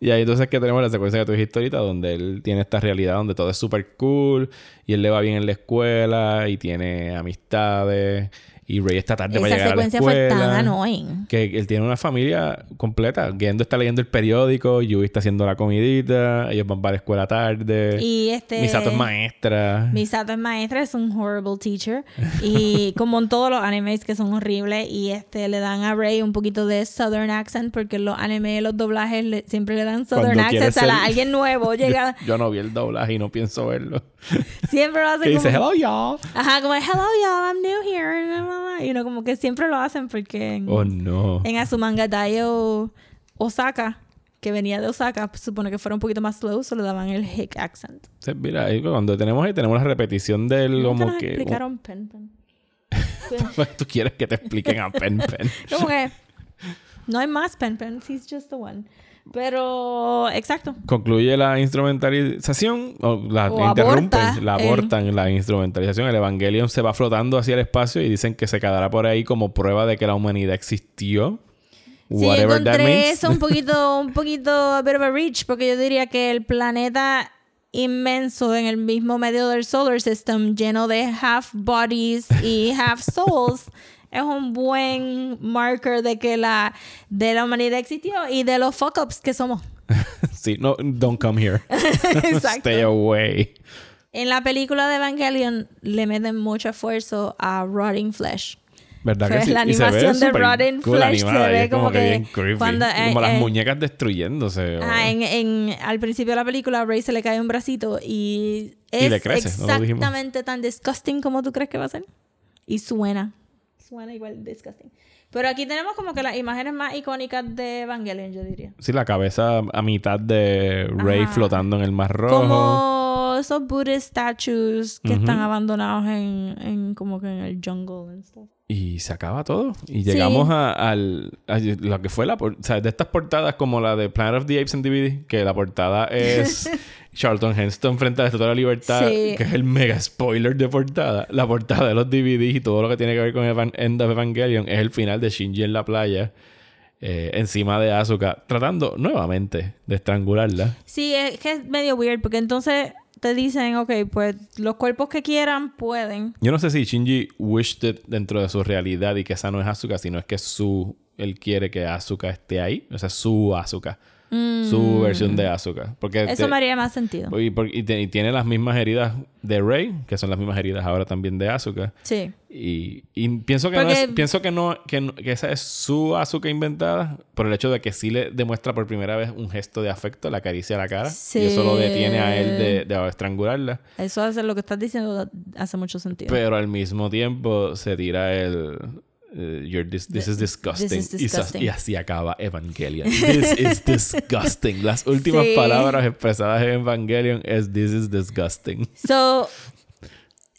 Y ahí entonces que tenemos la secuencia que tú dijiste ahorita, donde él tiene esta realidad donde todo es súper cool y él le va bien en la escuela y tiene amistades y Ray está tarde para Esa llegar a la secuencia fue escuela. tan annoying. Que él tiene una familia completa. Gendo está leyendo el periódico, Yui está haciendo la comidita, ellos van para la escuela tarde. Y este... Misato es maestra. Misato es maestra, es un horrible teacher. Y como en todos los animes que son horribles. Y este le dan a Ray un poquito de Southern accent. Porque los animes, los doblajes le- siempre le dan Southern Cuando accent. A ser- alguien nuevo llega. Yo no vi el doblaje y no pienso verlo. Siempre lo hacen Que dice, como... hello, y'all. Ajá, como hello y'all, I'm new here. Y uno como que siempre lo hacen porque en, Oh, no. en Azumanga Daioh Osaka, que venía de Osaka, pues, supone que fuera un poquito más slow, solo le daban el hick accent. Sí, Mira, ahí cuando tenemos ahí, tenemos la repetición del como nos que... explicaron pen pen. Tú quieres que te expliquen a Pen Pen. Como que no hay más pen pen, he's just the one. Pero, exacto. Concluye la instrumentalización, o la O interrumpen, aborta la el- abortan la instrumentalización. El Evangelion se va flotando hacia el espacio y dicen que se quedará por ahí como prueba de que la humanidad existió. Sí, encontré eso un poquito, un poquito a bit of a reach, porque yo diría que el planeta inmenso en el mismo medio del solar system, lleno de half bodies y half souls, es un buen marker de que la, de la humanidad existió y de los fuck ups que somos. sí, no, don't come here. Exacto. Stay away. En la película de Evangelion le meten mucho esfuerzo a Rotting Flesh. ¿Verdad que sí? la Y se animación de Rotten cool Flesh se animada y ve como, como que, bien creepy. cuando, eh, como las eh, muñecas destruyéndose. o- Ah, en, en- al principio de la película, a Ray se le cae un bracito y Y es le crece, no exactamente tan disgusting como tú crees que va a ser. Y suena. Suena igual disgusting. Pero aquí tenemos como que las imágenes más icónicas de Evangelion, yo diría. Sí, la cabeza a mitad de Rey Ajá. flotando en el mar rojo. Como esos Buddhist statues que están abandonados en, en como que en el jungle and stuff. Y se acaba todo. Y llegamos a, al, a lo que fue la... O sea, de estas portadas como la de Planet of the Apes en DVD, que la portada es Charlton Heston frente a la Estatua de la Libertad, Sí. que es el mega spoiler de portada. La portada de los DVDs y todo lo que tiene que ver con Evan End of Evangelion es el final de Shinji en la playa, eh, encima de Asuka, tratando nuevamente de estrangularla. Sí, es que es medio weird porque entonces te dicen, ok, pues los cuerpos que quieran pueden. Yo no sé si Shinji wished it dentro de su realidad y que esa no es Asuka, sino es que su él quiere que Asuka esté ahí, o sea, su Asuka, su versión de Asuka, porque Mm. Eso te- me haría más sentido. y, por- y te- y tiene las mismas heridas de Rey, que son las mismas heridas ahora también de Asuka. Sí. Y, y pienso que no es, pienso que no que, que esa es su Asuka inventada por el hecho de que sí le demuestra por primera vez un gesto de afecto, la acaricia a la cara y eso lo detiene a él de, de estrangularla. Eso hace lo que estás diciendo hace mucho sentido. Pero al mismo tiempo se tira el. Eh, you're dis- this, is disgusting. This is Y disgusting. Y, así acaba Evangelion. This is disgusting. Las últimas Sí. palabras expresadas en Evangelion es This is disgusting. So,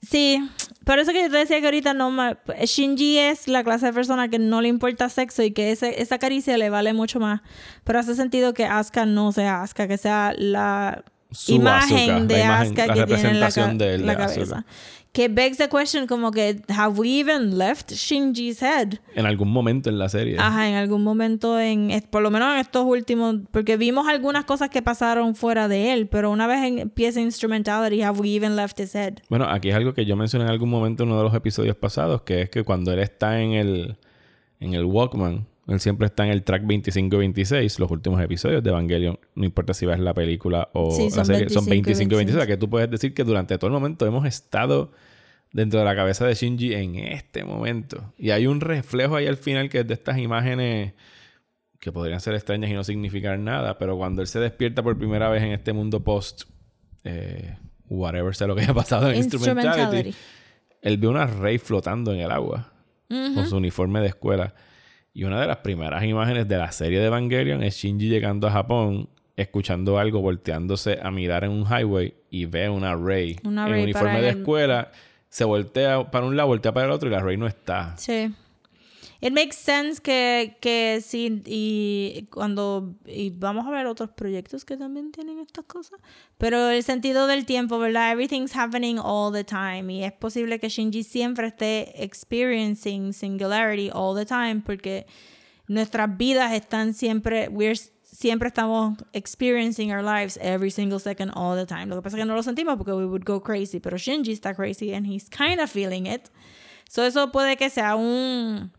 sí, por eso que yo te decía que ahorita no ma- Shinji es la clase de persona que no le importa sexo y que ese- esa caricia le vale mucho más. Pero hace sentido que Asuka no sea Asuka, que sea la Su imagen Asuka, de la imagen- Asuka la que tiene en la, ca- de él, la cabeza. Asuka. Que begs the question como que, have we even left Shinji's head? En algún momento en la serie. Ajá, en algún momento, en por lo menos en estos últimos, porque vimos algunas cosas que pasaron fuera de él, pero una vez empieza Instrumentality, have we even left his head? Bueno, aquí es algo que yo mencioné en algún momento en uno de los episodios pasados, que es que cuando él está en el, en el Walkman, él siempre está en el track 25 y 26, los últimos episodios de Evangelion, no importa si ves la película o Sí, la serie, son 25 25 y y 26, o sea que tú puedes decir que durante todo el momento hemos estado dentro de la cabeza de Shinji en este momento. Y hay un reflejo ahí al final que es de estas imágenes que podrían ser extrañas y no significar nada, pero cuando él se despierta por primera vez en este mundo post, eh, whatever sea lo que haya pasado en Instrumentality, Instrumentality. él ve una Rey flotando en el agua con su uniforme de escuela. Y una de las primeras imágenes de la serie de Evangelion es Shinji llegando a Japón, escuchando algo, volteándose a mirar en un highway y ve una Rey Una en Rey uniforme de el- escuela. Se voltea para un lado, voltea para el otro y la Rey no está. Sí. It makes sense que, que sí, y cuando y vamos a ver otros proyectos que también tienen estas cosas, pero el sentido del tiempo, ¿verdad? Everything's happening all the time y es posible que Shinji siempre esté experiencing singularity all the time porque nuestras vidas están siempre, we're siempre estamos experiencing our lives every single second all the time. Lo que pasa es que no lo sentimos porque we would go crazy, pero Shinji está crazy and he's kind of feeling it. So eso puede que sea un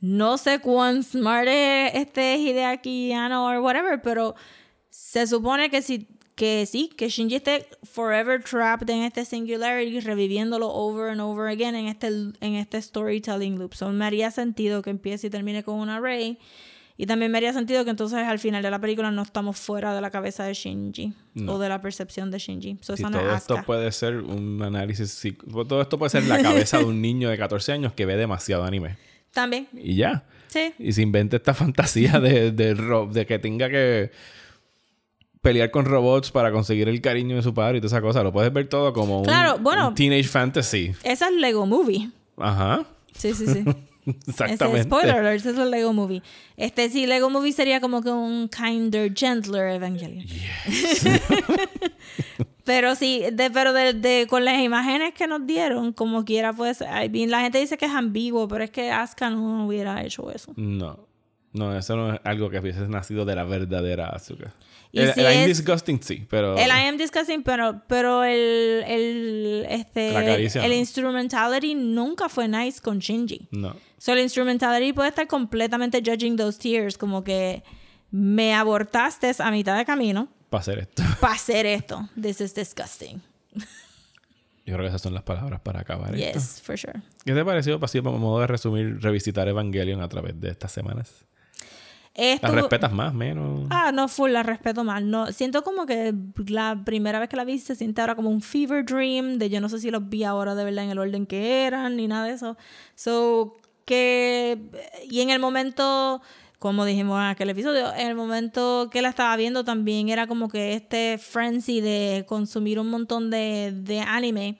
no sé cuán smart es este Hideaki Anno or whatever, pero se supone que si que sí, que Shinji esté forever trapped en este singularity, reviviéndolo over and over again en este, en este storytelling loop. So me haría sentido que empiece y termine con una Rey. Y también me haría sentido que entonces al final de la película no estamos fuera de la cabeza de Shinji o de la percepción de Shinji. So Si esa no es todo esto puede ser un análisis... Todo esto puede ser la cabeza de un niño de 14 años que ve demasiado anime. También, Y ya. sí. Y se inventa esta fantasía de, de, ro- de que tenga que pelear con robots para conseguir el cariño de su padre y toda esa cosa. Lo puedes ver todo como un- Claro, bueno. un teenage fantasy. Esa es Lego Movie. Ajá. Sí, sí, sí. Exactamente. Ese spoiler alert, ese es el Lego Movie. Este sí, Lego Movie sería como que un kinder, gentler Evangelion. pero sí, de, pero de, de- con las imágenes que nos dieron, como quiera, pues, I mean, la gente dice que es ambiguo, pero es que Asuka no hubiera hecho eso. No. No, eso no es algo que hubiese nacido de la verdadera Asuka. Y el si el I'm es- disgusting sí, pero... El I am discussing, pero, pero el, el, este, La caricia, el no. instrumentality nunca fue nice con Shinji. No. So, el instrumentality puede estar completamente judging those tears, como que me abortaste a mitad de camino Para hacer esto. para hacer esto. This is disgusting. Yo creo que esas son las palabras para acabar esto. Yes, for sure. ¿Qué te pareció, así, como modo de resumir, revisitar Evangelion a través de estas semanas? Esto, ¿Las respetas más, menos? Ah, no, full, la respeto más. No, siento como que la primera vez que la vi se siente ahora como un fever dream, de yo no sé si los vi ahora de verdad en el orden que eran, ni nada de eso. So, que... Y en el momento, como dijimos en aquel episodio, en el momento que la estaba viendo también era como que este frenzy de consumir un montón de, de anime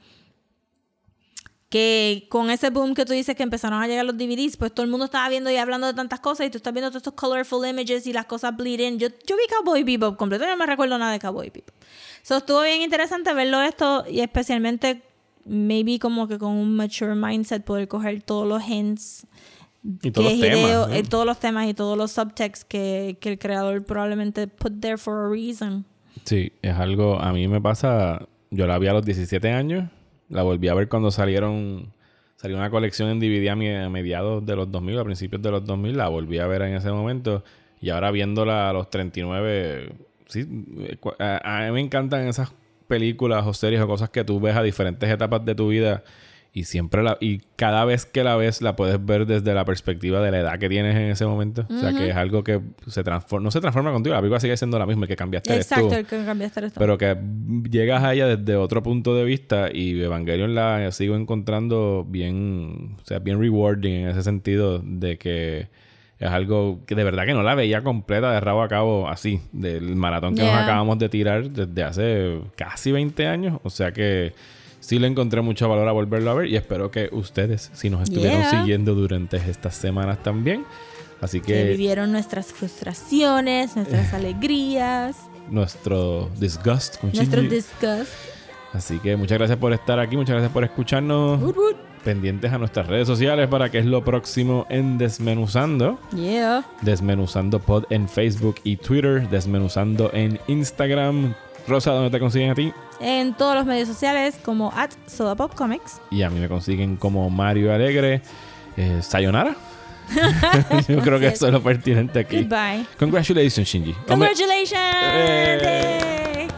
que con ese boom que tú dices que empezaron a llegar los DVDs, pues todo el mundo estaba viendo y hablando de tantas cosas y tú estás viendo todos estos colorful images y las cosas bleed in. Yo, yo vi Cowboy Bebop completo, yo no me recuerdo nada de Cowboy Bebop. So, estuvo bien interesante verlo esto y especialmente maybe como que con un mature mindset poder coger todos los hints Y todos los temas. Eh, todos los temas y todos los subtexts que, que el creador probablemente put there for a reason. Sí, es algo... A mí me pasa... Yo la vi a los 17 años. La volví a ver cuando salieron... Salió una colección en DVD a, mediados de los 2000, a principios de los 2000. La volví a ver en ese momento. Y ahora viéndola a los 39... Sí, a, a mí me encantan esas películas o series o cosas que tú ves a diferentes etapas de tu vida. Y siempre la... Y cada vez que la ves, la puedes ver desde la perspectiva de la edad que tienes en ese momento. O sea, que es algo que se transforma... No se transforma contigo. La película sigue siendo la misma. El que cambiaste eres tú. Exacto, el que cambiaste esto. Pero que llegas a ella desde otro punto de vista y Evangelion la sigo encontrando bien, o sea, bien rewarding en ese sentido de que es algo que de verdad que no la veía completa de rabo a cabo así, del maratón que nos Yeah. acabamos de tirar desde hace casi 20 años. O sea que sí le encontré mucho valor a volverlo a ver y espero que ustedes, si nos estuvieron Yeah. siguiendo durante estas semanas también. Así que que vivieron nuestras frustraciones, nuestras alegrías, nuestro disgust con nuestro Shinji. disgust. Así que muchas gracias por estar aquí, muchas gracias por escucharnos. Woot, woot. Pendientes a nuestras redes sociales para que es lo próximo en Desmenuzando. Yeah. Desmenuzando Pod en Facebook y Twitter. Desmenuzando en Instagram. Rosa, ¿dónde te consiguen a ti? En todos los medios sociales como at Sodapop Comics. Y a mí me consiguen como Mario Alegre. Eh, Sayonara. Yo creo que eso es lo pertinente aquí. Goodbye. Congratulations, Shinji. Congratulations. Eh.